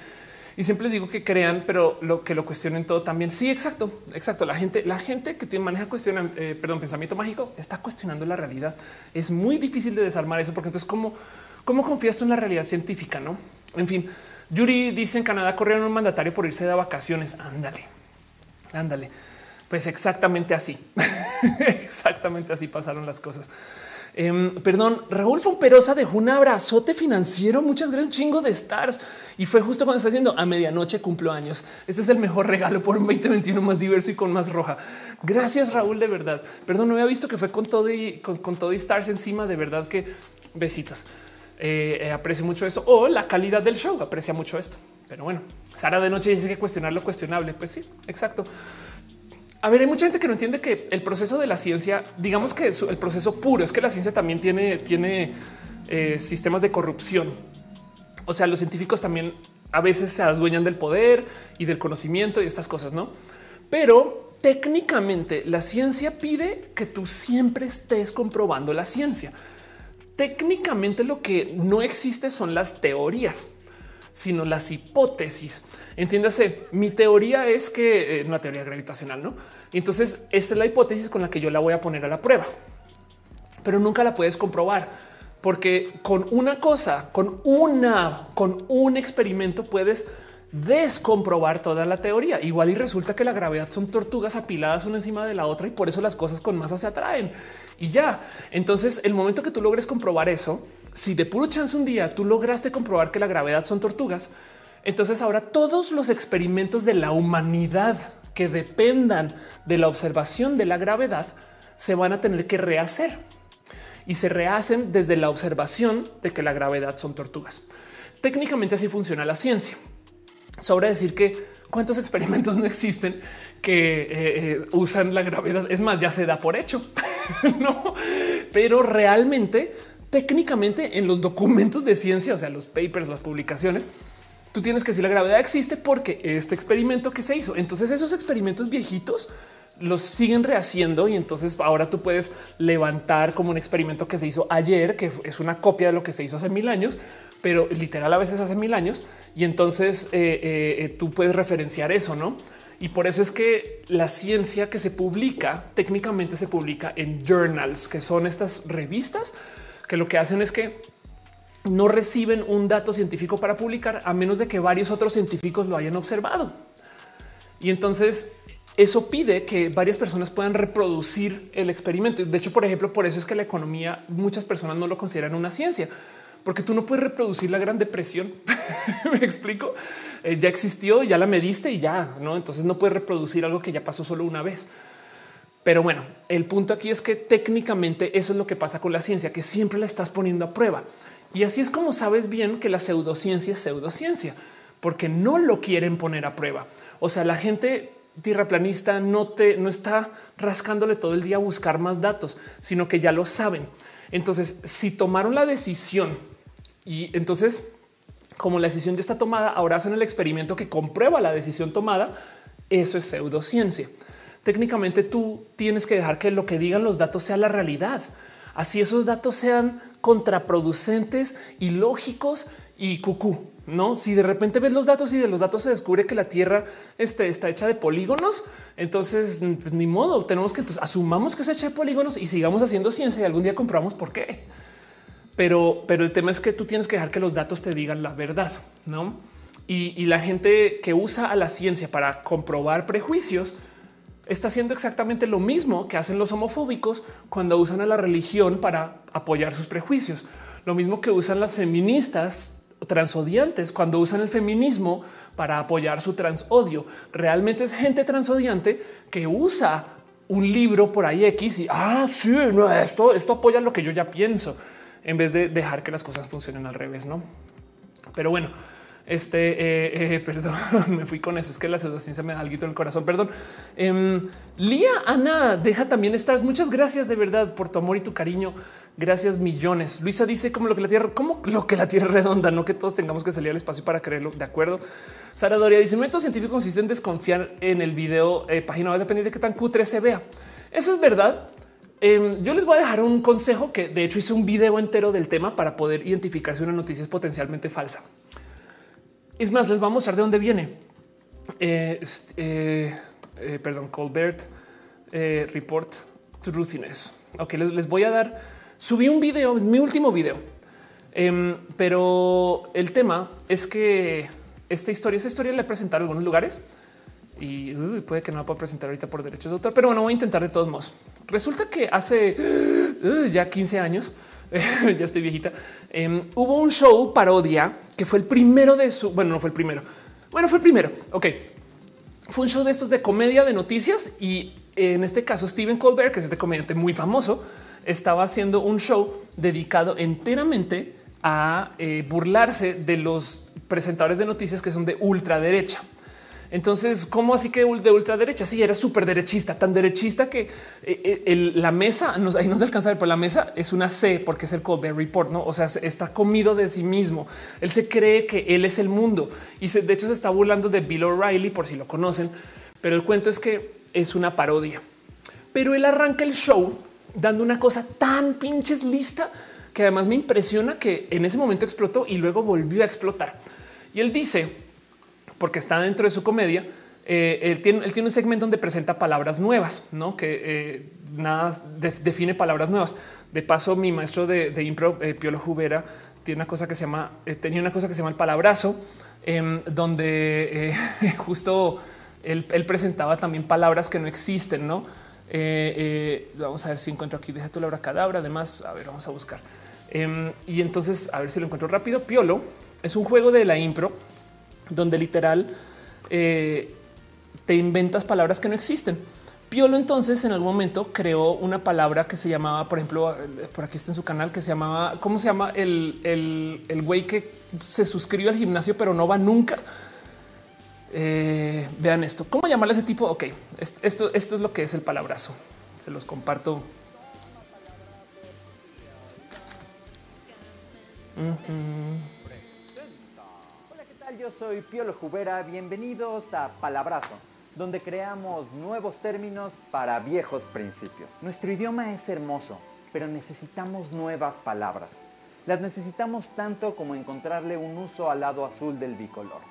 y siempre les digo que crean, pero lo que lo cuestionen todo también. Sí, exacto, exacto. La gente, la gente que tiene maneja cuestión, eh, perdón, pensamiento mágico está cuestionando la realidad. Es muy difícil de desarmar eso, porque entonces cómo, cómo confías tú en la realidad científica, no? En fin, Yuri dice en Canadá corrieron un mandatario por irse de vacaciones. Ándale, ándale. Pues exactamente así, [LAUGHS] exactamente así pasaron las cosas. Em, perdón, Raúl Fomperosa dejó un abrazote financiero. Muchas gracias, un chingo de stars. Y fue justo cuando está haciendo a medianoche cumplo años. Este es el mejor [LAUGHS] regalo por un 2021 más diverso y con más roja. Gracias, Raúl, de verdad. Perdón, no había visto que fue con todo y con, todo y stars encima. De verdad que besitos. Eh, eh, aprecio mucho eso o la calidad del show. Aprecia mucho esto. Pero bueno, Sara de noche dice que cuestionar lo cuestionable. Pues sí, exacto. A ver, hay mucha gente que no entiende que el proceso de la ciencia, digamos que el proceso puro es que la ciencia también tiene, eh, sistemas de corrupción. O sea, los científicos también a veces se adueñan del poder y del conocimiento y estas cosas, no? Pero técnicamente la ciencia pide que tú siempre estés comprobando la ciencia. Técnicamente lo que no existe son las teorías sino las hipótesis. Entiéndase, mi teoría es que eh, una teoría gravitacional, no? Entonces, esta es la hipótesis con la que yo la voy a poner a la prueba, pero nunca la puedes comprobar porque con una cosa, con una, con un experimento puedes descomprobar toda la teoría. Igual y resulta que la gravedad son tortugas apiladas una encima de la otra y por eso las cosas con masa se atraen y ya. Entonces, el momento que tú logres comprobar eso, si de puro chance un día tú lograste comprobar que la gravedad son tortugas, entonces ahora todos los experimentos de la humanidad que dependan de la observación de la gravedad se van a tener que rehacer y se rehacen desde la observación de que la gravedad son tortugas. Técnicamente así funciona la ciencia. Sobra decir que cuántos experimentos no existen que eh, eh, usan la gravedad. Es más, ya se da por hecho, [LAUGHS] no, pero realmente técnicamente en los documentos de ciencia, o sea, los papers, las publicaciones, tú tienes que decir la gravedad existe porque este experimento que se hizo. Entonces esos experimentos viejitos los siguen rehaciendo y entonces ahora tú puedes levantar como un experimento que se hizo ayer, que es una copia de lo que se hizo hace mil años, pero literal a veces hace mil años. Y entonces eh, eh, tú puedes referenciar eso, no? Y por eso es que la ciencia que se publica técnicamente se publica en journals, que son estas revistas que lo que hacen es que no reciben un dato científico para publicar a menos de que varios otros científicos lo hayan observado. Y entonces eso pide que varias personas puedan reproducir el experimento. De hecho, por ejemplo, por eso es que la economía muchas personas no lo consideran una ciencia, porque tú no puedes reproducir la gran depresión. [LAUGHS] Me explico. Eh, ya existió, ya la mediste y ya no. Entonces no puedes reproducir algo que ya pasó solo una vez. Pero bueno, el punto aquí es que técnicamente eso es lo que pasa con la ciencia, que siempre la estás poniendo a prueba. Y así es como sabes bien que la pseudociencia es pseudociencia, porque no lo quieren poner a prueba. O sea, la gente tierraplanista no te no está rascándole todo el día a buscar más datos, sino que ya lo saben. Entonces, si tomaron la decisión y entonces, como la decisión ya está tomada, ahora hacen el experimento que comprueba la decisión tomada, eso es pseudociencia técnicamente tú tienes que dejar que lo que digan los datos sea la realidad. así esos datos sean contraproducentes, ilógicos y cucú. No, si de repente ves los datos y de los datos se descubre que la Tierra este, está hecha de polígonos, entonces pues, ni modo, tenemos que entonces, asumamos que se hecha de polígonos y sigamos haciendo ciencia y algún día comprobamos por qué. Pero, pero el tema es que tú tienes que dejar que los datos te digan la verdad, no? Y, y la gente que usa a la ciencia para comprobar prejuicios está haciendo exactamente lo mismo que hacen los homofóbicos cuando usan a la religión para apoyar sus prejuicios. Lo mismo que usan las feministas transodiantes cuando usan el feminismo para apoyar su transodio. Realmente es gente transodiante que usa un libro por ahí X y ah, sí, no, esto, esto apoya lo que yo ya pienso en vez de dejar que las cosas funcionen al revés, no? Pero bueno, este, eh, eh, [LAUGHS] perdón, [LAUGHS] me fui con eso. Es que la pseudociencia me da algo en el corazón. Perdón. Eh, Lía Ana deja también stars. Muchas gracias de verdad por tu amor y tu cariño. Gracias millones. Luisa dice como lo que la tierra, como lo que la tierra redonda, no que todos tengamos que salir al espacio para creerlo. De acuerdo. Sara Doria dice método científico consiste en desconfiar en el video eh, página web dependiente de qué tan cutre se vea. Eso es verdad. Em, yo les voy a dejar un consejo que de hecho hice un video entero del tema para poder identificar si una noticia es potencialmente falsa. Es más, les vamos a mostrar de dónde viene. Eh, eh, eh, perdón, Colbert Report Truthiness. Ok, les, voy a dar. Subí un video, mi último video, em, pero el tema es que esta historia, esta historia la he presentado en algunos lugares y puede que no la pueda presentar ahorita por derechos de autor, pero bueno, voy a intentar de todos modos. Resulta que hace ya 15 años [LAUGHS] ya estoy viejita. Em, hubo un show parodia que fue el primero de su. Bueno, no fue el primero. Bueno, fue el primero. Ok. Fue un show de estos de comedia de noticias y en este caso Steven Colbert, que es este comediante muy famoso, estaba haciendo un show dedicado enteramente a eh, burlarse de los presentadores de noticias que son de ultraderecha. Entonces, ¿cómo así que de ultraderecha? Sí, era súper derechista, tan derechista que eh, eh, la mesa, ahí no se alcanza a ver, pero la mesa es una C porque es el Colbert Report, ¿no? O sea, está comido de sí mismo. Él se cree que él es el mundo y de hecho se está burlando de Bill O'Reilly por si lo conocen, pero el cuento es que es una parodia. Pero él arranca el show dando una cosa tan pinches lista que además me impresiona que en ese momento explotó y luego volvió a explotar. Y él dice, porque está dentro de su comedia. Eh, él, tiene, un segmento donde presenta palabras nuevas, no que eh, nada define palabras nuevas. De paso, mi maestro de, impro, eh, Piolo Jubera, tiene una cosa que se llama, tenía una cosa que se llama el palabrazo, em, donde [LAUGHS] justo él, presentaba también palabras que no existen, no? vamos a ver si encuentro aquí, deja tu labra cadabra. Además, a ver, vamos a buscar. Em, y entonces, a ver si lo encuentro rápido. Piolo es un juego de la impro donde literal eh, te inventas palabras que no existen. Piolo entonces en algún momento creó una palabra que se llamaba, por ejemplo, eh, por aquí está en su canal, que se llamaba, ¿cómo se llama? El, el, güey que se suscribe al gimnasio pero no va nunca. Eh, vean esto. ¿Cómo llamarle a ese tipo? Ok, esto, esto es lo que es el palabrazo. Se los comparto. Soy Piolo Jubera, bienvenidos a Palabrazo, donde creamos nuevos términos para viejos principios. Nuestro idioma es hermoso, pero necesitamos nuevas palabras. Las necesitamos tanto como encontrarle un uso al lado azul del bicolor.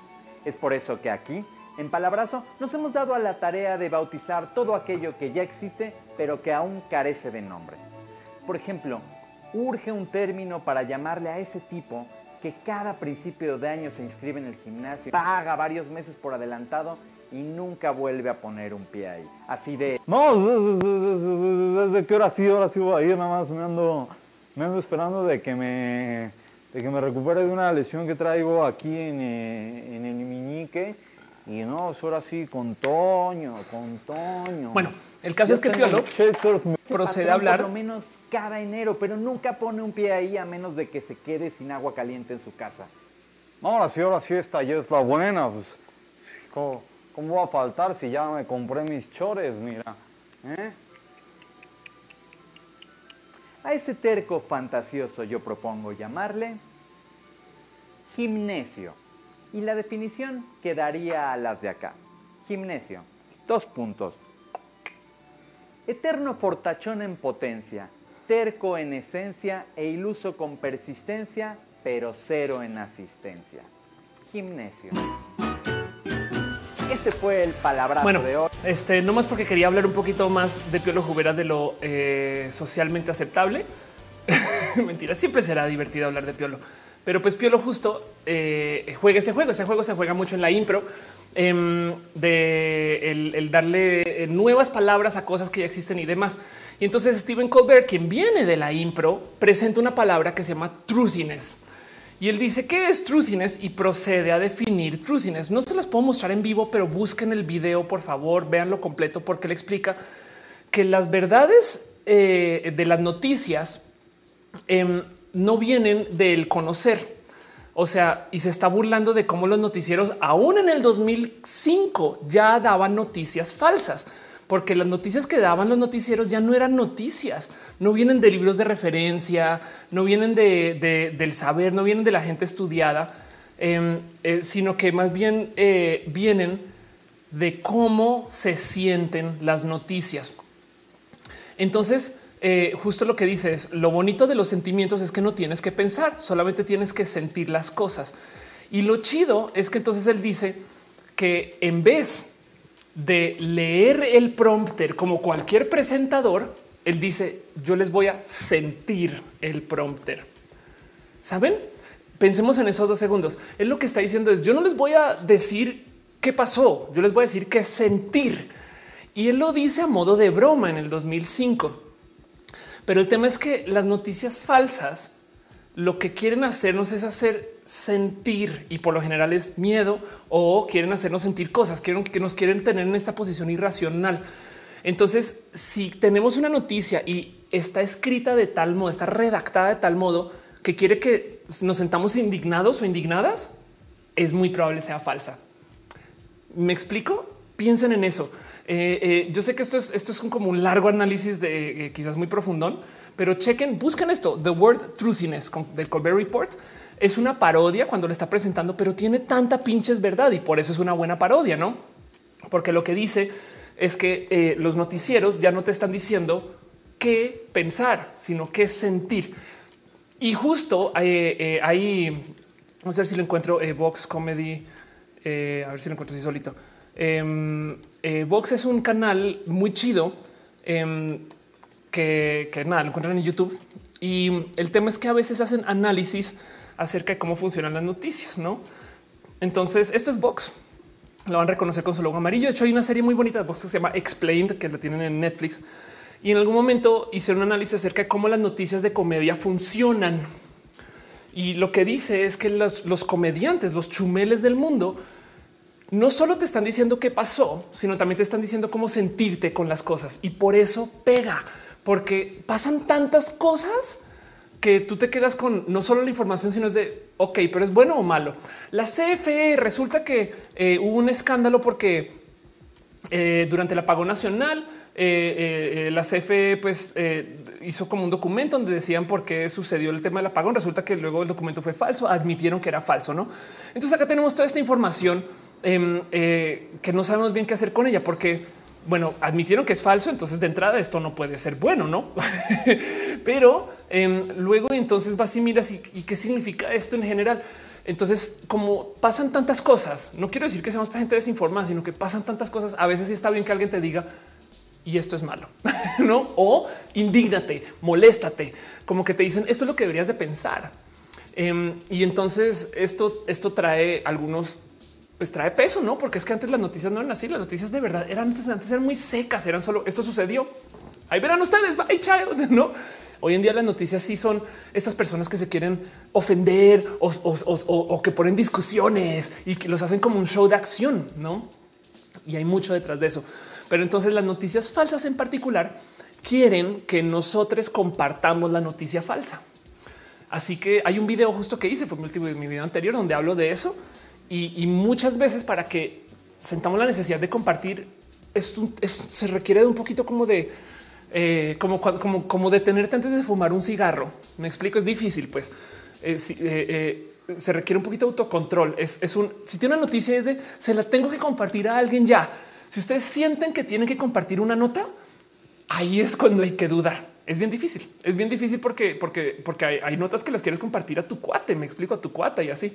Es por eso que aquí, en Palabrazo, nos hemos dado a la tarea de bautizar todo aquello que ya existe, pero que aún carece de nombre. Por ejemplo, urge un término para llamarle a ese tipo que cada principio de año se inscribe en el gimnasio, paga varios meses por adelantado y nunca vuelve a poner un pie ahí. Así de... No, desde qué hora sí, ahora sí voy a ir, nada más me ando, me ando esperando de que me, de que me recupere de una lesión que traigo aquí en, eh, en el miñique. Y no, ahora sí, con Toño, con Toño. Bueno, el caso es que Piolo procede a hablar. Por lo menos cada enero, pero nunca pone un pie ahí a menos de que se quede sin agua caliente en su casa. No, ahora sí, ahora sí, esta ya es la buena. Pues, ¿cómo, va a faltar si ya me compré mis chores? Mira. ¿eh? A ese terco fantasioso yo propongo llamarle gimnesio. Y la definición quedaría a las de acá. Gimnesio. Dos puntos. Eterno fortachón en potencia, terco en esencia e iluso con persistencia, pero cero en asistencia. Gimnesio. Este fue el palabrazo Bueno, de hoy. este no más porque quería hablar un poquito más de Piolo Jubera de lo eh, socialmente aceptable. [LAUGHS] Mentira, siempre será divertido hablar de Piolo, pero pues Piolo justo eh, juega ese juego. Ese juego se juega mucho en la impro em, de el, el darle eh, nuevas palabras a cosas que ya existen y demás. Y entonces Stephen Colbert, quien viene de la impro, presenta una palabra que se llama truthiness. Y él dice qué es truthiness y procede a definir truthiness. No se las puedo mostrar en vivo, pero busquen el video, por favor, véanlo completo, porque él explica que las verdades eh, de las noticias em, no vienen del conocer. O sea, y se está burlando de cómo los noticieros, aún en el 2005, ya daban noticias falsas porque las noticias que daban los noticieros ya no eran noticias, no vienen de libros de referencia, no vienen de, de- del saber, no vienen de la gente estudiada, em, eh, sino que más bien eh, vienen de cómo se sienten las noticias. Entonces, eh, justo lo que dice es lo bonito de los sentimientos es que no tienes que pensar, solamente tienes que sentir las cosas. Y lo chido es que entonces él dice que en vez de leer el prompter como cualquier presentador, él dice yo les voy a sentir el prompter. Saben? Pensemos en esos dos segundos. Él lo que está diciendo es yo no les voy a decir qué pasó, yo les voy a decir qué sentir. Y él lo dice a modo de broma en el 2005. Pero el tema es que las noticias falsas lo que quieren hacernos es hacer sentir y por lo general es miedo o quieren hacernos sentir cosas, quieren que nos quieren tener en esta posición irracional. Entonces, si tenemos una noticia y está escrita de tal modo, está redactada de tal modo que quiere que nos sentamos indignados o indignadas, es muy probable sea falsa. ¿Me explico? Piensen en eso. Eh, eh, yo sé que esto es, esto es un- como un largo análisis de eh, quizás muy profundón, pero chequen, busquen esto. The Word Truthiness del Colbert Report es una parodia cuando le está presentando, pero tiene tanta pinches verdad y por eso es una buena parodia, no? Porque lo que dice es que eh, los noticieros ya no te están diciendo qué pensar, sino qué sentir. Y justo eh, eh, ahí, a ver si lo encuentro, eh, Vox Comedy, eh, a ver si lo encuentro así solito. Em, Vox es un canal muy chido em, que, que nada, lo encuentran en YouTube. Y el tema es que a veces hacen análisis acerca de cómo funcionan las noticias, ¿no? Entonces, esto es Vox. Lo van a reconocer con su logo amarillo. De hecho, hay una serie muy bonita de Vox que se llama Explained, que la tienen en Netflix. Y en algún momento hicieron un análisis acerca de cómo las noticias de comedia funcionan. Y lo que dice es que los, los comediantes, los chumeles del mundo, no solo te están diciendo qué pasó, sino también te están diciendo cómo sentirte con las cosas. Y por eso pega, porque pasan tantas cosas que tú te quedas con no solo la información, sino es de, ok, pero es bueno o malo. La CFE resulta que eh, hubo un escándalo porque eh, durante el apagón nacional, eh, la CFE pues hizo como un documento donde decían por qué sucedió el tema del apagón. Resulta que luego el documento fue falso, admitieron que era falso, no? Entonces acá tenemos toda esta información em, que no sabemos bien qué hacer con ella, porque bueno, admitieron que es falso, entonces de entrada esto no puede ser bueno, no? [LAUGHS] Pero em, luego entonces vas y miras y, qué significa esto en general. Entonces, como pasan tantas cosas, no quiero decir que seamos gente desinformada, sino que pasan tantas cosas. A veces está bien que alguien te diga y esto es malo, [LAUGHS] no? O indígnate, moléstate, como que te dicen esto es lo que deberías de pensar. Em, y entonces esto, esto trae algunos, pues trae peso, no? Porque es que antes las noticias no eran así. Las noticias de verdad eran antes, antes eran muy secas, eran solo esto sucedió. Ahí verán ustedes, bye child, [LAUGHS] no? Hoy en día las noticias sí son estas personas que se quieren ofender o, que ponen discusiones y que los hacen como un show de acción, no? Y hay mucho detrás de eso. Pero entonces las noticias falsas en particular quieren que nosotros compartamos la noticia falsa. Así que hay un video justo que hice, fue mi video anterior, donde hablo de eso. Y, muchas veces para que sentamos la necesidad de compartir, se requiere de un poquito como de eh, como, como, como detenerte antes de fumar un cigarro. Me explico, es difícil, pues eh, eh, se requiere un poquito de autocontrol. Es, es un si tiene una noticia es de se la tengo que compartir a alguien ya. Si ustedes sienten que tienen que compartir una nota, ahí es cuando hay que dudar. es bien difícil. Es bien difícil porque, porque, porque hay, notas que las quieres compartir a tu cuate. Me explico a tu cuate y así.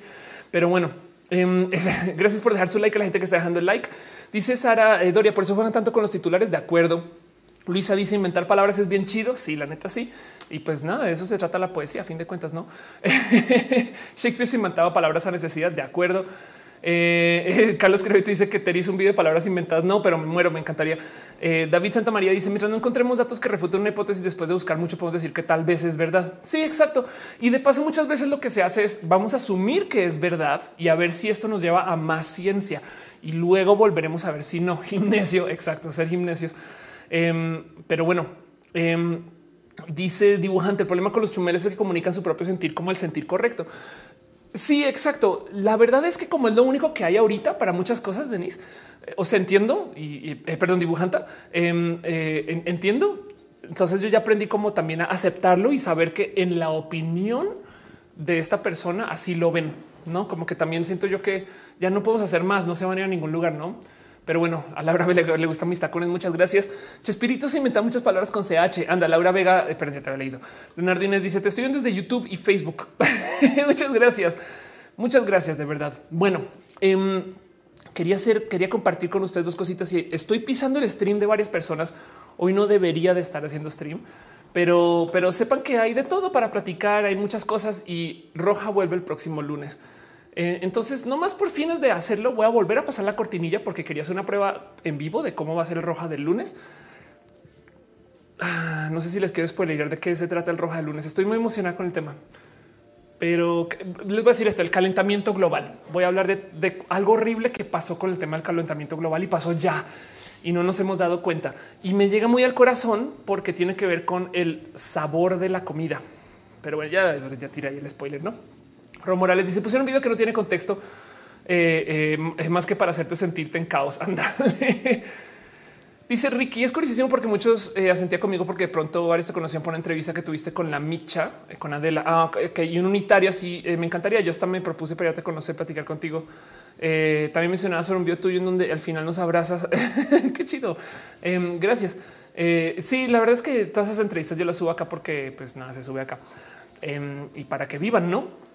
Pero bueno, em, [LAUGHS] gracias por dejar su like a la gente que está dejando el like. Dice Sara Doria, por eso juegan tanto con los titulares. De acuerdo. Luisa dice inventar palabras es bien chido. Sí, la neta sí. Y pues nada, de eso se trata la poesía. A fin de cuentas, no. [LAUGHS] Shakespeare se inventaba palabras a necesidad. De acuerdo. Eh, Carlos Crevito dice que te hizo un video de palabras inventadas. No, pero me muero, me encantaría. Eh, David Santa María dice mientras no encontremos datos que refuten una hipótesis después de buscar mucho, podemos decir que tal vez es verdad. Sí, exacto. Y de paso, muchas veces lo que se hace es vamos a asumir que es verdad y a ver si esto nos lleva a más ciencia y luego volveremos a ver si no. [LAUGHS] Gimnesio, exacto, ser gimnasios. Em, pero bueno, em, dice dibujante, el problema con los chumeles es que comunican su propio sentir como el sentir correcto. Sí, exacto. La verdad es que como es lo único que hay ahorita para muchas cosas, Denise, eh, o sea, entiendo y, eh, perdón, dibujanta, em, eh, entiendo. Entonces yo ya aprendí como también a aceptarlo y saber que en la opinión de esta persona así lo ven, no como que también siento yo que ya no podemos hacer más, no se van a ir a ningún lugar, no? Pero bueno, a Laura Vega le, gustan mis tacones. Muchas gracias. Chespirito se inventa muchas palabras con CH. Anda, Laura Vega, eh, perdón, ya te había leído. Leonardo Inés dice: Te estoy viendo desde YouTube y Facebook. [LAUGHS] muchas gracias. Muchas gracias, de verdad. Bueno, em, quería hacer, quería compartir con ustedes dos cositas y estoy pisando el stream de varias personas. Hoy no debería de estar haciendo stream, pero, pero sepan que hay de todo para platicar. Hay muchas cosas y Roja vuelve el próximo lunes. Eh, entonces, no más por fines de hacerlo, voy a volver a pasar la cortinilla porque quería hacer una prueba en vivo de cómo va a ser el roja del lunes. Ah, no sé si les quiero spoiler de qué se trata el roja del lunes. Estoy muy emocionada con el tema, pero les voy a decir esto: el calentamiento global. Voy a hablar de, de algo horrible que pasó con el tema del calentamiento global y pasó ya y no nos hemos dado cuenta. Y me llega muy al corazón porque tiene que ver con el sabor de la comida. Pero bueno, ya, ya tiré ahí el spoiler, no? Ro Morales dice: Pusieron un video que no tiene contexto, eh, eh, más que para hacerte sentirte en caos. [LAUGHS] Anda. Dice Ricky, es curiosísimo porque muchos eh, asentía conmigo porque de pronto varios te conocían por una entrevista que tuviste con la Micha, con Adela, ah, que y un unitario así. me encantaría. Yo hasta me propuse para ya te conocer, platicar contigo. también mencionabas sobre un video tuyo en donde al final nos abrazas. [LAUGHS] Qué chido. Em, gracias. sí, la verdad es que todas esas entrevistas yo las subo acá porque pues nada, se sube acá em, y para que vivan, no?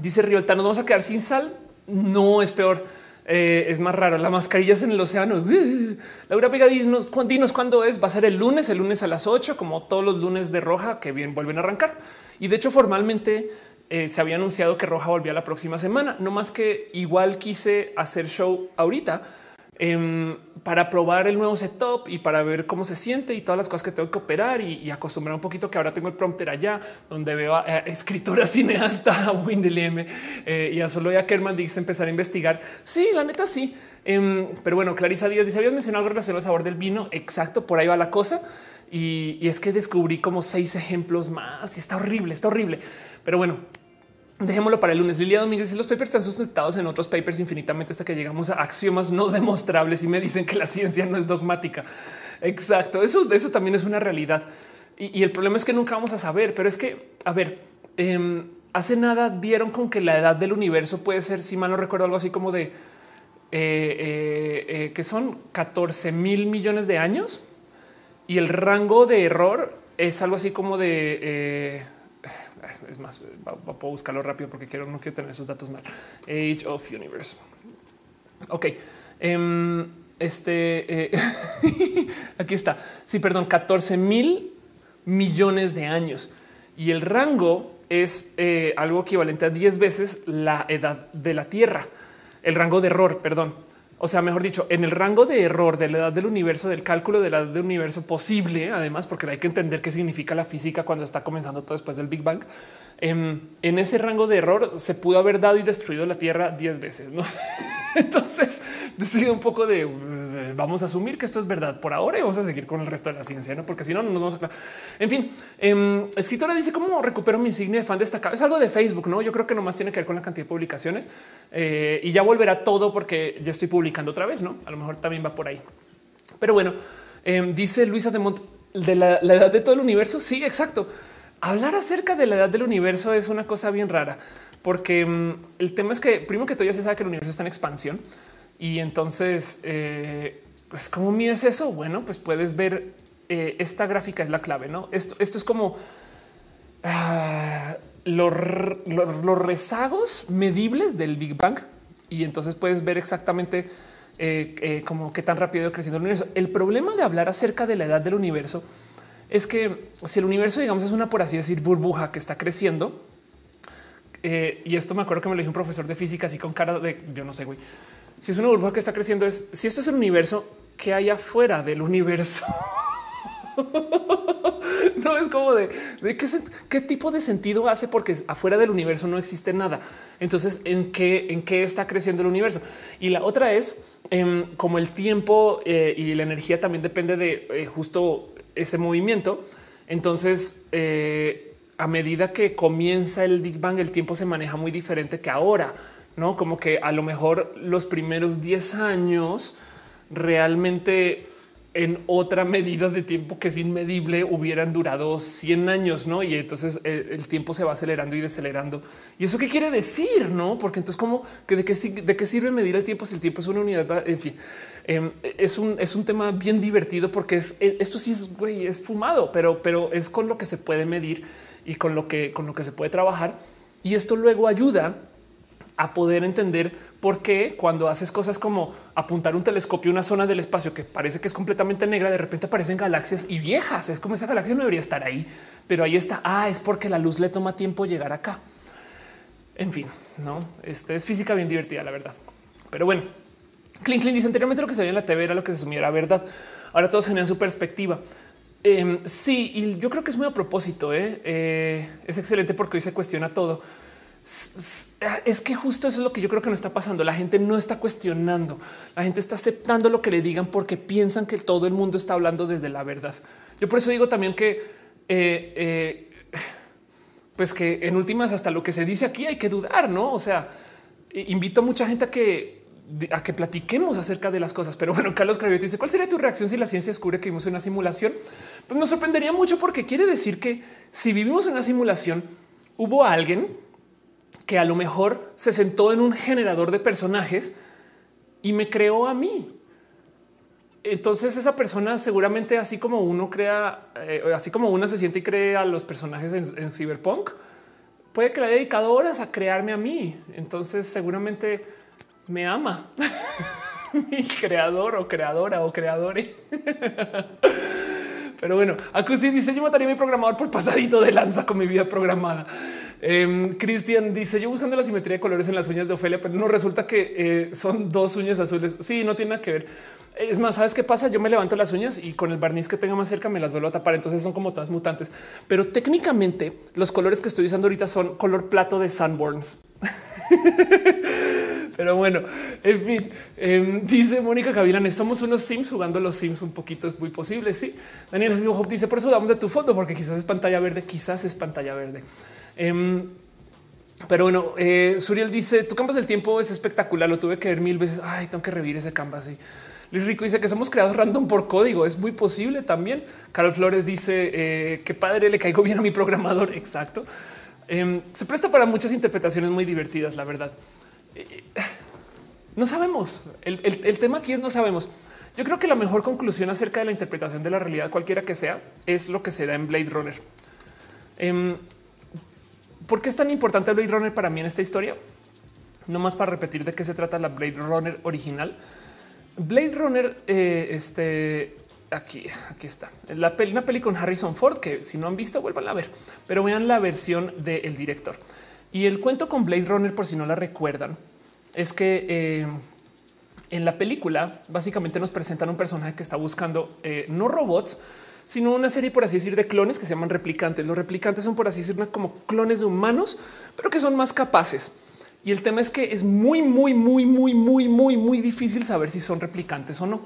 Dice Riolta, nos vamos a quedar sin sal. No es peor. Eh, es más raro. La mascarilla es en el océano. [LAUGHS] Laura Vega, dinos, dinos cuándo es. Va a ser el lunes, el lunes a las 8, como todos los lunes de Roja que bien vuelven a arrancar. Y de hecho, formalmente eh, se había anunciado que Roja volvía la próxima semana. No más que igual quise hacer show ahorita Em, para probar el nuevo setup y para ver cómo se siente y todas las cosas que tengo que operar y, acostumbrar un poquito que ahora tengo el prompter allá donde veo a, escritora [LAUGHS] cineasta a Wendy M eh, y a solo ya Kerman dice empezar a investigar. Sí, la neta sí. Em, pero bueno, Clarisa Díaz dice habías mencionado algo relacionado al sabor del vino. Exacto, por ahí va la cosa. Y es que descubrí como seis ejemplos más y está horrible, está horrible. Pero bueno, Dejémoslo para el lunes. Lilia Domínguez y los papers están sustentados en otros papers infinitamente hasta que llegamos a axiomas no demostrables y me dicen que la ciencia no es dogmática. Exacto. Eso, eso también es una realidad. Y, el problema es que nunca vamos a saber, pero es que, a ver, em, hace nada dieron con que la edad del universo puede ser, si mal no recuerdo, algo así como de eh, eh, eh, que son 14 mil millones de años y el rango de error es algo así como de es más, puedo buscarlo rápido porque quiero, no quiero tener esos datos mal. Age of Universe. Ok. Em, este eh, [LAUGHS] aquí está. Sí, perdón, 14 mil millones de años y el rango es eh, algo equivalente a 10 veces la edad de la Tierra. El rango de error, perdón. O sea, mejor dicho, en el rango de error de la edad del universo, del cálculo de la edad del universo posible, además, porque hay que entender qué significa la física cuando está comenzando todo después del Big Bang. En, ese rango de error se pudo haber dado y destruido la Tierra 10 veces. [LAUGHS] Entonces decido un poco de eh, vamos a asumir que esto es verdad por ahora y vamos a seguir con el resto de la ciencia, ¿no? porque si no, no nos vamos a. En fin, eh, escritora dice cómo recupero mi insignia de fan destacado. Es algo de Facebook, no? Yo creo que nomás tiene que ver con la cantidad de publicaciones eh, y ya volverá todo porque ya estoy publicando otra vez, no? A lo mejor también va por ahí. Pero bueno, em, dice Luisa de Mont de la edad de todo el universo. Sí, exacto. Hablar acerca de la edad del universo es una cosa bien rara porque mm, el tema es que primero que todo ya se sabe que el universo está en expansión y entonces, eh, pues cómo mides eso? Bueno, pues puedes ver eh, esta gráfica es la clave. No, esto, es como ah, los, rezagos medibles del Big Bang. Y entonces puedes ver exactamente eh, eh, como qué tan rápido creciendo el universo. El problema de hablar acerca de la edad del universo que si el universo, digamos, es una, por así decir, burbuja que está creciendo, y esto me acuerdo que me lo dijo un profesor de física así con cara de yo no sé, güey. Si es una burbuja que está creciendo, es si esto es el universo, que hay afuera del universo. [LAUGHS] no es como de, qué, tipo de sentido hace porque afuera del universo no existe nada. Entonces, ¿en qué, en qué está creciendo el universo? Y la otra es em, como el tiempo eh, y la energía también depende de eh, justo ese movimiento. Entonces, eh, a medida que comienza el Big Bang, el tiempo se maneja muy diferente que ahora, no como que a lo mejor los primeros 10 años realmente en otra medida de tiempo que es inmedible hubieran durado 100 años, ¿no? Y entonces eh, el, tiempo se va acelerando y decelerando. ¿Y eso qué quiere decir? No, porque entonces como que de qué, de qué sirve medir el tiempo si el tiempo es una unidad, en fin, em, es, un, es un tema bien divertido porque es, eh, esto sí es, güey, es fumado, pero, pero es con lo que se puede medir y con lo que, con lo que se puede trabajar. Y esto luego ayuda a poder entender por qué cuando haces cosas como apuntar un telescopio a una zona del espacio que parece que es completamente negra, de repente aparecen galaxias y viejas. Es como esa galaxia no debería estar ahí, pero ahí está. Ah, es porque la luz le toma tiempo llegar acá. En fin, no, este es física bien divertida, la verdad. Pero bueno, Clint dice anteriormente lo que se veía en la TV era lo que se asumía era verdad. Ahora todos generan su perspectiva. Em, sí, y yo creo que es muy a propósito. ¿eh? Eh, es excelente porque hoy se cuestiona todo es que justo eso es lo que yo creo que no está pasando. La gente no está cuestionando, la gente está aceptando lo que le digan porque piensan que todo el mundo está hablando desde la verdad. Yo por eso digo también que, eh, eh, pues que en últimas hasta lo que se dice aquí hay que dudar, no? O sea, invito a mucha gente a que a que platiquemos acerca de las cosas. Pero bueno, [LAUGHS] Carlos Cravioto dice cuál sería tu reacción si la ciencia descubre que vivimos en una simulación? Pues nos sorprendería mucho porque quiere decir que si vivimos en una simulación, hubo alguien que a lo mejor se sentó en un generador de personajes y me creó a mí. Entonces esa persona seguramente así como uno crea, eh, así como una se siente y cree a los personajes en, Cyberpunk, puede que le haya dedicado horas a crearme a mí. Entonces seguramente me ama [LAUGHS] mi creador o creadora o creadores. [LAUGHS] Pero bueno, Acusi dice yo mataría mi programador por pasadito de lanza con mi vida programada. Em, Cristian dice yo buscando la simetría de colores en las uñas de Ofelia, pero no resulta que eh, son dos uñas azules. Sí, no tiene nada que ver. Es más, ¿sabes qué pasa? Yo me levanto las uñas y con el barniz que tenga más cerca me las vuelvo a tapar. Entonces son como todas mutantes. Pero técnicamente los colores que estoy usando ahorita son color plato de Sunburns. [LAUGHS] Pero bueno, en fin, em, dice Mónica Gavilanes, somos unos Sims jugando los Sims un poquito, es muy posible. Sí, Daniel dice, por eso damos de tu foto, porque quizás es pantalla verde, quizás es pantalla verde. Em, pero bueno, eh, Suriel dice tu canvas del tiempo es espectacular. Lo tuve que ver mil veces. Ay, tengo que revivir ese canvas. Y Luis Rico dice que somos creados random por código. Es muy posible también. Carol Flores dice eh, que padre le caigo bien a mi programador. [LAUGHS] Exacto. Em, se presta para muchas interpretaciones muy divertidas, la verdad. Eh, no sabemos. El, el, tema aquí es no sabemos. Yo creo que la mejor conclusión acerca de la interpretación de la realidad, cualquiera que sea, es lo que se da en Blade Runner. ¿Por qué es tan importante Blade Runner para mí en esta historia? No más para repetir de qué se trata la Blade Runner original. Blade Runner, eh, este aquí, aquí está la peli, una peli con Harrison Ford que si no han visto, vuelvan a ver, pero vean la versión del director. Y el cuento con Blade Runner, por si no la recuerdan, es que eh, en la película básicamente nos presentan un personaje que está buscando eh, no robots, sino una serie, por así decir, de clones que se llaman replicantes. Los replicantes son, por así decir, como clones de humanos, pero que son más capaces. Y el tema es que es muy, muy, muy, muy, muy, muy, muy difícil saber si son replicantes o no,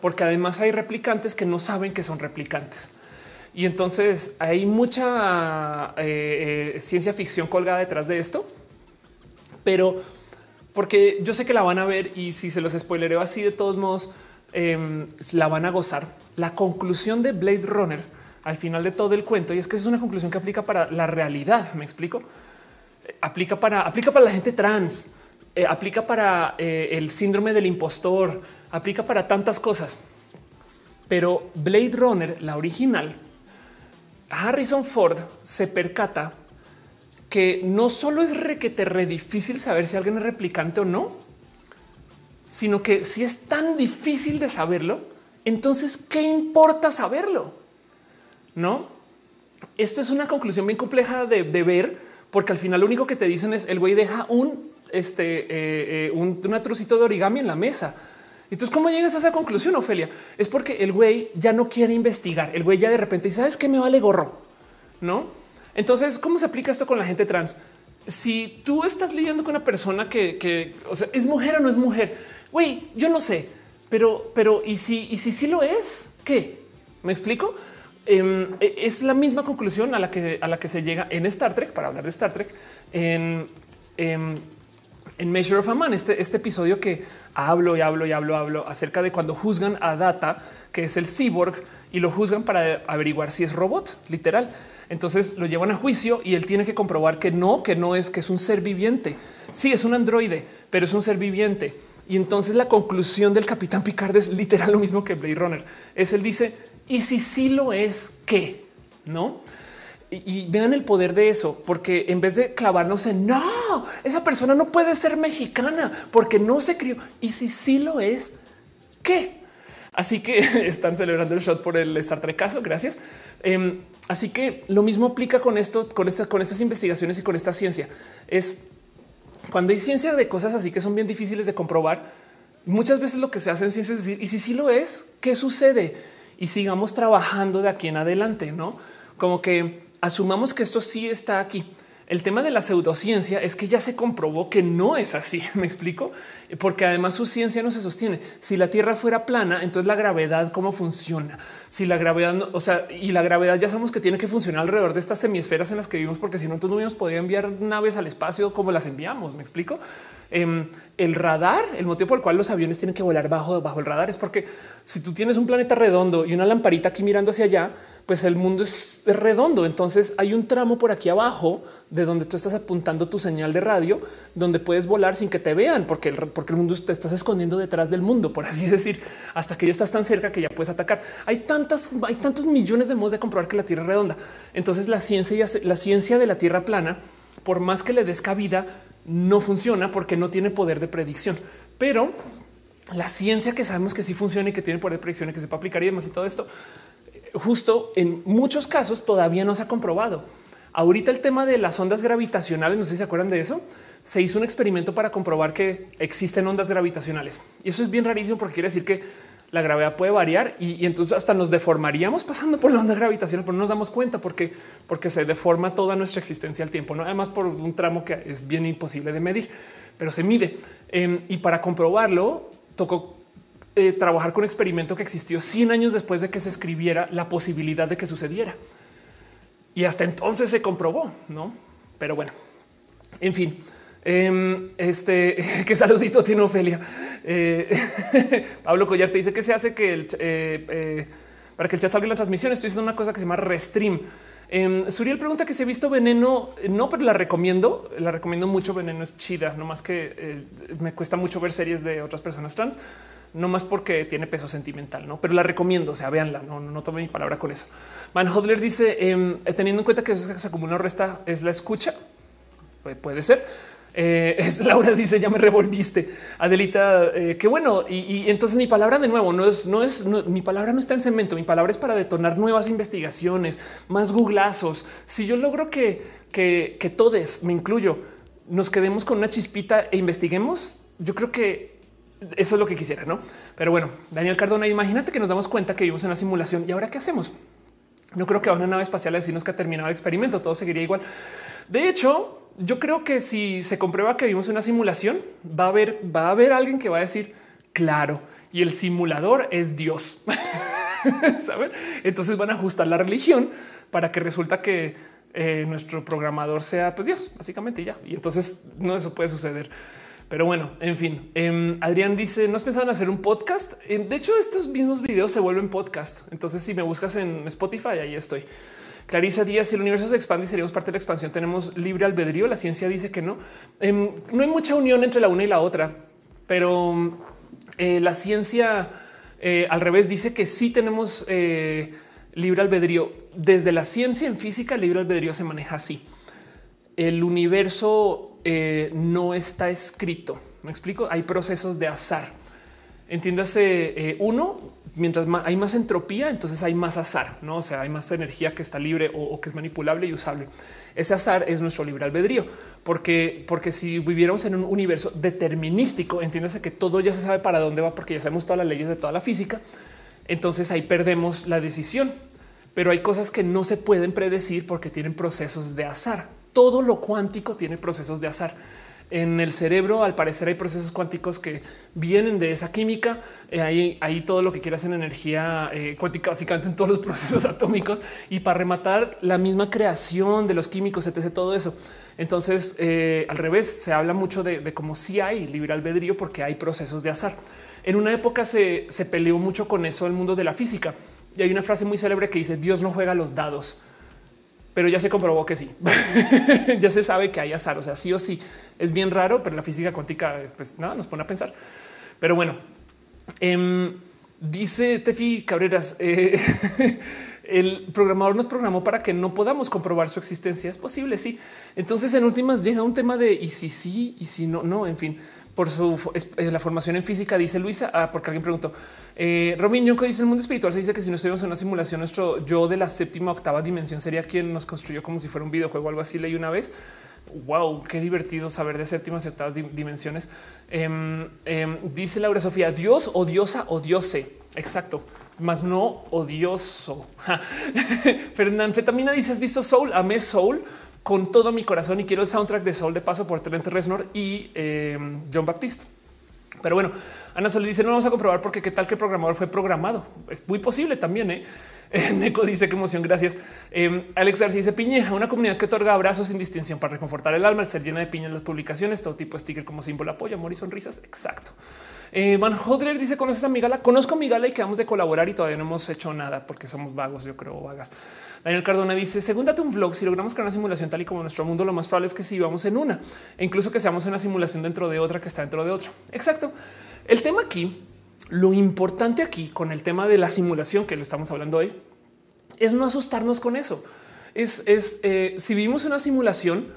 porque además hay replicantes que no saben que son replicantes. Y entonces hay mucha eh, eh, ciencia ficción colgada detrás de esto, pero porque yo sé que la van a ver y si se los spoilereo así de todos modos, Em, la van a gozar. La conclusión de Blade Runner al final de todo el cuento, y es que es una conclusión que aplica para la realidad. Me explico. Eh, aplica para, aplica para la gente trans, eh, aplica para eh, el síndrome del impostor, aplica para tantas cosas. pero Blade Runner, la original, Harrison Ford se percata que no solo es requete re difícil saber si alguien es replicante o no, sino que si es tan difícil de saberlo, entonces qué importa saberlo? No, esto es una conclusión bien compleja de, ver, porque al final lo único que te dicen es el güey deja un, este, eh, eh, un, un trocito de origami en la mesa entonces, ¿cómo llegas a esa conclusión, Ofelia? Es porque el güey ya no quiere investigar. El güey ya de repente dice, ¿sabes qué me vale gorro? ¿No? Entonces, ¿cómo se aplica esto con la gente trans? Si tú estás lidiando con una persona que, o sea, es mujer o no es mujer, güey, yo no sé, pero, pero, ¿y si, y si sí lo es? ¿Qué? ¿Me explico? Em, e, es la misma conclusión a la que a la que se llega en Star Trek para hablar de Star Trek en, en en Measure of a Man, este, este episodio que hablo y hablo y hablo, hablo acerca de cuando juzgan a Data, que es el cyborg, y lo juzgan para averiguar si es robot, literal. Entonces lo llevan a juicio y él tiene que comprobar que no, que no es, que es un ser viviente. Sí, es un androide, pero es un ser viviente. Y entonces la conclusión del capitán Picard es literal lo mismo que Blade Runner. Es él dice, y si sí lo es, ¿qué? No? y, vean el poder de eso, porque en vez de clavarnos en no, esa persona no puede ser mexicana porque no se crió. Y si sí lo es, ¿qué? Así que [LAUGHS] están celebrando el shot por el Star Trek caso. Gracias. Em, así que lo mismo aplica con esto, con con estas investigaciones y con esta ciencia. Es cuando hay ciencia de cosas así que son bien difíciles de comprobar. Muchas veces lo que se hace en ciencia es decir, y si sí lo es, ¿qué sucede? Y sigamos trabajando de aquí en adelante, no como que asumamos que esto sí está aquí. El tema de la pseudociencia es que ya se comprobó que no es así. [LAUGHS] Me explico, porque además su ciencia no se sostiene. Si la Tierra fuera plana, entonces la gravedad cómo funciona. Si la gravedad, o sea, y la gravedad ya sabemos que tiene que funcionar alrededor de estas semiesferas en las que vivimos, porque si no, tú no podido enviar naves al espacio como las enviamos. Me explico. Em, el radar, el motivo por el cual los aviones tienen que volar bajo, bajo el radar es porque si tú tienes un planeta redondo y una lamparita aquí mirando hacia allá, pues el mundo es, redondo. Entonces hay un tramo por aquí abajo de donde tú estás apuntando tu señal de radio, donde puedes volar sin que te vean, porque el, porque el mundo te estás escondiendo detrás del mundo, por así [LAUGHS] decir, hasta que ya estás tan cerca que ya puedes atacar. Hay tantas, hay tantos millones de modos de comprobar que la Tierra es redonda. Entonces la ciencia, la ciencia de la Tierra plana, por más que le des cabida, no funciona porque no tiene poder de predicción. Pero la ciencia que sabemos que sí funciona y que tiene poder de predicción y que se puede aplicar y demás y todo esto justo en muchos casos todavía no se ha comprobado. Ahorita el tema de las ondas gravitacionales, no sé si se acuerdan de eso, se hizo un experimento para comprobar que existen ondas gravitacionales. Y eso es bien rarísimo porque quiere decir que la gravedad puede variar y, entonces hasta nos deformaríamos pasando por la onda gravitacional, pero no nos damos cuenta porque, porque se deforma toda nuestra existencia al tiempo, no además por un tramo que es bien imposible de medir, pero se mide. Em, y para comprobarlo, tocó eh, trabajar con un experimento que existió 100 años después de que se escribiera la posibilidad de que sucediera. Y hasta entonces se comprobó, ¿no? Pero bueno, en fin, em, este, [LAUGHS] qué saludito tiene Ofelia. Eh, [LAUGHS] Pablo Collar te dice que se hace que el, eh, para que el chat salga en la transmisión. Estoy haciendo una cosa que se llama restream. Eh, Suriel pregunta que si he visto veneno. No, pero la recomiendo. La recomiendo mucho. Veneno es chida, no más que me cuesta mucho ver series de otras personas trans no más porque tiene peso sentimental, no, pero la recomiendo. O sea, véanla. No, no, tome mi palabra con eso. Man Hodler dice em, teniendo en cuenta que eso se acumula resta es la escucha. puede ser. Eh, [LAUGHS] es Laura dice ya me revolviste Adelita. Eh, qué bueno. Y, entonces mi palabra de nuevo no es, no es, mi palabra no está en cemento. Mi palabra es para detonar nuevas investigaciones, más googlazos. Si yo logro que, que, que todos, me incluyo, nos quedemos con una chispita e investiguemos, yo creo que eso es lo que quisiera, ¿no? Pero bueno, Daniel Cardona, imagínate que nos damos cuenta que vivimos en una simulación y ahora qué hacemos? No creo que va una nave espacial a decirnos que ha terminado el experimento, todo seguiría igual. De hecho, yo creo que si se comprueba que vivimos en una simulación, va a haber, va a haber alguien que va a decir, claro, y el simulador es Dios. [LAUGHS] Entonces van a ajustar la religión para que resulta que eh, nuestro programador sea pues Dios, básicamente ya. Y entonces no, eso puede suceder. Pero bueno, en fin, em, Adrián dice, ¿no has pensado en hacer un podcast? Em, de hecho, estos mismos videos se vuelven podcast. Entonces, si me buscas en Spotify, ahí estoy. Clarisa Díaz, si el universo se expande y seríamos parte de la expansión, tenemos libre albedrío. La ciencia dice que no. Em, no hay mucha unión entre la una y la otra, pero eh, la ciencia Eh, al revés, dice que sí tenemos eh, libre albedrío. Desde la ciencia en física, el libre albedrío se maneja así. El universo no está escrito. Me explico. Hay procesos de azar. Entiéndase, uno, mientras hay más entropía, entonces hay más azar, no? O sea, hay más energía que está libre o que es manipulable y usable. Ese azar es nuestro libre albedrío, porque, porque si viviéramos en un universo determinístico, entiéndase que todo ya se sabe para dónde va, porque ya sabemos todas las leyes de toda la física. Entonces ahí perdemos la decisión, pero hay cosas que no se pueden predecir porque tienen procesos de azar. Todo lo cuántico tiene procesos de azar en el cerebro, al parecer hay procesos cuánticos que vienen de esa química. Eh, ahí, todo lo que quieras en energía eh, cuántica, básicamente en todos los [LAUGHS] procesos atómicos y para rematar la misma creación de los químicos, etc. Todo eso. Entonces, eh, al revés, se habla mucho de, cómo si hay libre albedrío porque hay procesos de azar. En una época se, se peleó mucho con eso el mundo de la física. Y hay una frase muy célebre que dice Dios no juega los dados pero ya se comprobó que sí. [LAUGHS] ya se sabe que hay azar. O sea, sí o sí es bien raro, pero la física cuántica pues nada nos pone a pensar. Pero bueno, em, dice Tefi Cabreras, eh, [LAUGHS] el programador nos programó para que no podamos comprobar su existencia. Es posible, sí. Entonces, en últimas llega un tema de y si sí y si no, no, en fin por su eh, la formación en física, dice Luisa, ah, porque alguien preguntó. Eh, Robin Yonko dice el mundo espiritual se dice que si no estuviéramos en una simulación, nuestro yo de la séptima octava dimensión sería quien nos construyó como si fuera un videojuego algo así. Leí una vez. Wow, qué divertido saber de séptimas y octavas dimensiones. Em, em, dice Laura Sofía, Dios o diosa o diose. Exacto, más no odioso. [LAUGHS] Fernán dice: ¿Has visto Soul? Amé Soul con todo mi corazón y quiero el soundtrack de Soul de paso por Trent Reznor y eh, John Baptiste. Pero bueno, Ana Sol dice no vamos a comprobar porque qué tal que el programador fue programado. Es muy posible también. ¿eh? [LAUGHS] Neko dice que emoción. Gracias. Eh, Alex García dice piñeja, una comunidad que otorga abrazos sin distinción para reconfortar el alma, el ser llena de piña en las publicaciones, todo tipo de sticker como símbolo apoyo, amor y sonrisas. Exacto. Eh, Van Hodler dice conoces a Migala. Conozco a Migala y quedamos de colaborar y todavía no hemos hecho nada porque somos vagos. Yo creo vagas. Daniel Cardona dice: Según date un vlog, si logramos crear una simulación tal y como nuestro mundo, lo más probable es que si vamos en una e incluso que seamos una simulación dentro de otra que está dentro de otra. Exacto. El tema aquí, lo importante aquí con el tema de la simulación que lo estamos hablando hoy, es no asustarnos con eso. Es, es eh, si vivimos una simulación,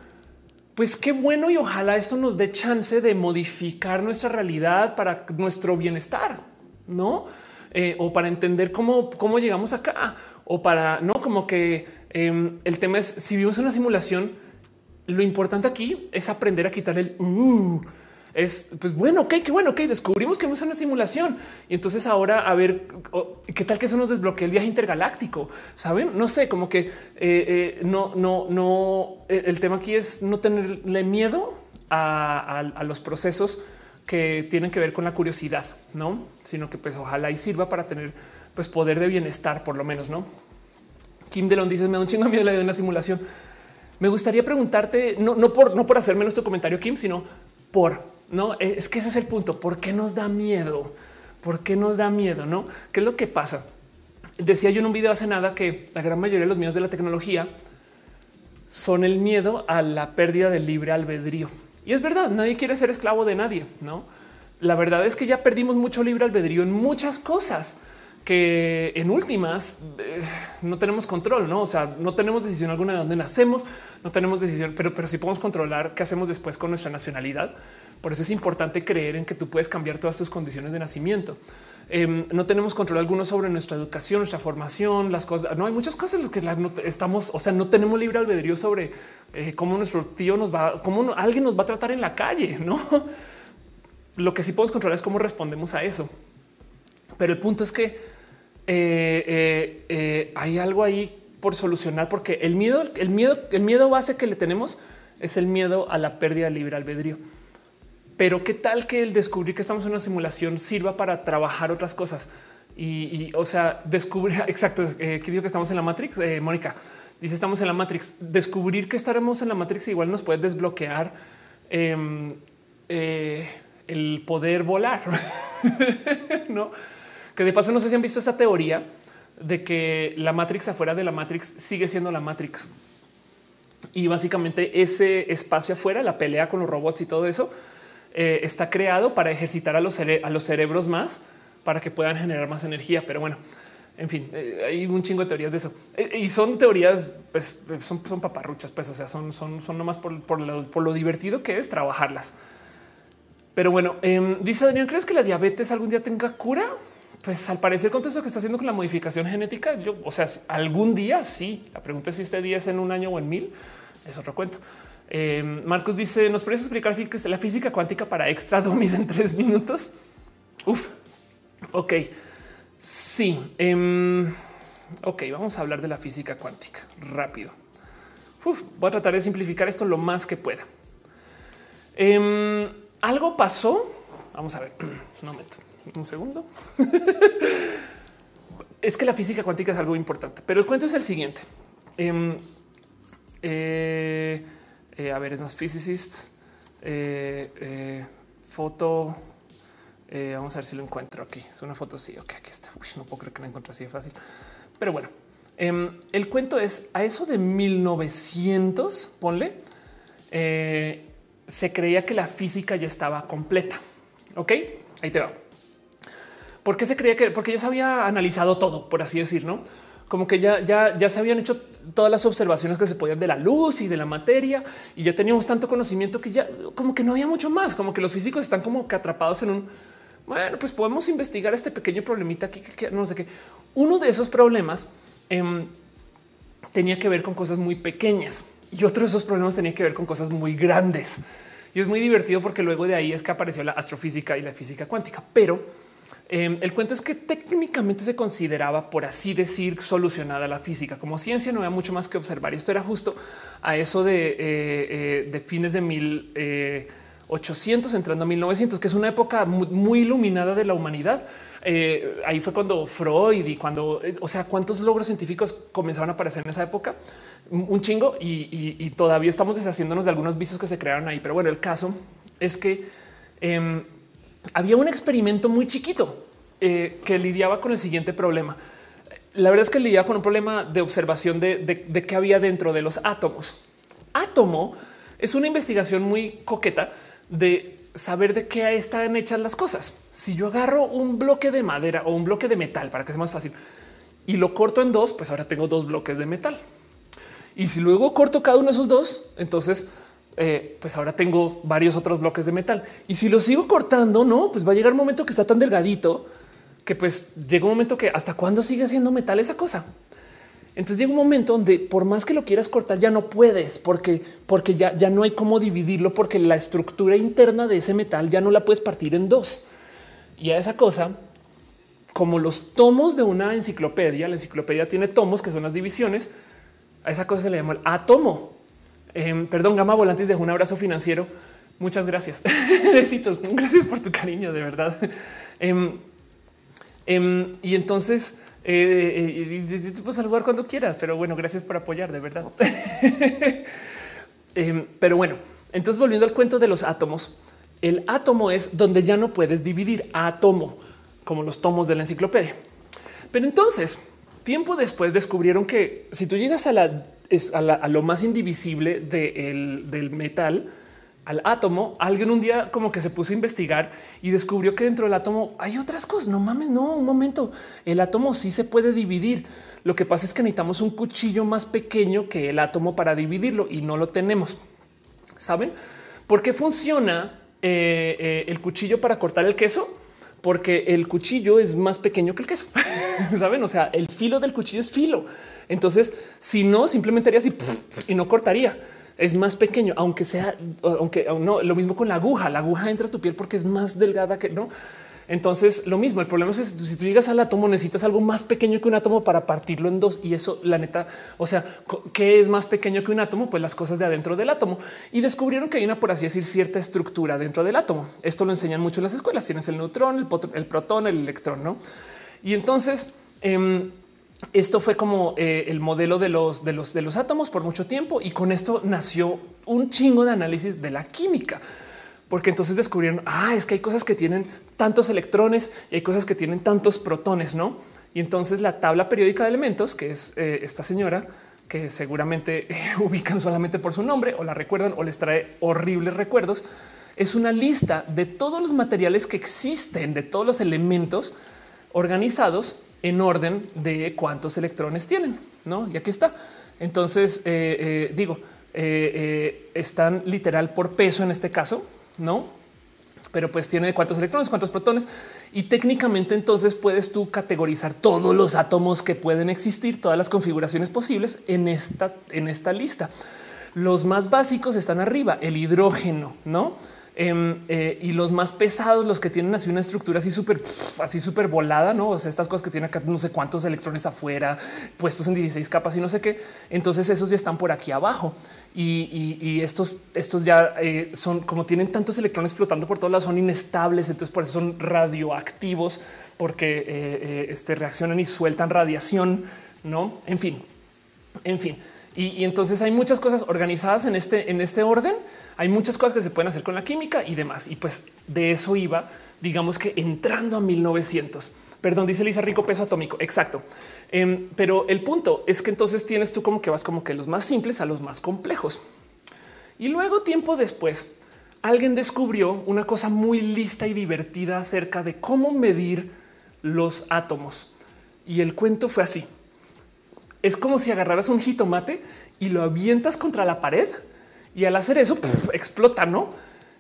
pues qué bueno y ojalá esto nos dé chance de modificar nuestra realidad para nuestro bienestar, no? Eh, o para entender cómo, cómo llegamos acá o para no como que em, el tema es si vivimos una simulación, lo importante aquí es aprender a quitar el uh, es pues bueno, ok, qué bueno, ok, descubrimos que vamos en una simulación y entonces ahora a ver qué tal que eso nos desbloquea el viaje intergaláctico. Saben, no sé, como que eh, eh, no, no, no. El tema aquí es no tenerle miedo a, a, los procesos que tienen que ver con la curiosidad, no, sino que pues ojalá y sirva para tener pues poder de bienestar, por lo menos, no? Kim Delon dice: Me da un chingo miedo la idea de una simulación. Me gustaría preguntarte, no, no por no por hacer menos tu comentario, Kim, sino por no es que ese es el punto. ¿Por qué nos da miedo? ¿Por qué nos da miedo? No, qué es lo que pasa? Decía yo en un video hace nada que la gran mayoría de los miedos de la tecnología son el miedo a la pérdida del libre albedrío. Y es verdad, nadie quiere ser esclavo de nadie, no? La verdad es que ya perdimos mucho libre albedrío en muchas cosas que en últimas eh, no tenemos control, no? O sea, no tenemos decisión alguna de dónde nacemos, no tenemos decisión, pero, pero sí podemos controlar qué hacemos después con nuestra nacionalidad. Por eso es importante creer en que tú puedes cambiar todas tus condiciones de nacimiento. Em, no tenemos control alguno sobre nuestra educación, nuestra formación, las cosas. No hay muchas cosas en las que estamos, o sea, no tenemos libre albedrío sobre eh, cómo nuestro tío nos va, cómo alguien nos va a tratar en la calle, [LAUGHS] no? Lo que sí podemos controlar es cómo respondemos a eso. Pero el punto es que eh, eh, hay algo ahí por solucionar, porque el miedo, el miedo, el miedo base que le tenemos es el miedo a la pérdida de libre albedrío. Pero qué tal que el descubrir que estamos en una simulación sirva para trabajar otras cosas y, o sea, descubrir [LAUGHS] exacto que digo que estamos en la Matrix. Mónica dice estamos en la Matrix. Descubrir que estaremos en la Matrix igual nos puede desbloquear em, el poder volar, [LAUGHS] no? Que de paso no sé si han visto esa teoría de que la Matrix afuera de la Matrix sigue siendo la Matrix. Y básicamente ese espacio afuera, la pelea con los robots y todo eso, eh, está creado para ejercitar a los, cerebros más para que puedan generar más energía. Pero bueno, en fin, eh, hay un chingo de teorías de eso eh, y son teorías, pues son, paparruchas, pues, o sea, son, son, son nomás por, por, lo, divertido que es trabajarlas. Pero bueno, eh, dice Adrián, ¿crees que la diabetes algún día tenga cura? Pues al parecer con todo eso que está haciendo con la modificación genética, yo, o sea, algún día sí. La pregunta es si este día es en un año o en mil. Es otro cuento. Eh, Marcos dice, ¿nos puedes explicar la física cuántica para extra domis en tres minutos? Uf, ok. Sí. Um, ok, vamos a hablar de la física cuántica rápido. Voy a tratar de simplificar esto lo más que pueda. Um, algo pasó. Vamos a ver. [CLEARS THROAT] Un momento, un segundo. [LAUGHS] es que la física cuántica es algo importante, pero el cuento es el siguiente. Eh, eh, a ver, es más physicists. Eh, eh, foto. Vamos a ver si lo encuentro aquí. Es una foto. Sí, ok, aquí está. No puedo creer que la encuentre así de fácil. Pero bueno, em, el cuento es a eso de 1900. Ponle. se creía que la física ya estaba completa. Ok, ahí te va. ¿Por qué se creía que? Porque ya se había analizado todo, por así decir, no? Como que ya, ya, ya se habían hecho todas las observaciones que se podían de la luz y de la materia y ya teníamos tanto conocimiento que ya como que no había mucho más, como que los físicos están como que atrapados en un bueno, pues podemos investigar este pequeño problemita aquí que, no sé qué. Uno de esos problemas eh, tenía que ver con cosas muy pequeñas y otro de esos problemas tenía que ver con cosas muy grandes. Y es muy divertido porque luego de ahí es que apareció la astrofísica y la física cuántica, pero Em, el cuento es que técnicamente se consideraba, por así decir, solucionada la física. Como ciencia no había mucho más que observar. Y esto era justo a eso de, eh, eh, de fines de 1800, eh, entrando a 1900, que es una época muy, iluminada de la humanidad. ahí fue cuando Freud y cuando, o sea, cuántos logros científicos comenzaron a aparecer en esa época, un chingo y, todavía estamos deshaciéndonos de algunos vicios que se crearon ahí. Pero bueno, el caso es que em, había un experimento muy chiquito eh, que lidiaba con el siguiente problema. La verdad es que lidiaba con un problema de observación de, de, qué había dentro de los átomos. Átomo es una investigación muy coqueta de saber de qué están hechas las cosas. Si yo agarro un bloque de madera o un bloque de metal para que sea más fácil y lo corto en dos, pues ahora tengo dos bloques de metal. Y si luego corto cada uno de esos dos, entonces eh, pues ahora tengo varios otros bloques de metal. Y si lo sigo cortando, no, pues va a llegar un momento que está tan delgadito que pues llega un momento que hasta cuándo sigue siendo metal esa cosa. Entonces llega un momento donde por más que lo quieras cortar ya no puedes porque porque ya, ya no hay cómo dividirlo porque la estructura interna de ese metal ya no la puedes partir en dos. Y a esa cosa, como los tomos de una enciclopedia, la enciclopedia tiene tomos que son las divisiones, a esa cosa se le llama el átomo. Em, perdón, Gama Volantes dejó un abrazo financiero. Muchas gracias. [LAUGHS] Besitos. Gracias por tu cariño, de verdad. Em, em, y entonces eh, eh, te puedo saludar cuando quieras, pero bueno, gracias por apoyar, de verdad. [LAUGHS] pero bueno, entonces volviendo al cuento de los átomos, el átomo es donde ya no puedes dividir átomo, como los tomos de la enciclopedia. Pero entonces, tiempo después descubrieron que si tú llegas a la es a, lo más indivisible del metal, al átomo, alguien un día como que se puso a investigar y descubrió que dentro del átomo hay otras cosas. No mames, no, un momento. El átomo sí se puede dividir. Lo que pasa es que necesitamos un cuchillo más pequeño que el átomo para dividirlo y no lo tenemos. ¿Saben? ¿Por qué funciona eh, eh, el cuchillo para cortar el queso? Porque el cuchillo es más pequeño que el queso. [LAUGHS] Saben? O sea, el filo del cuchillo es filo. Entonces, si no, simplemente haría así y no cortaría. Es más pequeño, aunque sea, aunque no, lo mismo con la aguja. La aguja entra a tu piel porque es más delgada que no. Entonces, lo mismo. El problema es que si tú llegas al átomo, necesitas algo más pequeño que un átomo para partirlo en dos. Y eso, la neta, o sea, ¿qué es más pequeño que un átomo? Pues las cosas de adentro del átomo. Y descubrieron que hay una, por así decir, cierta estructura dentro del átomo. Esto lo enseñan mucho en las escuelas. Tienes el neutrón, el, protón, el electrón, no? Y entonces, em, esto fue como eh, el modelo de los, de, los, de los átomos por mucho tiempo y con esto nació un chingo de análisis de la química. Porque entonces descubrieron, ah, es que hay cosas que tienen tantos electrones y hay cosas que tienen tantos protones, ¿no? Y entonces la tabla periódica de elementos, que es eh, esta señora, que seguramente [LAUGHS] ubican solamente por su nombre o la recuerdan o les trae horribles recuerdos, es una lista de todos los materiales que existen, de todos los elementos organizados en orden de cuántos electrones tienen, ¿no? Y aquí está. Entonces, eh, eh, digo, están literal por peso en este caso, ¿no? Pero pues tiene cuántos electrones, cuántos protones. Y técnicamente entonces puedes tú categorizar todos los átomos que pueden existir, todas las configuraciones posibles en esta, en esta lista. Los más básicos están arriba, el hidrógeno, ¿no? Em, eh, y los más pesados, los que tienen así una estructura así súper, así súper volada, no? O sea, estas cosas que tienen acá no sé cuántos electrones afuera, puestos en 16 capas y no sé qué. Entonces, esos ya están por aquí abajo y, estos, estos ya eh, son como tienen tantos electrones flotando por todos lados, son inestables. Entonces, por eso son radioactivos, porque eh, este, reaccionan y sueltan radiación, no? En fin, en fin. Y, entonces hay muchas cosas organizadas en este, en este orden. Hay muchas cosas que se pueden hacer con la química y demás. Y pues de eso iba, digamos que entrando a 1900. Perdón, dice Lisa Rico, peso atómico. Exacto. Em, pero el punto es que entonces tienes tú como que vas como que los más simples a los más complejos. Y luego tiempo después, alguien descubrió una cosa muy lista y divertida acerca de cómo medir los átomos. Y el cuento fue así es como si agarraras un jitomate y lo avientas contra la pared y al hacer eso explota, ¿no?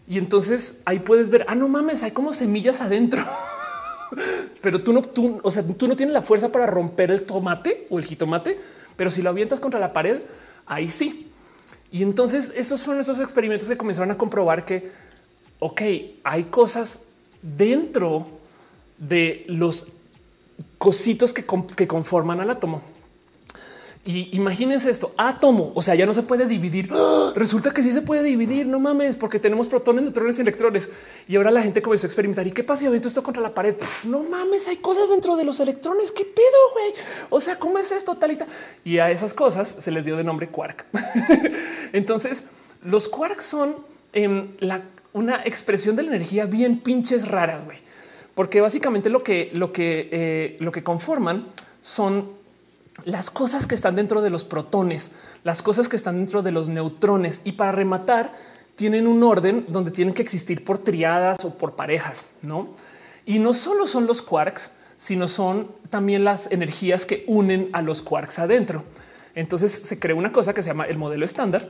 Y entonces ahí puedes ver, ah, no mames, hay como semillas adentro. [LAUGHS] pero tú no, tú, o sea, tú no tienes la fuerza para romper el tomate o el jitomate, pero si lo avientas contra la pared, ahí sí. Y entonces esos fueron esos experimentos que comenzaron a comprobar que, ok, hay cosas dentro de los cositos que, que conforman al átomo. Y imagínense esto, átomo, o sea, ya no se puede dividir. ¡Ah! Resulta que sí se puede dividir, no mames, porque tenemos protones, neutrones y electrones. Y ahora la gente comenzó a experimentar. ¿Y qué pasa si esto contra la pared? no mames, hay cosas dentro de los electrones. ¿Qué pedo, güey? O sea, ¿cómo es esto, tal y? Y a esas cosas se les dio de nombre quark. [LAUGHS] Entonces, los quarks son em, una expresión de la energía bien pinches raras, güey. Porque básicamente lo que, lo que, eh, lo que conforman son las cosas que están dentro de los protones, las cosas que están dentro de los neutrones y para rematar tienen un orden donde tienen que existir por triadas o por parejas, ¿no? Y no solo son los quarks, sino son también las energías que unen a los quarks adentro. Entonces se creó una cosa que se llama el modelo estándar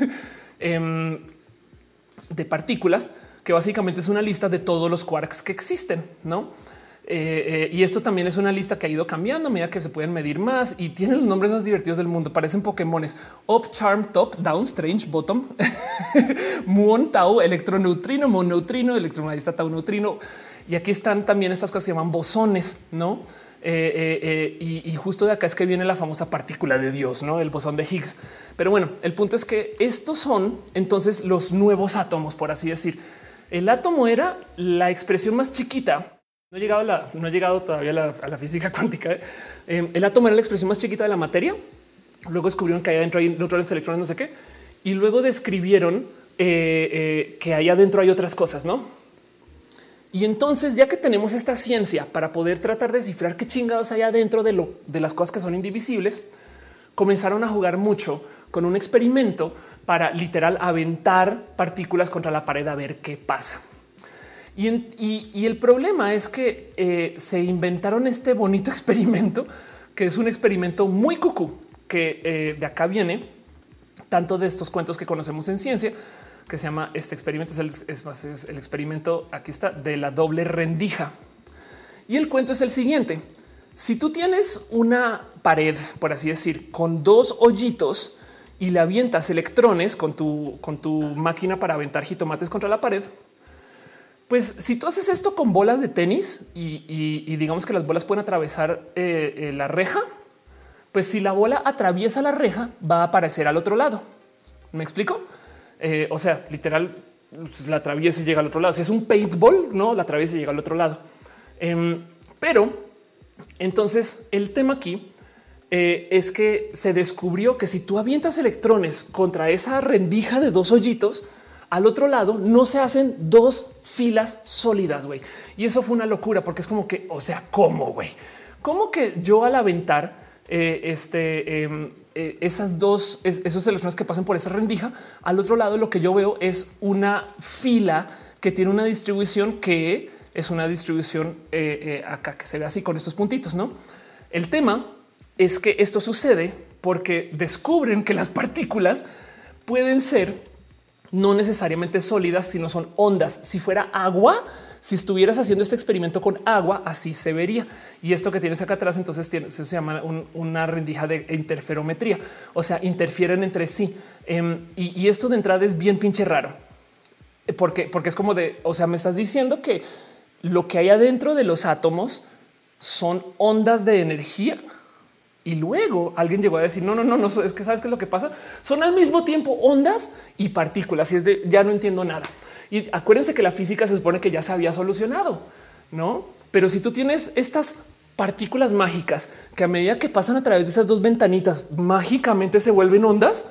[LAUGHS] em, de partículas, que básicamente es una lista de todos los quarks que existen, ¿no? Eh, eh, y esto también es una lista que ha ido cambiando a medida que se pueden medir más y tienen los nombres más divertidos del mundo. Parecen Pokémones. Up, Charm, Top, Down, Strange, Bottom, [LAUGHS] Muon, Tau, Electroneutrino, Moneutrino, Electromagnetista, Tau, Neutrino. Y aquí están también estas cosas que se llaman bosones, ¿no? Eh, y, y, justo de acá es que viene la famosa partícula de Dios, no el bosón de Higgs. Pero bueno, el punto es que estos son entonces los nuevos átomos, por así decir. El átomo era la expresión más chiquita no he llegado, todavía a la, física [LAUGHS] cuántica. ¿eh? Em, el átomo era la expresión más chiquita de la materia. Luego descubrieron que hay adentro hay neutrones, electrones, no sé qué. Y luego describieron eh, eh, que ahí adentro hay otras cosas, ¿no? Y entonces, ya que tenemos esta ciencia para poder tratar de descifrar qué chingados hay adentro de, lo, de las cosas que son indivisibles, comenzaron a jugar mucho con un experimento para literal aventar partículas contra la pared a ver qué pasa. Y, el problema es que eh, se inventaron este bonito [LAUGHS] experimento, que es un experimento muy cucú, que eh, de acá viene tanto de estos cuentos que conocemos en ciencia, que se llama este experimento, es el, es el experimento, aquí está, de la doble rendija. Y el cuento es el siguiente. Si tú tienes una pared, por así decir, con dos hoyitos y le avientas electrones con tu, con tu máquina para aventar jitomates contra la pared, pues si tú haces esto con bolas de tenis y, digamos que las bolas pueden atravesar eh, eh, la reja, pues si la bola atraviesa la reja va a aparecer al otro lado. ¿Me explico? Eh, o sea, literal, pues, la atraviesa y llega al otro lado. Si es un paintball, no la atraviesa y llega al otro lado. Em, pero entonces el tema aquí es que se descubrió que si tú avientas electrones contra esa rendija de dos hoyitos, al otro lado no se hacen dos filas sólidas, güey. Y eso fue una locura porque es como que, o sea, ¿cómo, güey? ¿Cómo que yo al aventar eh, este, em, eh, esas dos, esos electrones que pasan por esa rendija, al otro lado lo que yo veo es una fila que tiene una distribución que es una distribución eh, eh, acá que se ve así con estos puntitos, ¿no? El tema es que esto sucede porque descubren que las partículas pueden ser no necesariamente sólidas, sino son ondas. Si fuera agua, si estuvieras haciendo este experimento con agua, así se vería. Y esto que tienes acá atrás, entonces se llama una rendija de interferometría, o sea, interfieren entre sí. Em, y, esto de entrada es bien pinche raro, porque, porque es como de, o sea, me estás diciendo que lo que hay adentro de los átomos son ondas de energía. Y luego alguien llegó a decir, no, no, no, no, es que sabes qué es lo que pasa. Son al mismo tiempo ondas y partículas. Y es de, ya no entiendo nada. Y acuérdense que la física se supone que ya se había solucionado, no? Pero si tú tienes estas partículas mágicas que a medida que pasan a través de esas dos ventanitas mágicamente se vuelven ondas,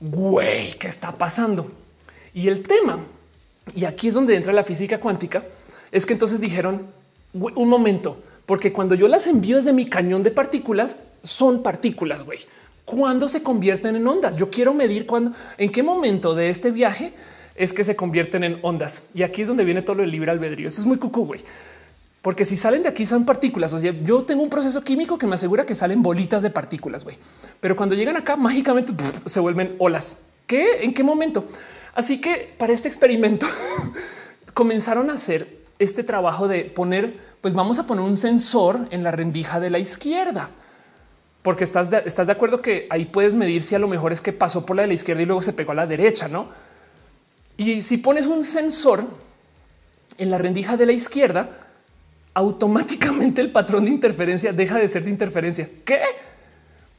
güey, ¿qué está pasando? Y el tema, y aquí es donde entra la física cuántica, es que entonces dijeron un momento, porque cuando yo las envío desde mi cañón de partículas, son partículas, güey. ¿Cuándo se convierten en ondas? Yo quiero medir cuándo, en qué momento de este viaje es que se convierten en ondas. Y aquí es donde viene todo el libre albedrío. Eso es muy cucú, güey. Porque si salen de aquí son partículas. O sea, yo tengo un proceso químico que me asegura que salen bolitas de partículas, güey. Pero cuando llegan acá, mágicamente se vuelven olas. ¿Qué? ¿En qué momento? Así que para este experimento [LAUGHS] comenzaron a hacer este trabajo de poner, pues vamos a poner un sensor en la rendija de la izquierda. Porque estás de, estás de acuerdo que ahí puedes medir si a lo mejor es que pasó por la de la izquierda y luego se pegó a la derecha, ¿no? Y si pones un sensor en la rendija de la izquierda, automáticamente el patrón de interferencia deja de ser de interferencia. ¿Qué?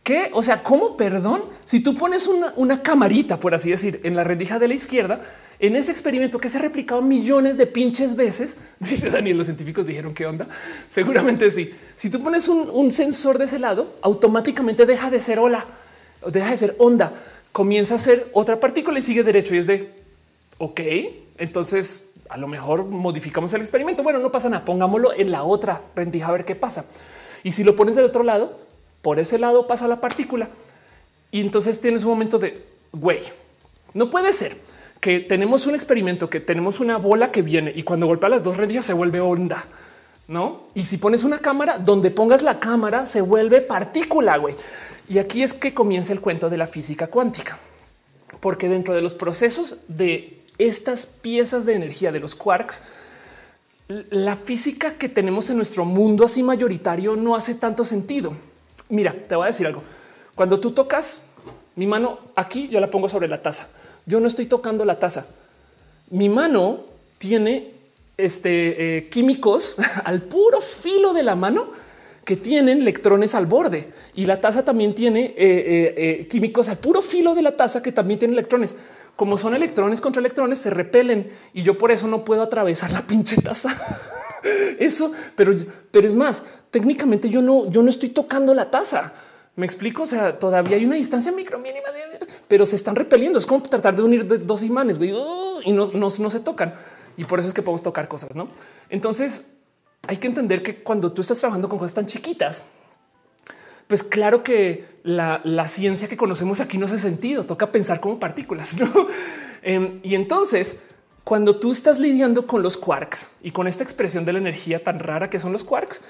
¿Qué? O sea, ¿cómo perdón? Si tú pones una, camarita, por así decir, en la rendija de la izquierda, en ese experimento que se ha replicado millones de pinches veces, [LAUGHS] dice Daniel, los científicos dijeron qué onda. Seguramente sí. Si tú pones un, sensor de ese lado, automáticamente deja de ser ola, deja de ser onda, comienza a ser otra partícula y sigue derecho. Y es de ok, entonces a lo mejor modificamos el experimento. Bueno, no pasa nada, pongámoslo en la otra rendija a ver qué pasa. Y si lo pones del otro lado, por ese lado pasa la partícula. Y entonces tienes un momento de güey, no puede ser que tenemos un experimento que tenemos una bola que viene y cuando golpea las dos rendijas se vuelve onda. No? Y si pones una cámara donde pongas la cámara se vuelve partícula, güey. Y aquí es que comienza el cuento de la física cuántica, porque dentro de los procesos de estas piezas de energía de los quarks, la física que tenemos en nuestro mundo así mayoritario no hace tanto sentido. Mira, te voy a decir algo. Cuando tú tocas mi mano aquí, yo la pongo sobre la taza. Yo no estoy tocando la taza. Mi mano tiene este, eh, químicos [LAUGHS] al puro filo de la mano que tienen electrones al borde y la taza también tiene eh, eh, químicos al puro filo de la taza que también tienen electrones como son electrones contra electrones, se repelen y yo por eso no puedo atravesar la pinche taza. [LAUGHS] [LAUGHS] eso, pero, pero es más, técnicamente yo no, yo no estoy tocando la taza. Me explico. O sea, todavía hay una distancia micro mínima, pero se están repeliendo. Es como tratar de unir dos imanes uh, y no, no, no se tocan. Y por eso es que podemos tocar cosas. No, entonces hay que entender que cuando tú estás trabajando con cosas tan chiquitas, pues claro que la, ciencia que conocemos aquí no hace sentido. Toca pensar como partículas. [LAUGHS] Em, y entonces, cuando tú estás lidiando con los quarks y con esta expresión de la energía tan rara que son los quarks,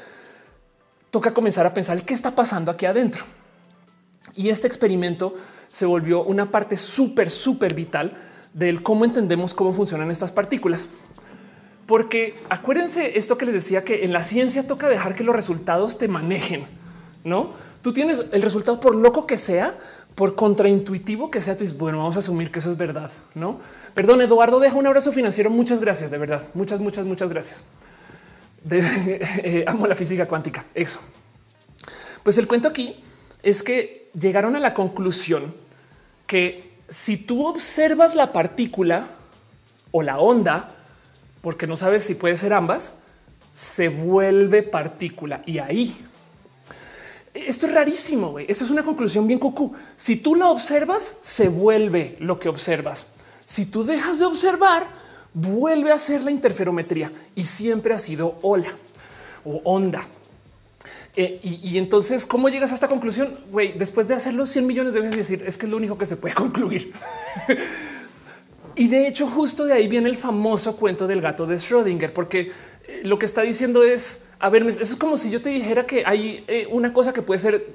toca comenzar a pensar qué está pasando aquí adentro. Y este experimento se volvió una parte súper, súper vital del cómo entendemos cómo funcionan estas partículas. Porque acuérdense esto que les decía que en la ciencia toca dejar que los resultados te manejen, no? tú tienes el resultado por loco que sea, por contraintuitivo que sea, tú dices, bueno, vamos a asumir que eso es verdad, ¿no? Perdón, Eduardo, deja un abrazo financiero. Muchas gracias, de verdad. Muchas, muchas, muchas gracias. [LAUGHS] Eh, amo la física cuántica. Eso. Pues el cuento aquí es que llegaron a la conclusión que si tú observas la partícula o la onda, porque no sabes si puede ser ambas, se vuelve partícula y ahí esto es rarísimo. güey. Eso es una conclusión bien cucú. Si tú la observas, se vuelve lo que observas. Si tú dejas de observar, vuelve a ser la interferometría y siempre ha sido ola o onda. Eh, y, entonces, ¿cómo llegas a esta conclusión? Güey, después de hacerlo 100 millones de veces decir es que es lo único que se puede [LAUGHS] concluir. y de hecho, justo de ahí viene el famoso cuento del gato de Schrödinger, porque lo que está diciendo es, a ver, eso es como si yo te dijera que hay eh, una cosa que puede ser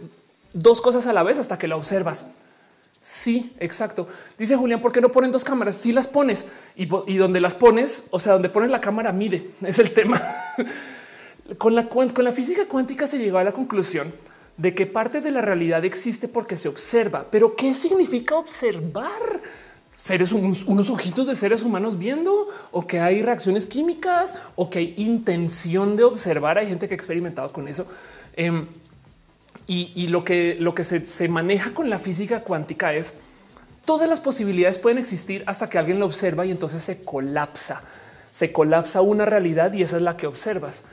dos cosas a la vez hasta que la observas. Sí, exacto. Dice Julián, ¿por qué no ponen dos cámaras? Si las pones y, donde las pones, o sea, donde pones la cámara, mide, [LAUGHS] es el tema. con, la, con la física cuántica se llegó a la conclusión de que parte de la realidad existe porque se observa. Pero ¿qué significa observar? Seres unos, ojitos de seres humanos viendo o que hay reacciones químicas o que hay intención de observar. Hay gente que ha experimentado con eso. Em, y, lo que, lo que se, se maneja con la física cuántica es todas las posibilidades pueden existir hasta que alguien lo observa y entonces se colapsa. Se colapsa una realidad y esa es la que observas.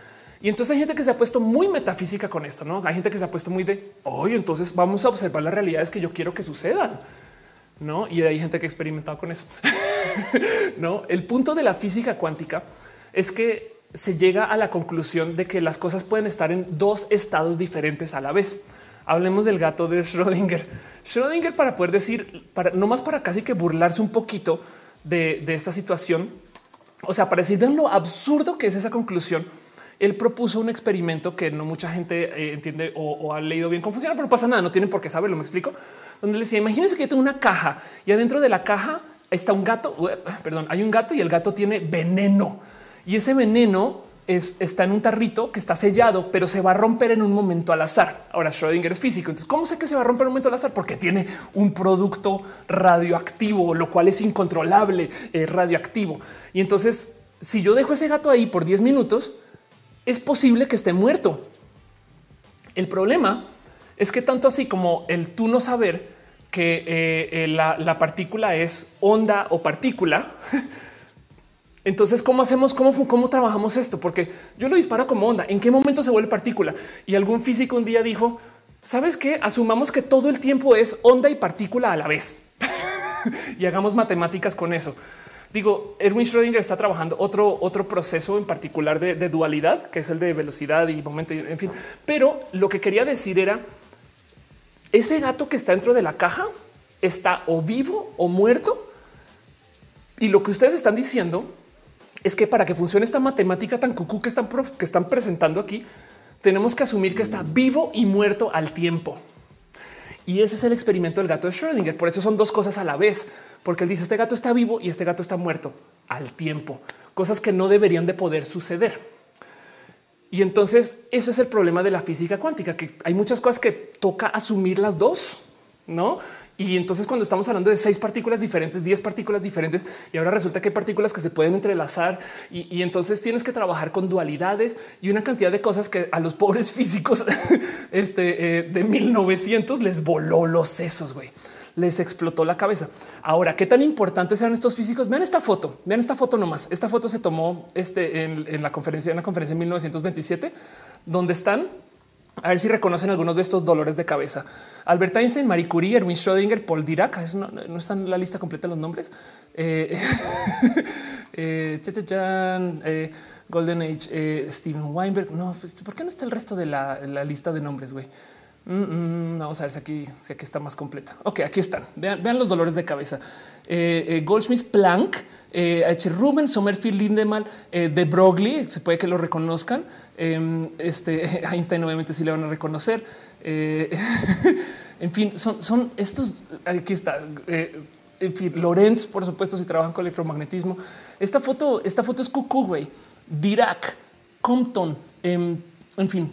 Y entonces hay gente que se ha puesto muy metafísica con esto, ¿no? Hay gente que se ha puesto muy de, oye, entonces vamos a observar las realidades que yo quiero que sucedan, ¿no? Y hay gente que ha experimentado con eso. [LAUGHS] no, el punto de la física cuántica es que se llega a la conclusión de que las cosas pueden estar en dos estados diferentes a la vez. Hablemos del gato de Schrödinger. Schrödinger para poder decir, para, no más para casi que burlarse un poquito de, esta situación, o sea, para decir, vean lo absurdo que es esa conclusión, él propuso un experimento que no mucha gente eh, entiende o, ha leído bien cómo funciona, pero pasa nada, no tienen por qué saberlo, me explico, donde le decía, imagínense que yo tengo una caja y adentro de la caja está un gato, perdón, hay un gato y el gato tiene veneno y ese veneno es, está en un tarrito que está sellado, pero se va a romper en un momento al azar. Ahora Schrödinger es físico. Entonces, ¿cómo sé que se va a romper en un momento al azar? Porque tiene un producto radioactivo, lo cual es incontrolable, eh, radioactivo. Y entonces, si yo dejo ese gato ahí por 10 minutos, es posible que esté muerto. El problema es que tanto así como el tú no saber que eh, eh, la, la partícula es onda o partícula, [LAUGHS] Entonces, ¿cómo hacemos? ¿Cómo, ¿Cómo trabajamos esto? Porque yo lo disparo como onda. ¿En qué momento se vuelve partícula? Y algún físico un día dijo, ¿sabes qué? Asumamos que todo el tiempo es onda y partícula a la vez. [LAUGHS] y hagamos matemáticas con eso. Digo, Erwin Schrödinger está trabajando otro, otro proceso en particular de, dualidad, que es el de velocidad y momento, en fin. Pero lo que quería decir era, ese gato que está dentro de la caja está o vivo o muerto. Y lo que ustedes están diciendo es que para que funcione esta matemática tan cucú que están, que están presentando aquí, tenemos que asumir que está vivo y muerto al tiempo. Y ese es el experimento del gato de Schrödinger. Por eso son dos cosas a la vez, porque él dice este gato está vivo y este gato está muerto al tiempo, cosas que no deberían de poder suceder. Y entonces eso es el problema de la física cuántica, que hay muchas cosas que toca asumir las dos, no? Y entonces cuando estamos hablando de seis partículas diferentes, diez partículas diferentes, y ahora resulta que hay partículas que se pueden entrelazar y, entonces tienes que trabajar con dualidades y una cantidad de cosas que a los pobres [LAUGHS] físicos este, eh, de 1900 les voló los sesos, güey les explotó la cabeza. Ahora, qué tan importantes eran estos físicos? Vean esta foto, vean esta foto nomás. Esta foto se tomó este, en, la conferencia, en la conferencia en 1927, donde están a ver si reconocen algunos de estos dolores de cabeza. Albert Einstein, Marie Curie, Erwin Schrödinger, Paul Dirac. No, no está en la lista completa los nombres. Eh, [LAUGHS] eh, eh, Golden Age, Steven Weinberg. No, pues, ¿por qué no está el resto de la, lista de nombres? Güey, mm, mm, vamos a ver si aquí, si aquí está más completa. Ok, aquí están. Vean, vean los dolores de cabeza. Goldschmidt, Planck, H. Ruben, Sommerfield, Lindemann, de Broglie. Se puede que lo reconozcan. Em, este [LAUGHS] Einstein obviamente sí le van a reconocer. Eh, [LAUGHS] en fin, son, son estos. Aquí está. Eh, en fin, Lorenz, por supuesto, si trabajan con electromagnetismo. Esta foto, esta foto es cucú, güey. Dirac, Compton. Em, en fin,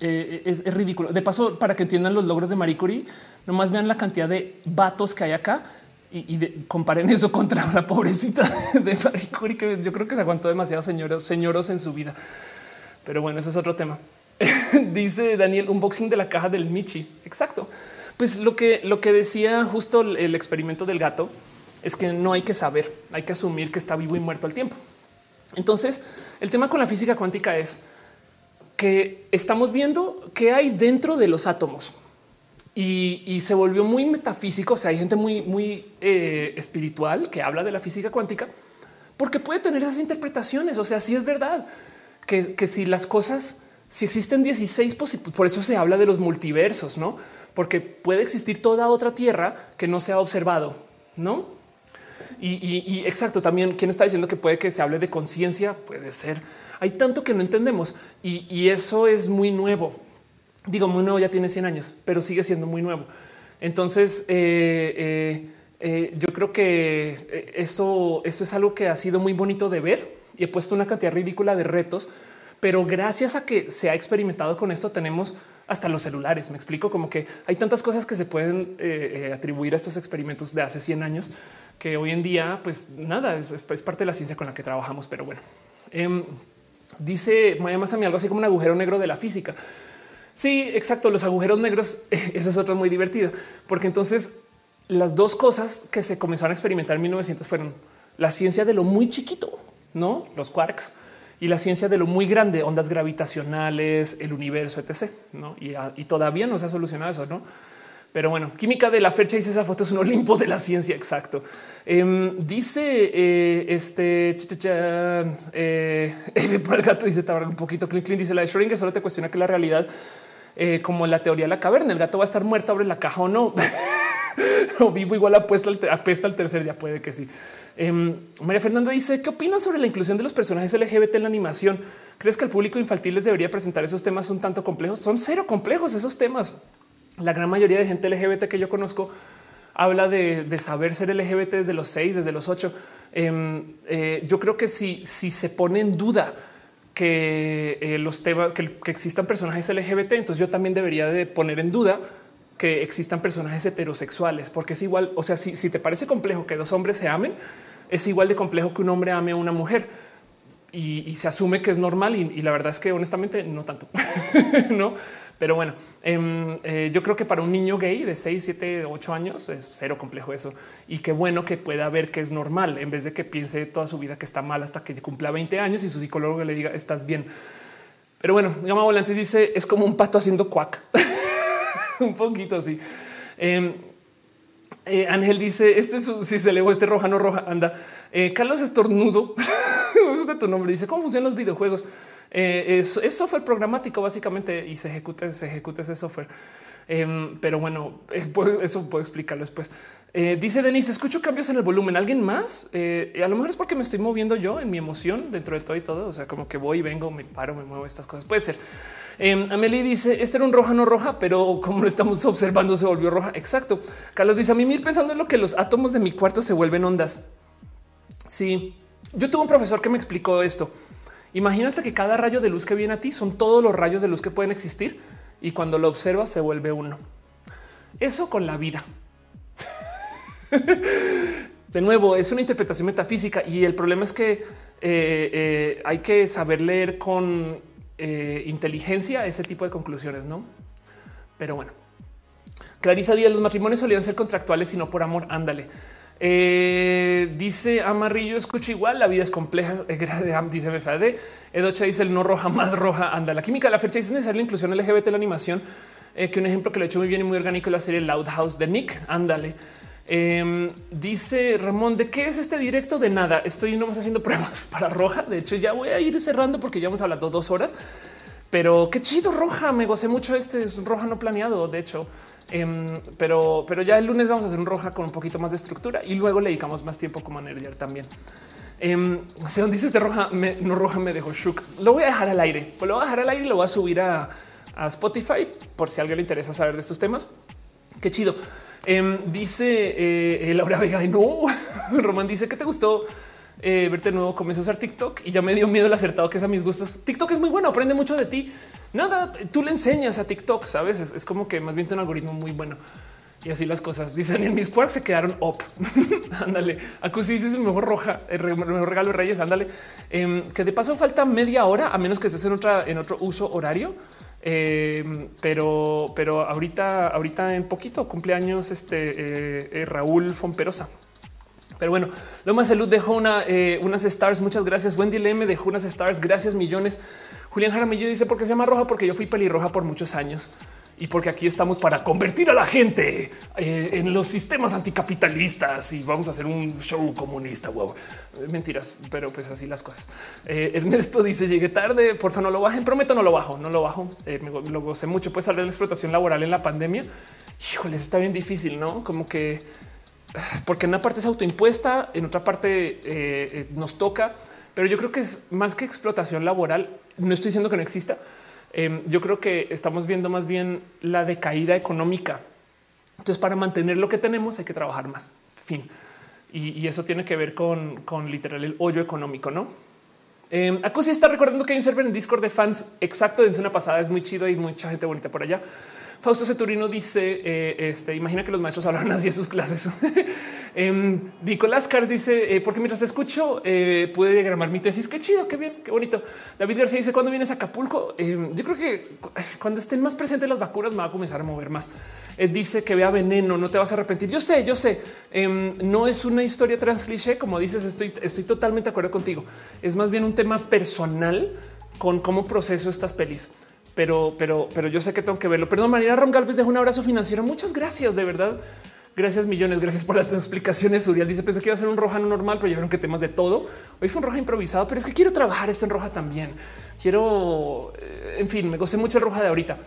eh, es, es, ridículo. De paso, para que entiendan los logros de Marie Curie, nomás vean la cantidad de vatos que hay acá y, comparen eso contra la pobrecita [LAUGHS] de Marie Curie, que yo creo que se aguantó demasiado señoros, señoros en su vida. Pero bueno, eso es otro tema. [LAUGHS] Dice Daniel, unboxing de la caja del Michi. Exacto. Pues lo que, lo que decía justo el experimento del gato es que no hay que saber, hay que asumir que está vivo y muerto al tiempo. Entonces, el tema con la física cuántica es que estamos viendo qué hay dentro de los átomos y, se volvió muy metafísico. O sea, hay gente muy, muy eh, espiritual que habla de la física cuántica porque puede tener esas interpretaciones. O sea, sí es verdad que, si las cosas, si existen 16, por eso se habla de los multiversos, no? Porque puede existir toda otra tierra que no se ha observado, no? Y, exacto, también quién está diciendo que puede que se hable de conciencia, puede ser. Hay tanto que no entendemos y, eso es muy nuevo. Digo, muy nuevo ya tiene 100 años, pero sigue siendo muy nuevo. Entonces, eh, eh, eh, yo creo que eso, esto es algo que ha sido muy bonito de ver y he puesto una cantidad ridícula de retos, pero gracias a que se ha experimentado con esto, tenemos hasta los celulares. Me explico como que hay tantas cosas que se pueden atribuir a estos experimentos de hace 100 años que hoy en día, pues nada, es, parte de la ciencia con la que trabajamos. Pero bueno, em, dice más a mí algo así como un agujero negro de la física. Sí, exacto. Los agujeros negros, [LAUGHS] eso es otro muy divertido, porque entonces las dos cosas que se comenzaron a experimentar en 1900 fueron la ciencia de lo muy chiquito, no los quarks y la ciencia de lo muy grande, ondas gravitacionales, el universo, etc. ¿no? Y, y todavía no se ha solucionado eso, no? Pero bueno, química de la fecha dice esa foto es un Olimpo de la ciencia. Exacto. Em, dice eh, este eh, [LAUGHS] el gato dice un poquito. Clint, dice la de Schrödinger solo te cuestiona que la realidad, eh, como la teoría de la caverna, el gato va a estar muerto, abre la caja o no. [LAUGHS] [LAUGHS] o vivo igual apuesta al, apesta al tercer día. Puede que sí. Em, María Fernanda dice qué opinas sobre la inclusión de los personajes LGBT en la animación. ¿Crees que el público infantil les debería presentar esos temas un tanto complejos? Son cero complejos esos temas la gran mayoría de gente LGBT que yo conozco habla de, saber ser LGBT desde los seis, desde los ocho. Em, eh, yo creo que si, si se pone en duda que eh, los temas que, existan personajes LGBT, entonces yo también debería de poner en duda que existan personajes heterosexuales, porque es igual. O sea, si, te parece complejo que dos hombres se amen, es igual de complejo que un hombre ame a una mujer y, se asume que es normal. Y, y, la verdad es que honestamente no tanto, [LAUGHS] no? Pero bueno, em, eh, yo creo que para un niño gay de 6, 7, 8 años es cero complejo eso. Y qué bueno que pueda ver que es normal en vez de que piense toda su vida que está mal hasta que cumpla 20 años y su psicólogo le diga estás bien. Pero bueno, Gama Volantes dice es como un pato haciendo cuac. [LAUGHS] [LAUGHS] un poquito así. Em, eh, Ángel dice este es, si se le este roja, no roja. Anda. Eh, Carlos Estornudo. [LAUGHS] Me gusta tu nombre. Dice cómo funcionan los videojuegos. Eh, es, software programático básicamente y se ejecuta, se ejecuta ese software. Em, pero bueno, eh, eso puedo explicarlo después. Dice Denise, escucho cambios en el volumen. ¿Alguien más? a lo mejor es porque me estoy moviendo yo en mi emoción dentro de todo y todo. O sea, como que voy, vengo, me paro, me muevo estas cosas. Puede ser. Eh, Amelie dice, este era un roja, no roja, pero como lo estamos observando, se volvió roja. Exacto. Carlos dice, a mí ir pensando en lo que los átomos de mi cuarto se vuelven ondas. Sí, yo tuve un profesor que me explicó esto. Imagínate que cada rayo de luz que viene a ti son todos los rayos de luz que pueden existir y cuando lo observas se vuelve uno. Eso con la vida. [LAUGHS] de nuevo, es una interpretación metafísica y el problema es que eh, eh, hay que saber leer con eh, inteligencia ese tipo de conclusiones, ¿no? Pero bueno. Clarisa Díaz, los matrimonios solían ser contractuales y no por amor. Ándale. Eh, dice Amarillo, escucho igual, la vida es compleja, [LAUGHS] dice MFAD. Edocha dice el no roja más roja, anda. La química, la fecha dice necesaria la inclusión LGBT en la animación, eh, que un ejemplo que lo he hecho muy bien y muy orgánico es la serie Loud House de Nick, ándale. Em, dice Ramón, ¿de qué es este directo? De nada, estoy nomás haciendo [LAUGHS] pruebas para roja, de hecho ya voy a ir cerrando porque ya hemos hablado dos horas, pero qué chido roja, me gocé mucho este, es un roja no planeado, de hecho. Em, pero, pero ya el lunes vamos a hacer un roja con un poquito más de estructura y luego le dedicamos más tiempo como a nerdear también. Eh, si donde dice este roja, no roja me dejó shook. Lo voy a dejar al aire, lo voy a dejar al aire y lo voy a subir a, Spotify por si a alguien le interesa saber de estos temas. Qué chido. Em, dice eh, Laura Vega no, [LAUGHS] Román dice que te gustó eh, verte nuevo, comienzo a usar TikTok y ya me dio miedo el acertado que es a mis gustos. TikTok es muy bueno, aprende mucho de ti. Nada, tú le enseñas a TikTok, sabes? Es, como que más bien un algoritmo muy bueno. Y así las cosas dicen en mis quarks se quedaron up. [LAUGHS] ándale. Acusi el mejor roja, el mejor regalo de Reyes. Ándale. Em, que de paso falta media hora, a menos que estés en otra, en otro uso horario. Em, pero, pero ahorita, ahorita en poquito cumpleaños, este eh, eh, Raúl Fomperosa. Pero bueno, lo más salud dejó una, eh, unas stars. Muchas gracias. Wendy Leme dejó unas stars. Gracias millones. Julián Jaramillo dice porque se llama roja porque yo fui pelirroja por muchos años y porque aquí estamos para convertir a la gente eh, en los sistemas anticapitalistas y vamos a hacer un show comunista. Wow, mentiras, pero pues así las cosas. Eh, Ernesto dice llegué tarde, por favor no lo bajen, prometo no lo bajo, no lo bajo. me, lo gocé mucho. Pues hablar de la explotación laboral en la pandemia. Híjole, está bien difícil, no? Como que porque en una parte es autoimpuesta, en otra parte eh, nos toca, pero yo creo que es más que explotación laboral. No estoy diciendo que no exista. Em, yo creo que estamos viendo más bien la decaída económica. Entonces, para mantener lo que tenemos hay que trabajar más. Fin. Y, eso tiene que ver con, con literal el hoyo económico, ¿no? Eh, Acusi está recordando que hay un server en Discord de fans exacto desde una pasada. Es muy chido y mucha gente bonita por allá. Fausto Ceturino dice: eh, este, Imagina que los maestros hablan así en sus clases. [LAUGHS] Em, Nicolás Cars dice: eh, Porque mientras escucho, eh, pude diagramar mi tesis. Qué chido, qué bien, qué bonito. David García dice: Cuando vienes a Acapulco? Em, yo creo que cuando estén más presentes las vacunas, me va a comenzar a mover más. dice que vea veneno, no te vas a arrepentir. Yo sé, yo sé. Em, no es una historia trans cliché, como dices. Estoy, estoy totalmente de acuerdo contigo. Es más bien un tema personal con cómo proceso estas pelis pero, pero, pero yo sé que tengo que verlo. Perdón, María Ron Galvez dejo un abrazo financiero. Muchas gracias, de verdad. Gracias millones, gracias por las explicaciones. Uriel dice, pensé que iba a ser un roja no normal, pero ya que temas de todo. Hoy fue un roja improvisado, pero es que quiero trabajar esto en roja también. Quiero, eh, en fin, me gocé mucho el roja de ahorita.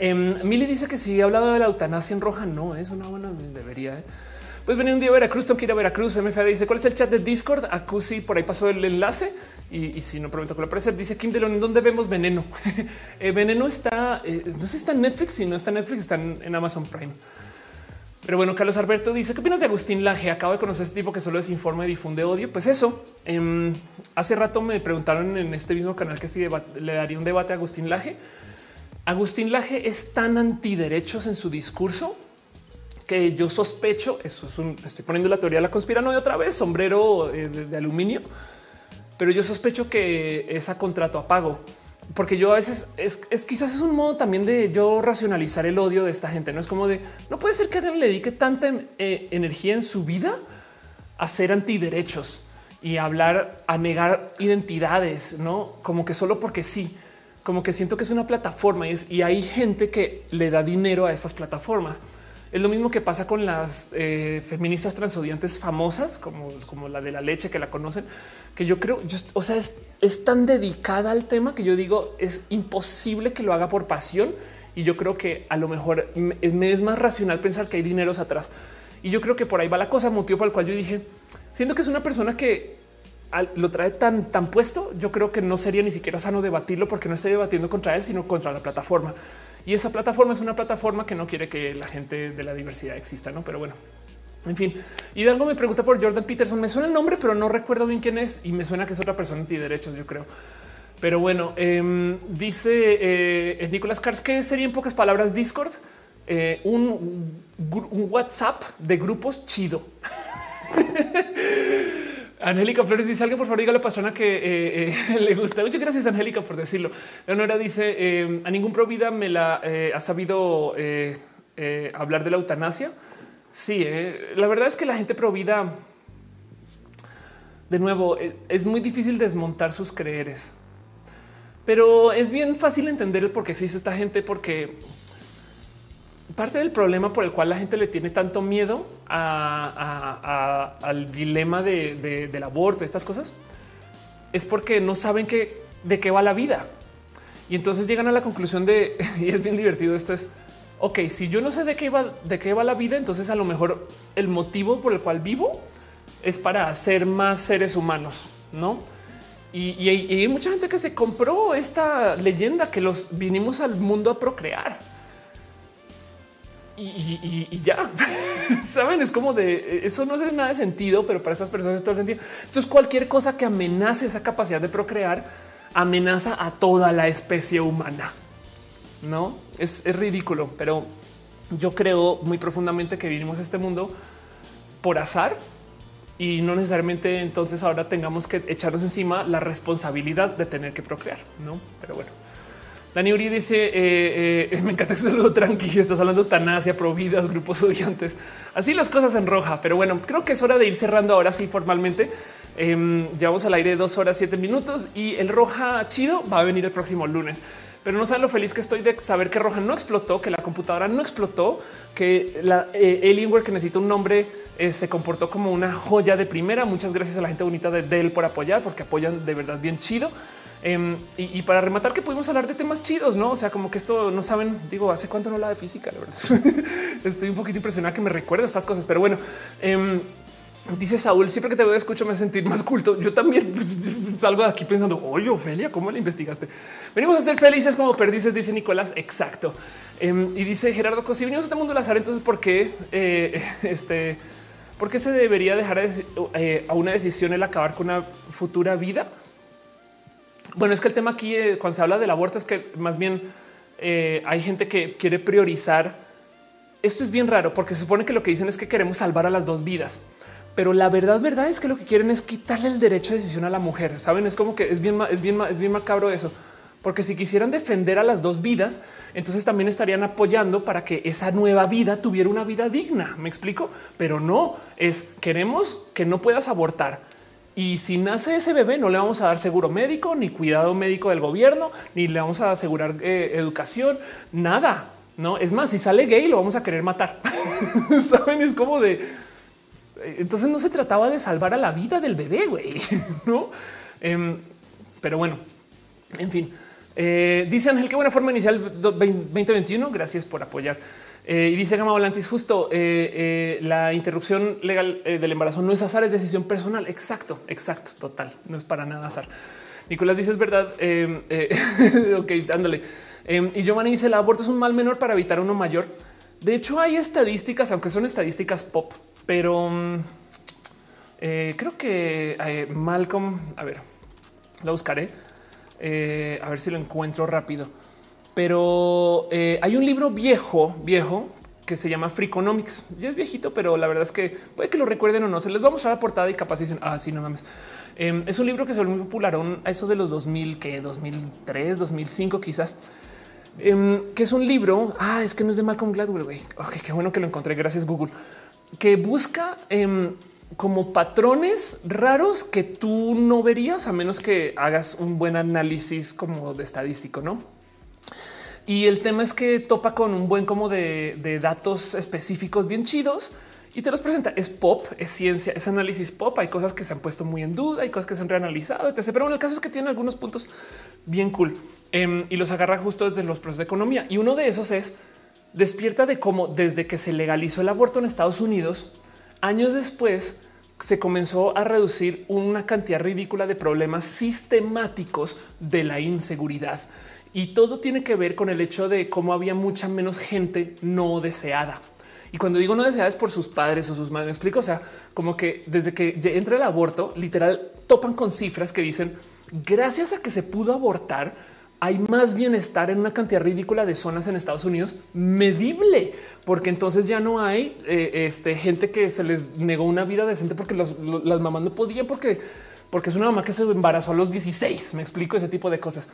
Eh, Mili dice que si he hablado de la eutanasia en roja, no, es una buena, debería. ¿eh? Pues venir un día a Veracruz, tengo que ir a Veracruz. MFA dice cuál es el chat de Discord. Acusi por ahí pasó el enlace y, si no prometo que lo aparecer, dice Kim Delon, ¿dónde vemos Veneno? [LAUGHS] Eh, veneno está, eh, no sé si está en Netflix, si no está en Netflix, está en, Amazon Prime. Pero bueno, Carlos Alberto dice qué opinas de Agustín Laje? Acabo de conocer a este tipo que solo desinforma y difunde odio. Pues eso. Em, hace rato me preguntaron en este mismo canal que si le daría un debate a Agustín Laje. Agustín Laje es tan antiderechos en su discurso que yo sospecho, eso es un, estoy poniendo la teoría de la conspiranoia otra vez, sombrero eh, de, aluminio, pero yo sospecho que es a contrato a pago, porque yo a veces es, quizás es un modo también de yo racionalizar el odio de esta gente. No es como de no puede ser que alguien le dedique tanta eh, energía en su vida a ser antiderechos y hablar, a negar identidades, no como que solo porque sí, como que siento que es una plataforma y, y hay gente que le da dinero a estas plataformas. Es lo mismo que pasa con las eh, feministas transodiantes famosas, como, como la de la leche que la conocen, que yo creo, o sea, es, tan dedicada al tema que yo digo es imposible que lo haga por pasión. Y yo creo que a lo mejor me, es más racional pensar que hay dineros atrás. Y yo creo que por ahí va la cosa, motivo por el cual yo dije, siento que es una persona que lo trae tan, tan puesto, yo creo que no sería ni siquiera sano debatirlo porque no estoy debatiendo contra él, sino contra la plataforma. Y esa plataforma es una plataforma que no quiere que la gente de la diversidad exista, ¿no? Pero bueno, en fin, y algo me pregunta por Jordan Peterson. Me suena el nombre, pero no recuerdo bien quién es y me suena que es otra persona antiderechos, yo creo. Pero bueno, em, dice eh, Nicolás Cars que sería en pocas palabras Discord, eh, un WhatsApp de grupos chido. [LAUGHS] Angélica Flores dice algo, por favor, diga a la persona que eh, eh, [LAUGHS] le gusta. Muchas gracias, Angélica, por decirlo. Leonora dice eh, a ningún pro vida me la ha sabido hablar de la eutanasia. Sí, la verdad es que la gente pro vida, de nuevo, es muy difícil desmontar sus creeres, pero es bien fácil entender el por qué existe esta gente, porque parte del problema por el cual la gente le tiene tanto miedo al dilema del aborto, estas cosas, es porque no saben que, de qué va la vida. Y entonces llegan a la conclusión de, [LAUGHS] y es bien divertido esto es, ok, si yo no sé de qué va, de qué va la vida, entonces a lo mejor el motivo por el cual vivo es para hacer más seres humanos, ¿no? Y, y hay mucha gente que se compró esta leyenda que los vinimos al mundo a procrear y, ya [LAUGHS] saben, es como de eso no hace nada de sentido, pero para estas personas es todo el sentido. Entonces, cualquier cosa que amenace esa capacidad de procrear amenaza a toda la especie humana. No es, ridículo, pero yo creo muy profundamente que vivimos este mundo por azar y no necesariamente entonces ahora tengamos que echarnos encima la responsabilidad de tener que procrear, no? Pero bueno. Dani Uri dice: eh, eh, [LAUGHS] Me encanta que saludo tranqui. Estás hablando eutanasia, providas, grupos [LAUGHS] odiantes. Así las cosas en roja. Pero bueno, creo que es hora de ir cerrando ahora sí formalmente. Eh, llevamos al aire dos horas, siete minutos y el roja chido va a venir el próximo lunes. Pero no saben lo feliz que estoy de saber que Roja no explotó, que la computadora no explotó, que la eh, Alienware que necesita un nombre se comportó como una joya de primera. Muchas gracias a la gente bonita de Dell por apoyar, porque apoyan de verdad bien chido. Em, y, para rematar que pudimos hablar de temas chidos, no? O sea, como que esto no saben, digo, hace cuánto no la de física, la verdad. [LAUGHS] Estoy un poquito impresionada que me recuerdo estas cosas, pero bueno, em, Dice Saúl, siempre que te veo escucho me sentir más culto. Yo también [LAUGHS] salgo de aquí pensando, oye, Ofelia, ¿cómo la investigaste? Venimos a ser felices como perdices, dice Nicolás. Exacto. Em, y dice Gerardo, si venimos a este mundo al azar, entonces ¿por qué, eh, [LAUGHS] este, ¿por qué se debería dejar eh, a una decisión el acabar con una futura vida? Bueno, es que el tema aquí, eh, cuando se habla del aborto, es que más bien hay gente que quiere priorizar. Esto es bien raro porque se supone que lo que dicen es que queremos salvar a las dos vidas pero la verdad, verdad es que lo que quieren es quitarle el derecho de decisión a la mujer. Saben, es como que es bien, es bien, es bien macabro eso, porque si quisieran defender a las dos vidas, entonces también estarían apoyando para que esa nueva vida tuviera una vida digna. Me explico, pero no es queremos que no puedas abortar. Y si nace ese bebé, no le vamos a dar seguro médico, ni cuidado médico del gobierno, ni le vamos a asegurar eh, educación, nada. No es más, si sale gay, lo vamos a querer matar. [LAUGHS] Saben, es como de entonces no se trataba de salvar a la vida del bebé, güey, [LAUGHS] no? Em, pero bueno, en fin, eh, dice Ángel, qué buena forma inicial 2021. Gracias por apoyar. Eh, y dice Gama Volantis, justo eh, la interrupción legal del embarazo no es azar, es decisión personal. Exacto, exacto, total. No es para nada azar. Nicolás dice es verdad. [LAUGHS] Ok, dándole. Em, y Giovanni dice el aborto es un mal menor para evitar uno mayor. De hecho, hay estadísticas, aunque son estadísticas pop, pero mm, eh, creo que eh, Malcolm, a ver, la buscaré, eh, a ver si lo encuentro rápido. Pero hay un libro viejo, viejo, que se llama Freakonomics. Ya es viejito, pero la verdad es que puede que lo recuerden o no. Se les va a mostrar la portada y capaz dicen, ah, no mames. Em, es un libro que se volvió muy popular a eso de los 2000, que 2003, 2005 quizás. Em, que es un libro. Ah, es que no es de Malcolm Gladwell. Güey. Ok, qué bueno que lo encontré. Gracias, Google que busca em, como patrones raros que tú no verías a menos que hagas un buen análisis como de estadístico, no? Y el tema es que topa con un buen como de, datos específicos bien chidos y te los presenta. Es pop, es ciencia, es análisis pop. Hay cosas que se han puesto muy en duda, hay cosas que se han reanalizado, etc. Pero bueno, el caso es que tiene algunos puntos bien cool em, y los agarra justo desde los procesos de economía. Y uno de esos es despierta de cómo desde que se legalizó el aborto en Estados Unidos, años después se comenzó a reducir una cantidad ridícula de problemas sistemáticos de la inseguridad. Y todo tiene que ver con el hecho de cómo había mucha menos gente no deseada. Y cuando digo no deseada es por sus padres o sus madres. Me explico. O sea, como que desde que entra el aborto, literal topan con cifras que dicen gracias a que se pudo abortar, hay más bienestar en una cantidad ridícula de zonas en Estados Unidos medible, porque entonces ya no hay eh, este, gente que se les negó una vida decente porque las mamás no podían, porque, porque es una mamá que se embarazó a los 16. Me explico ese tipo de cosas.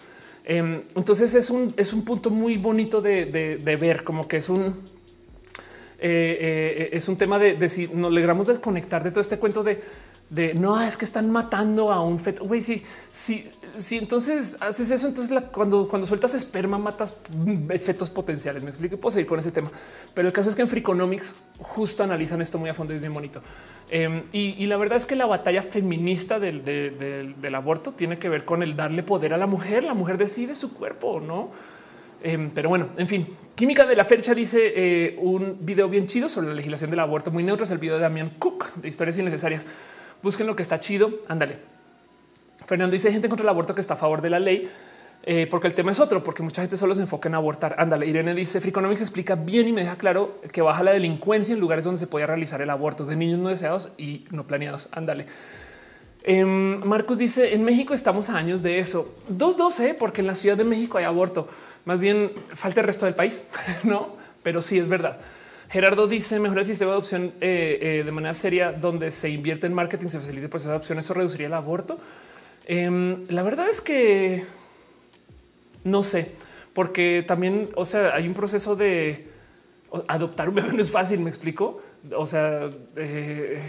Em, entonces es un, es un punto muy bonito de, ver, como que es un, eh, eh, es un tema de, de si nos logramos desconectar de todo este cuento de de no es que están matando a un feto. Güey, si, si, si entonces haces eso, entonces cuando, cuando sueltas esperma, matas fetos potenciales. Me explico. Puedo seguir con ese tema, pero el caso es que en Freakonomics justo analizan esto muy a fondo. Es bien bonito. Em, y, la verdad es que la batalla feminista del, aborto tiene que ver con el darle poder a la mujer. La mujer decide su cuerpo, no? Em, pero bueno, en fin, Química de la Fecha dice eh, un video bien chido sobre la legislación del aborto muy neutro. Es el video de Damián Cook de historias innecesarias busquen lo que está chido. Ándale. Fernando dice gente contra el aborto que está a favor de la ley. Eh, porque el tema es otro, porque mucha gente solo se enfoca en abortar. Ándale, Irene dice Freakonomics explica bien y me deja claro que baja la delincuencia en lugares donde se podía realizar el aborto de niños no deseados y no planeados. Ándale. Em, Marcos dice en México estamos a años de eso. Dos, dos, ¿eh? porque en la Ciudad de México hay aborto. Más bien falta el resto del país, [LAUGHS] no? Pero sí es verdad. Gerardo dice mejor el sistema de adopción eh, eh, de manera seria donde se invierte en marketing, se facilita el proceso de adopción. Eso reduciría el aborto. Em, la verdad es que no sé, porque también, o sea, hay un proceso de adoptar un bebé no es fácil. Me explico. O sea, eh,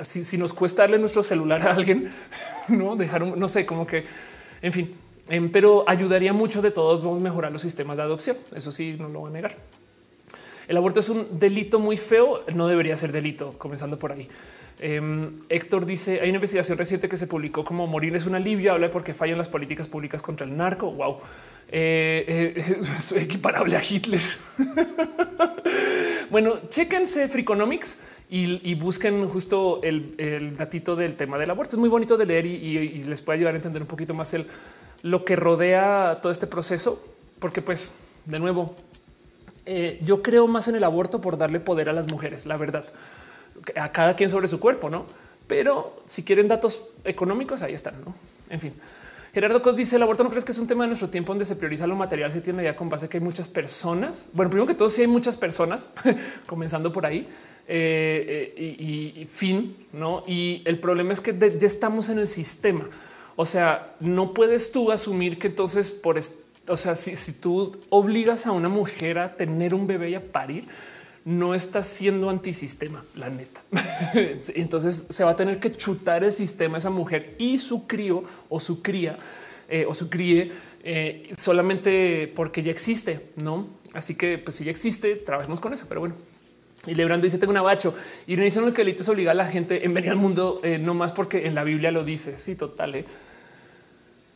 si, nos cuesta darle nuestro celular a alguien, [LAUGHS] no dejar un, no sé, como que, en fin, em, pero ayudaría mucho de todos modos mejorar los sistemas de adopción. Eso sí, no lo va a negar. El aborto es un delito muy feo, no debería ser delito, comenzando por ahí. Em, Héctor dice hay una investigación reciente que se publicó como morir es un alivio. Habla de por qué fallan las políticas públicas contra el narco. Wow, eh, eh, [LAUGHS] equiparable a Hitler. [LAUGHS] bueno, chéquense Freakonomics y, busquen justo el, datito del tema del aborto. Es muy bonito de leer y, les puede ayudar a entender un poquito más el lo que rodea todo este proceso, porque pues de nuevo, eh, yo creo más en el aborto por darle poder a las mujeres, la verdad, a cada quien sobre su cuerpo, no? Pero si quieren datos económicos, ahí están, no? En fin. Gerardo Cos dice el aborto no crees que es un tema de nuestro tiempo donde se prioriza lo material, se tiene ya con base que hay muchas personas. Bueno, primero que todo, si hay muchas personas, [LAUGHS] comenzando por ahí eh, eh, y, fin, no? Y el problema es que ya estamos en el sistema. O sea, no puedes tú asumir que entonces por, o sea, si, tú obligas a una mujer a tener un bebé y a parir, no estás siendo antisistema, la neta. [LAUGHS] Entonces se va a tener que chutar el sistema esa mujer y su crío o su cría eh, o su críe eh, solamente porque ya existe, no? Así que, pues si ya existe, trabajemos con eso. Pero bueno, y Lebrando dice: Tengo un abacho y no dicen que el es obligar a la gente en venir al mundo, eh, no más porque en la Biblia lo dice. Sí, total.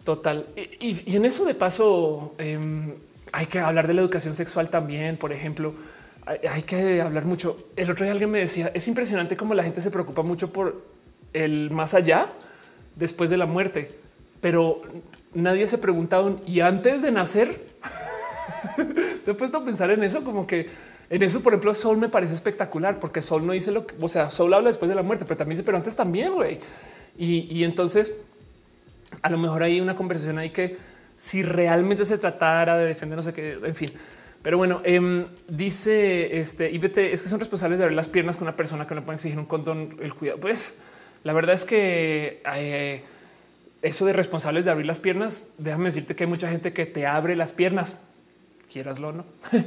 Total. Y, en eso de paso, em, hay que hablar de la educación sexual también. Por ejemplo, hay, que hablar mucho. El otro día alguien me decía, es impresionante cómo la gente se preocupa mucho por el más allá después de la muerte, pero nadie se pregunta y antes de nacer [LAUGHS] se ha puesto a pensar en eso, como que en eso, por ejemplo, Sol me parece espectacular porque Sol no dice lo que, o sea, Sol habla después de la muerte, pero también dice, pero antes también, güey. Y entonces a lo mejor hay una conversación ahí que si realmente se tratara de defender, no sé qué, en fin, pero bueno, em, dice este IBT es que son responsables de abrir las piernas con una persona que no puede exigir un condón, el cuidado. Pues la verdad es que eh, eso de responsables de abrir las piernas, déjame decirte que hay mucha gente que te abre las piernas, quieraslo no. [LAUGHS]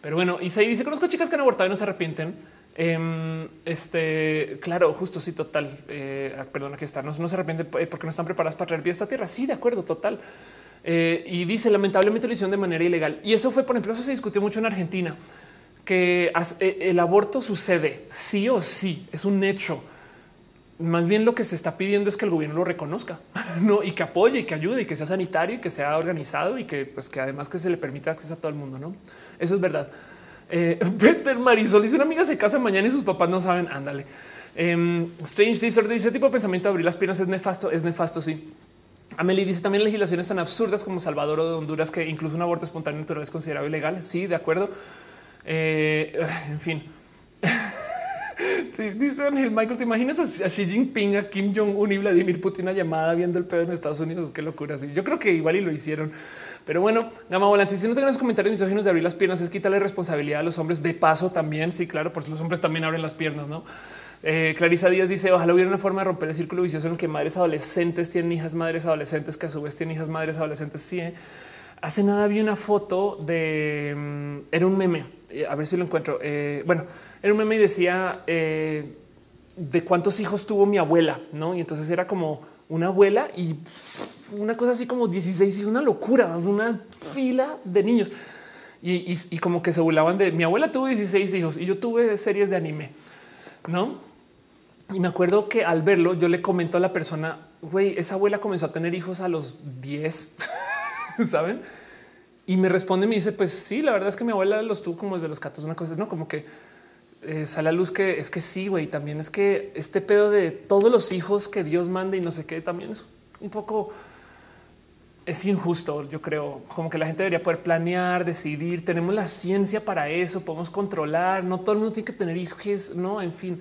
Pero bueno, y se dice conozco chicas que han abortado y no se arrepienten. Em, este, claro, justo sí, total. Eh, ah, perdón, aquí está. No, se arrepienten porque no están preparadas para traer vida a esta tierra. Sí, de acuerdo, total. Eh, y dice lamentablemente lo hicieron de manera ilegal. Y eso fue, por ejemplo, eso se discutió mucho en Argentina, que eh, el aborto sucede sí o sí, es un hecho. Más bien lo que se está pidiendo es que el gobierno lo reconozca [LAUGHS] no y que apoye y que ayude y que sea sanitario y que sea organizado y que, pues, que además que se le permita acceso a todo el mundo. No, eso es verdad. Eh, [LAUGHS] Peter Marisol dice una amiga se casa mañana y sus papás no saben. Ándale. Em, Strange Disorder dice tipo de pensamiento de abrir las piernas es nefasto, es nefasto. Sí. Amelie dice también legislaciones tan absurdas como Salvador o de Honduras que incluso un aborto espontáneo natural es considerado ilegal. Sí, de acuerdo. Eh, en fin. [LAUGHS] Dice Ángel Michael, ¿te imaginas a Xi Jinping, a Kim Jong-un y Vladimir Putin una llamada viendo el pedo en Estados Unidos? Qué locura. Sí, yo creo que igual y lo hicieron. Pero bueno, Gama Volante, si no tengan los comentarios misóginos de abrir las piernas, es quitarle responsabilidad a los hombres de paso también. Sí, claro, porque los hombres también abren las piernas, ¿no? Eh, Clarisa Díaz dice ojalá hubiera una forma de romper el círculo vicioso en el que madres adolescentes tienen hijas madres adolescentes que a su vez tienen hijas madres adolescentes. Sí, ¿eh? hace nada vi una foto de mm, era un meme. Eh, a ver si lo encuentro. bueno, era un meme y decía de cuántos hijos tuvo mi abuela, no? Y entonces era como una abuela y una cosa así como 16 y una locura, una fila de niños. Y, como que se burlaban de mi abuela tuvo 16 hijos y yo tuve series de anime, no? Y me acuerdo que al verlo, yo le comento a la persona, güey, esa abuela comenzó a tener hijos a los 10, [LAUGHS] saben? Y me responde, me dice, pues sí, la verdad es que mi abuela los tuvo como desde los 14, una cosa, no como que eh, sale a luz que es que sí, güey, también es que este pedo de todos los hijos que Dios manda y no sé qué, también es un poco es injusto. Yo creo como que la gente debería poder planear, decidir. Tenemos la ciencia para eso, podemos controlar. No todo el mundo tiene que tener hijos, no, en fin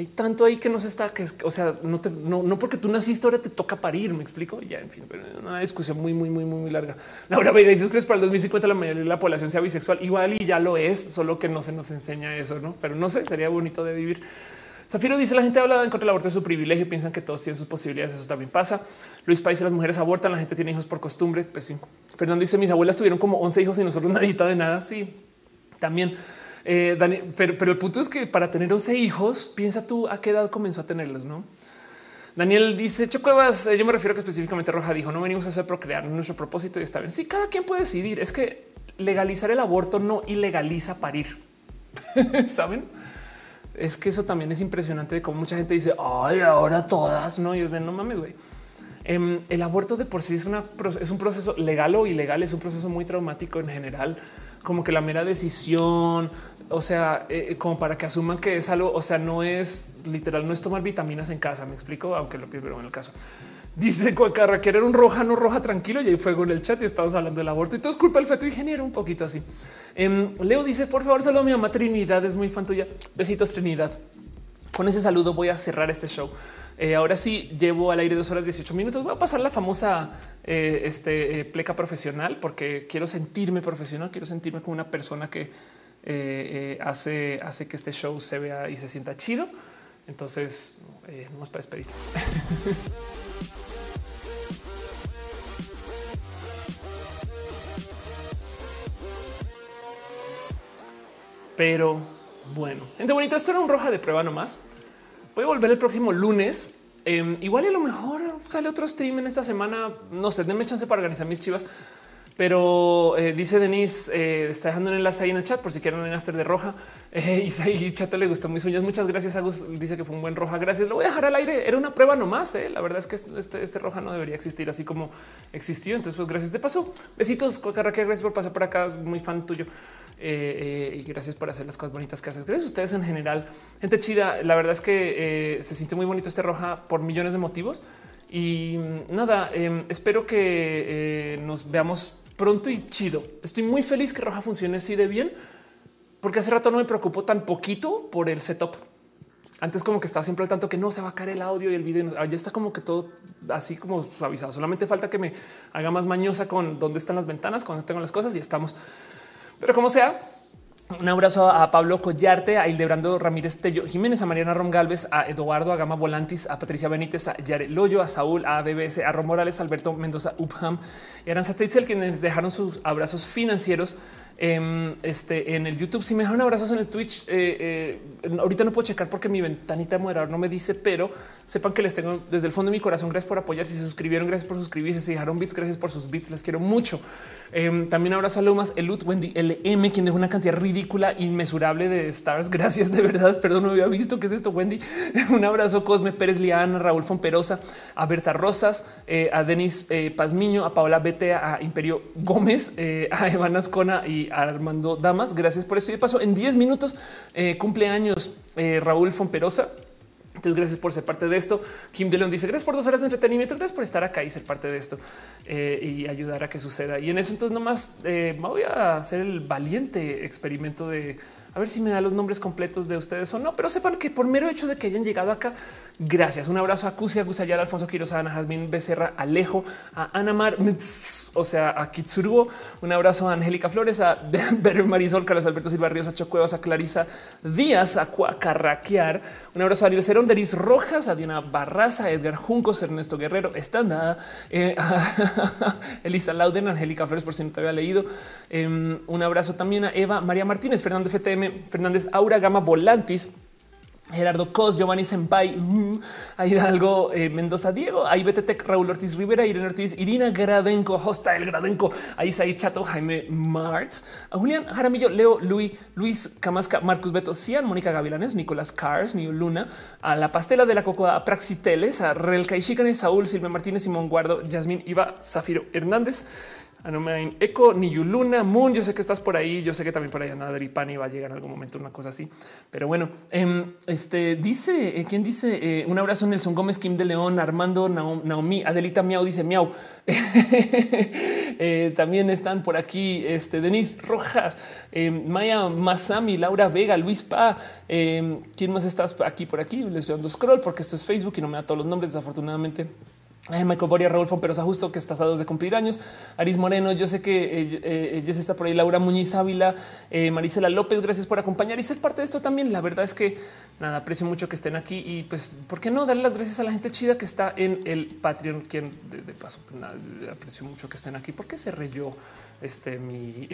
hay tanto ahí que no se está, que o sea, no, te, no, no porque tú naciste ahora te toca parir, me explico. Ya, en fin, pero una discusión muy, muy, muy, muy larga. Laura me dices que para el 2050 la mayoría de la población sea bisexual. Igual y ya lo es, solo que no se nos enseña eso, no? Pero no sé, sería bonito de vivir. Zafiro dice la gente habla en contra del aborto de su privilegio, piensan que todos tienen sus posibilidades. Eso también pasa. Luis País, las mujeres abortan, la gente tiene hijos por costumbre. Pues sí. Fernando dice mis abuelas tuvieron como 11 hijos y nosotros [LAUGHS] nadita de nada. Sí, también. Eh, pero, el punto es que para tener 11 hijos, piensa tú a qué edad comenzó a tenerlos, ¿no? Daniel dice Chocuevas, eh, yo me refiero que específicamente Roja dijo no venimos a hacer procrear nuestro propósito y está bien. Sí, cada quien puede decidir. Es que legalizar el aborto no ilegaliza parir. [LAUGHS] Saben? es que eso también es impresionante de cómo mucha gente dice, ay, ahora todas, no, y es de no mames, güey. Em, el aborto de por sí es, una, un proceso legal o ilegal, es un proceso muy traumático en general, como que la mera decisión, o sea, eh, como para que asuman que es algo, o sea, no es literal, no es tomar vitaminas en casa, me explico, aunque lo pero en el caso. Dice Cuacarra que era un roja, no roja, tranquilo. Y hay fuego en el chat y estamos hablando del aborto y todo es culpa del feto ingeniero, un poquito así. Em, Leo dice: Por favor, saludo a mi mamá Trinidad, es muy fan tuya. Besitos, Trinidad. Con ese saludo voy a cerrar este show. Eh, ahora sí llevo al aire dos horas 18 minutos. Voy a pasar la famosa eh, este, eh, pleca profesional porque quiero sentirme profesional, quiero sentirme como una persona que hace, hace que este show se vea y se sienta chido. Entonces, vamos para despedir. [LAUGHS] Pero bueno, gente bonita, esto era un roja de prueba nomás. Voy a volver el próximo lunes. Em, igual y a lo mejor sale otro stream en esta semana. No sé, denme chance para organizar mis chivas. Pero eh, dice Denise, eh, está dejando un enlace ahí en el chat por si quieren un after de roja. [LAUGHS] Eh, y Chato le gustó mis uñas. Muchas gracias. Agus dice que fue un buen roja. Gracias. Lo voy a dejar al aire. Era una prueba nomás. Eh. La verdad es que este, este, roja no debería existir así como existió. Entonces, pues gracias de paso. Besitos, Cocarraque. Gracias por pasar por acá. Muy fan tuyo. Y gracias por hacer las cosas bonitas que haces. Gracias a ustedes en general. Gente chida. La verdad es que se siente muy bonito este roja por millones de motivos. Y mm, nada, em, espero que nos veamos pronto y chido. Estoy muy feliz que Roja funcione así de bien, porque hace rato no me preocupo tan poquito por el setup. Antes como que estaba siempre al tanto que no se va a caer el audio y el video. Ya está como que todo así como suavizado. Solamente falta que me haga más mañosa con dónde están las ventanas, cuando tengo las cosas y estamos. Pero como sea, un abrazo a Pablo Collarte, a Hildebrando Ramírez Tello Jiménez, a Mariana Rom Galvez, a Eduardo, a Gama Volantis, a Patricia Benítez, a Yare Loyo, a Saúl, a BBC, a Rom Morales, Alberto Mendoza, Upham y Aranza Teitzel, quienes dejaron sus abrazos financieros Em, este, en el YouTube. Si me dejan abrazos en el Twitch, eh, eh, ahorita no puedo checar porque mi ventanita de moderador no me dice, pero sepan que les tengo desde el fondo de mi corazón. Gracias por apoyar. Si se suscribieron, gracias por suscribirse. Si dejaron bits, gracias por sus bits. Les quiero mucho. Em, también abrazo a Lumas, Elut, Wendy, LM, quien dejó una cantidad ridícula, inmesurable de stars. Gracias de verdad. [LAUGHS] Perdón, no había visto qué es esto, Wendy. [LAUGHS] Un abrazo, Cosme Pérez, Liana, Raúl Fonperosa, a Berta Rosas, eh, a Denis Pazmiño, a Paola Betea, a Imperio Gómez, a Evan Ascona y Armando Damas. Gracias por esto. Y de paso, en 10 minutos eh, cumpleaños eh, Raúl Fomperosa. Entonces, gracias por ser parte de esto. Kim de León dice gracias por dos horas de entretenimiento. Gracias por estar acá y ser parte de esto eh, y ayudar a que suceda. Y en eso, entonces, nomás voy a hacer el valiente experimento de a ver si me da los nombres completos de ustedes o no, pero sepan que por mero hecho de que hayan llegado acá, gracias. Un abrazo a Cusia, Gusayar, Alfonso Quiroz, Ana Jazmín Becerra, Alejo, a Ana Mar, o sea, a Kitsurugo. Un abrazo a Angélica Flores, a [LAUGHS] Better Marisol, Carlos Alberto Silva Ríos, a Chocuevas, a Clarisa Díaz, a Cuacarraquear. Un abrazo a Ariel Cerón, Deris Rojas, a Diana Barraza, a Edgar Juncos, Ernesto Guerrero, Estanda, eh, [LAUGHS] a Elisa Lauden, Angélica Flores, por si no te había leído. Em, un abrazo también a Eva María Martínez, Fernando FTM, Fernández, Aura Gama Volantis, Gerardo Cos, Giovanni Senpai, uh, Hidalgo, eh, Mendoza, Diego, ahí BTT, Raúl Ortiz Rivera, Irene Ortiz, Irina Gradenco, Hosta el Gradenco, ahí Chato, Jaime Martz, a Julián Jaramillo, Leo, Luis, Luis Camasca, Marcus Beto, Cian, Mónica Gavilanes, Nicolás Cars, New Luna, a la pastela de la cocoa, Praxiteles, a Relka y Saúl, Silvia Martínez, Simón Guardo, Yasmín Iba, Zafiro Hernández, Anomain Eco, Niyuluna, Moon. Yo sé que estás por ahí. Yo sé que también por ahí Ana Pani va a llegar en algún momento, una cosa así. Pero bueno, em, este dice eh, quién dice eh, un abrazo Nelson Gómez, Kim de León, Armando, Naomi, Adelita Miau dice Miau. [LAUGHS] Eh, también están por aquí este Denise Rojas, em, Maya Masami, Laura Vega, Luis Pa. Em, ¿Quién más estás aquí por aquí? Les estoy dando scroll porque esto es Facebook y no me da todos los nombres, desafortunadamente. Michael Boria, Raúl Fomperosa, justo que estás a dos de cumplir años. Aris Moreno, yo sé que ella eh, eh, está por ahí. Laura Muñiz Ávila, eh, Marisela López, gracias por acompañar y ser parte de esto también. La verdad es que nada, aprecio mucho que estén aquí y pues, ¿por qué no darle las gracias a la gente chida que está en el Patreon? Quien de, paso, pues, nada, aprecio mucho que estén aquí porque se reyó este mi,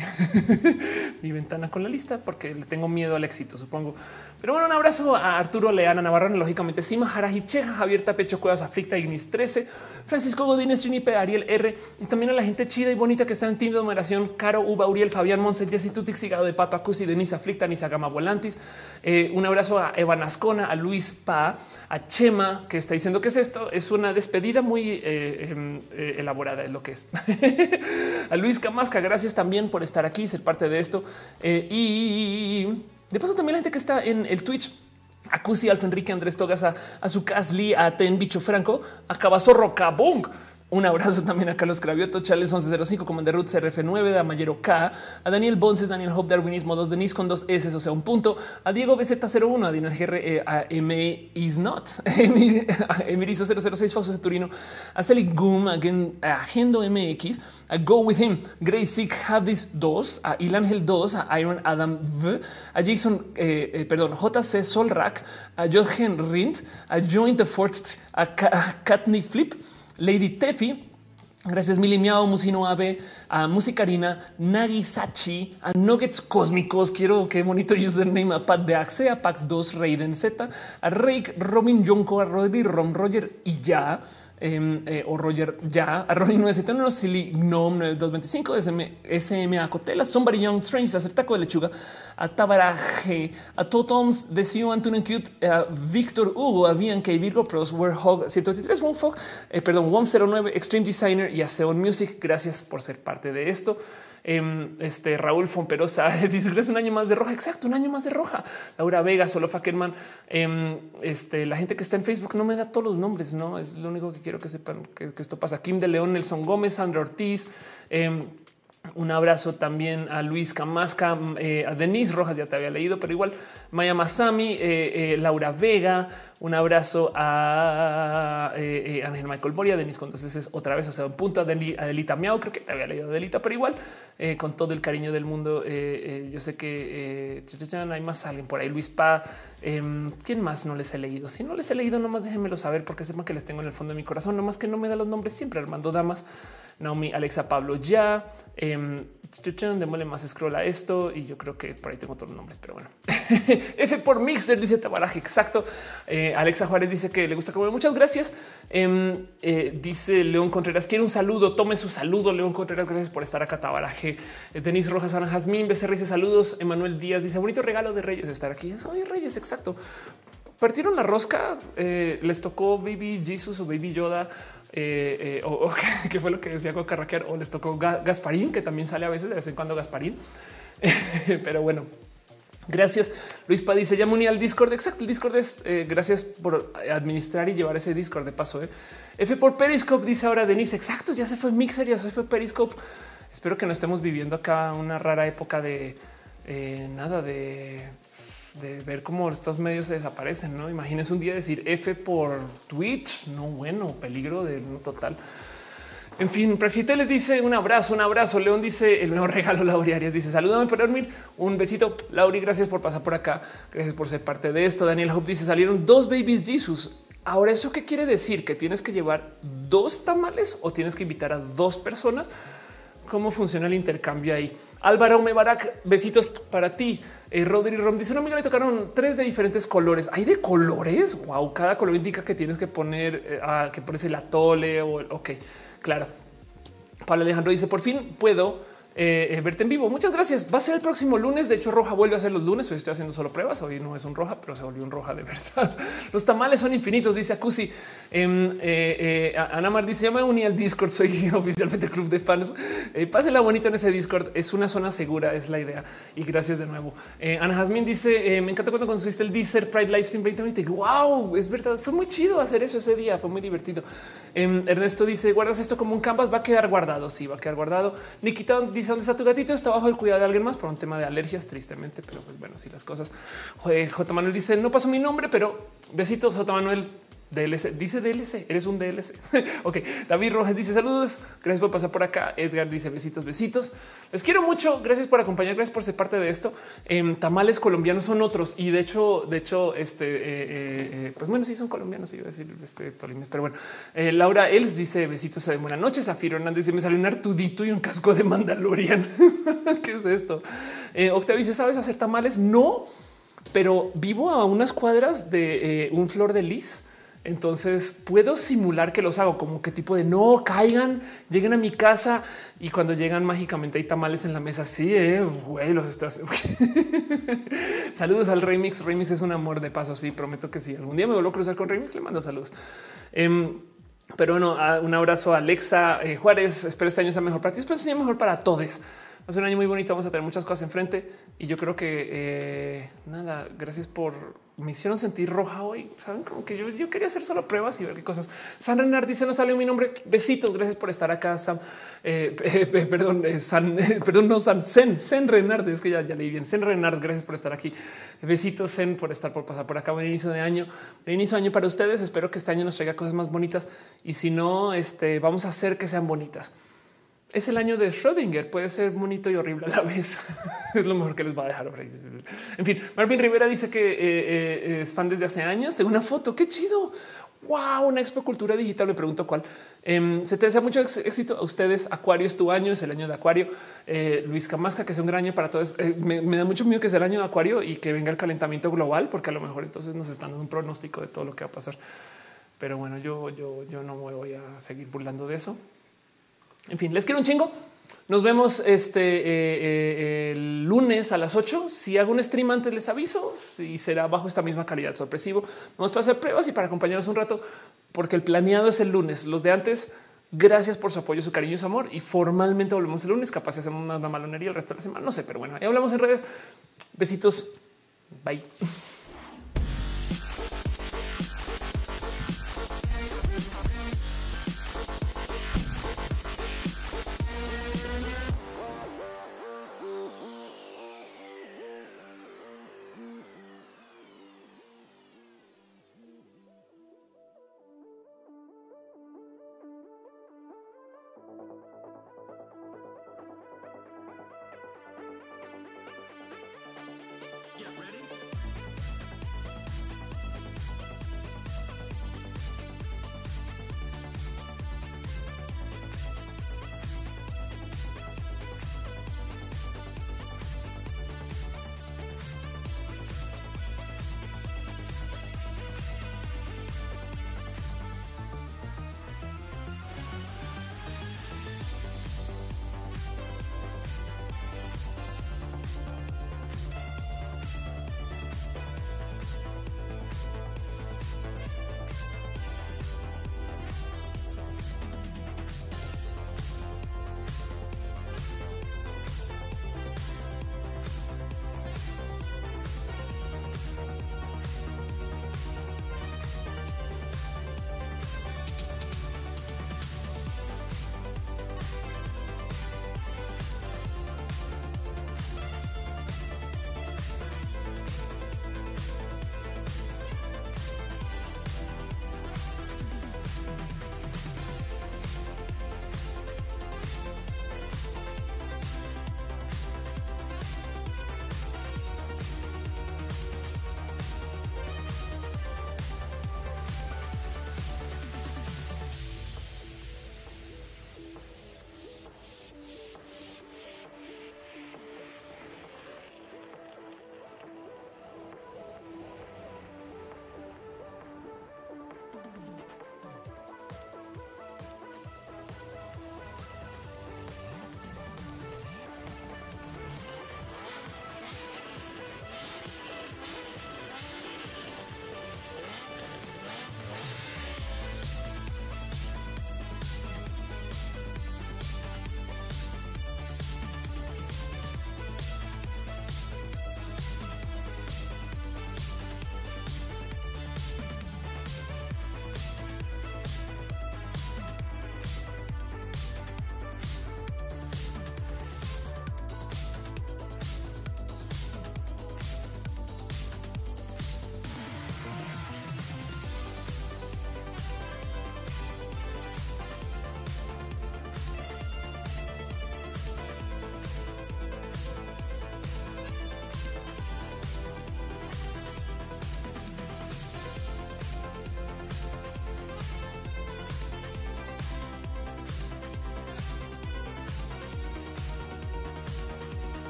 [LAUGHS] mi ventana con la lista porque le tengo miedo al éxito, supongo. Pero bueno, un abrazo a Arturo Leana Navarro, lógicamente Sima Jarajiche, Javier Tapecho Cuevas, Aflicta Ignis 13, Francisco Godínez, Trinipe, Ariel R. Y también a la gente chida y bonita que está en team de numeración. Caro, Uba, Uriel, Fabián Monse, Jessy Tutix, Sigado de Pato, Acusi, Denise Aflicta, Nisa Gama Volantis. Eh, un abrazo a Evan Ascona, a Luis Pa, a Chema, que está diciendo que es esto. Es una despedida muy eh, em, eh, elaborada, es lo que es. [LAUGHS] a Luis Camasca, gracias también por estar aquí, ser parte de esto. y de paso también la gente que está en el Twitch a Cusi, Alfa Enrique, Andrés Togas, a, a Casli, a Ten Bicho Franco, a Cabazorro Cabong. Un abrazo también a Carlos Cravioto, Chales 1105, Commander Ruth CRF9, de Mayero K, a Daniel Bonces, Daniel Hope, Darwinismo 2, Denis con dos S, o sea, un punto, a Diego BZ01, a Daniel GR, eh, a M is not, [LAUGHS] a Emirizo 006, Fausto Turino, a Celi Goom, a, Gendo MX, a Go With Him, Grace Sick, This 2, a Ilangel 2, a Iron Adam V, a Jason, eh, eh, perdón, JC Solrak, a Jochen Rindt, a Joint the Fourth, a Katney Flip, Lady Tefi. Gracias Mili Miao, Musino Abe, a Musicarina, Nagisachi, a Nuggets Cósmicos. Quiero qué bonito username a Pat Beaxe, a Pax2, Raiden Z, a Rake, Robin Jonko, a Rodri Rom, Roger y ya. Em, eh, o Roger ya a Ronnie 971, Silly Gnome 9225, SM, SMA Cotela, Somebody Young Strange, Aceptaco de Lechuga, a Tabaraje, a Totoms, Desio Antonio Cute, a Víctor Hugo, a K Virgo Pros, Hog 183, Womfog, eh, perdón, Wom09, Extreme Designer y a Seon Music. Gracias por ser parte de esto. Em, este Raúl Fomperosa [LAUGHS] dice un año más de roja. Exacto, un año más de roja. Laura Vega, solo Fackerman. Em, este, la gente que está en Facebook no me da todos los nombres, no es lo único que quiero que sepan que, esto pasa. Kim de León, Nelson Gómez, Sandra Ortiz. Em, un abrazo también a Luis Camasca, eh, a Denise Rojas, ya te había leído, pero igual Maya Masami, eh, eh, Laura Vega, un abrazo a Ángel Michael Boria, Denise, entonces es otra vez, o sea, un punto a, Delita Miau, creo que te había leído Delita, pero igual con todo el cariño del mundo. yo sé que hay más alguien por ahí, Luis Pa. Em, ¿Quién más no les he leído? Si no les he leído, nomás déjenmelo saber porque sepan que les tengo en el fondo de mi corazón, nomás que no me da los nombres siempre, Armando Damas. Naomi, Alexa, Pablo, ya. Démosle más scroll a esto y yo creo que por ahí tengo los nombres, pero bueno. [LAUGHS] F por Mixer dice Tabaraje, exacto. Eh, Alexa Juárez dice que le gusta comer. Muchas gracias. Em, eh, dice León Contreras, quiere un saludo. Tome su saludo, León Contreras. Gracias por estar acá, Tabaraje. Eh, Denise Rojas, Ana Jazmín, Becerra dice saludos. Emanuel Díaz dice bonito regalo de Reyes estar aquí. Soy Reyes, exacto. Partieron la rosca, les tocó Baby Jesus o Baby Yoda eh, eh, o, [LAUGHS] que fue lo que decía Coca Raquel, o les tocó Gasparín, que también sale a veces, de vez en cuando Gasparín. [LAUGHS] Pero bueno, Gracias. Luis Pa dice ya me al Discord. Exacto. El Discord es eh, gracias por administrar y llevar ese Discord de paso. F por Periscope dice ahora Denise. Exacto. Ya se fue Mixer, ya se fue Periscope. Espero que no estemos viviendo acá una rara época de nada de de ver cómo estos medios se desaparecen. No imagínense un día decir F por Twitch. No, bueno, peligro de no total. En fin, Praxite les dice un abrazo, un abrazo. León dice el mejor [LAUGHS] regalo. Lauri Arias dice salúdame por dormir. Un besito. Lauri, gracias por pasar por acá. Gracias por ser parte de esto. Daniel Hope dice salieron dos babies Jesus. Ahora, ¿eso qué quiere decir? ¿Que tienes que llevar dos tamales o tienes que invitar a dos personas? ¿Cómo funciona el intercambio ahí? Álvaro Mebarak, besitos para ti. Eh, Rodri Rom dice una amiga le tocaron tres de diferentes colores. Hay de colores. Wow, cada color indica que tienes que poner eh, ah, que pones el atole o ok, claro. Pablo Alejandro dice por fin puedo eh, eh, verte en vivo. Muchas gracias. Va a ser el próximo lunes. De hecho, Roja vuelve a ser los lunes. Hoy estoy haciendo solo pruebas. Hoy no es un roja, pero se volvió un roja de [LAUGHS] verdad. Los tamales son infinitos, dice Acusi. Eh, eh, Ana Mar dice: Ya me uní al Discord. Soy [LAUGHS] oficialmente club de fans. pásenla bonito en ese Discord. Es una zona segura, es la idea. Y gracias de nuevo. Ana Jasmine dice: Me encanta cuando consiste el Deezer Pride Livestream 2020. Wow, es verdad. Fue muy chido hacer eso ese día. Fue muy divertido. Em, Ernesto dice: Guardas esto como un canvas. Va a quedar guardado. Sí, va a quedar guardado. Nikita dice: dónde está tu gatito, está bajo el cuidado de alguien más por un tema de alergias, tristemente, pero pues bueno, si las cosas. J. Manuel dice, no pasó mi nombre, pero besitos, J. Manuel. DLC, dice DLC, eres un DLC. [LAUGHS] ok, David Rojas dice saludos, gracias por pasar por acá. Edgar dice besitos, besitos. Les quiero mucho, gracias por acompañar, gracias por ser parte de esto. Em, tamales colombianos son otros y de hecho, de hecho, este, eh, eh, eh, pues bueno, sí son colombianos, iba a decir este Tolimes, pero bueno. Laura Els dice besitos, buenas noches. Zafiro Hernández dice me salió un artudito y un casco de Mandalorian. [LAUGHS] ¿Qué es esto? Octavio dice, ¿sabes hacer tamales? No, pero vivo a unas cuadras de un flor de lis Entonces puedo simular que los hago como que tipo de no caigan, lleguen a mi casa y cuando llegan mágicamente hay tamales en la mesa. Sí, eh, güey, los haciendo. [LAUGHS] saludos al Remix. Remix es un amor de paso. Sí, prometo que sí. Algún día me vuelvo a cruzar con Remix. Le mando saludos. Em, pero bueno, un abrazo a Alexa eh, Juárez. Espero este año sea mejor para ti. Espero este año mejor para todos. Va un año muy bonito. Vamos a tener muchas cosas enfrente y yo creo que eh, nada, gracias por me hicieron sentir roja hoy. Saben como que yo, yo, quería hacer solo pruebas y ver qué cosas. San Renard dice: No salió mi nombre. Besitos. Gracias por estar acá, Sam. Eh, [LAUGHS] eh, perdón, San, perdón, no San Sen, Sen Renard. Es que ya, ya leí bien. Sen Renard, gracias por estar aquí. Besitos, Sen, por estar por pasar por acá. Buen inicio de año. Buen inicio de año para ustedes. Espero que este año nos traiga cosas más bonitas y si no, este vamos a hacer que sean bonitas es el año de Schrödinger. Puede ser bonito y horrible a la vez. [LAUGHS] es lo mejor que les va a dejar. En fin, Marvin Rivera dice que eh, eh, es fan desde hace años. Tengo una foto. Qué chido. Wow, una expo cultura digital. Me pregunto cuál. Em, se te desea mucho éxito a ustedes. Acuario es tu año, es el año de Acuario. Eh, Luis Camasca, que es un gran año para todos. Me, da mucho miedo que sea el año de Acuario y que venga el calentamiento global, porque a lo mejor entonces nos están dando un pronóstico de todo lo que va a pasar. Pero bueno, yo, yo, yo no me voy a seguir burlando de eso. En fin, les quiero un chingo. Nos vemos este eh, eh, el lunes a las 8. Si hago un stream antes, les aviso si será bajo esta misma calidad sorpresivo. Vamos para hacer pruebas y para acompañarnos un rato, porque el planeado es el lunes. Los de antes, gracias por su apoyo, su cariño y su amor. Y formalmente volvemos el lunes. Capaz hacemos una malonería el resto de la semana. No sé, pero bueno, ahí hablamos en redes. Besitos. Bye.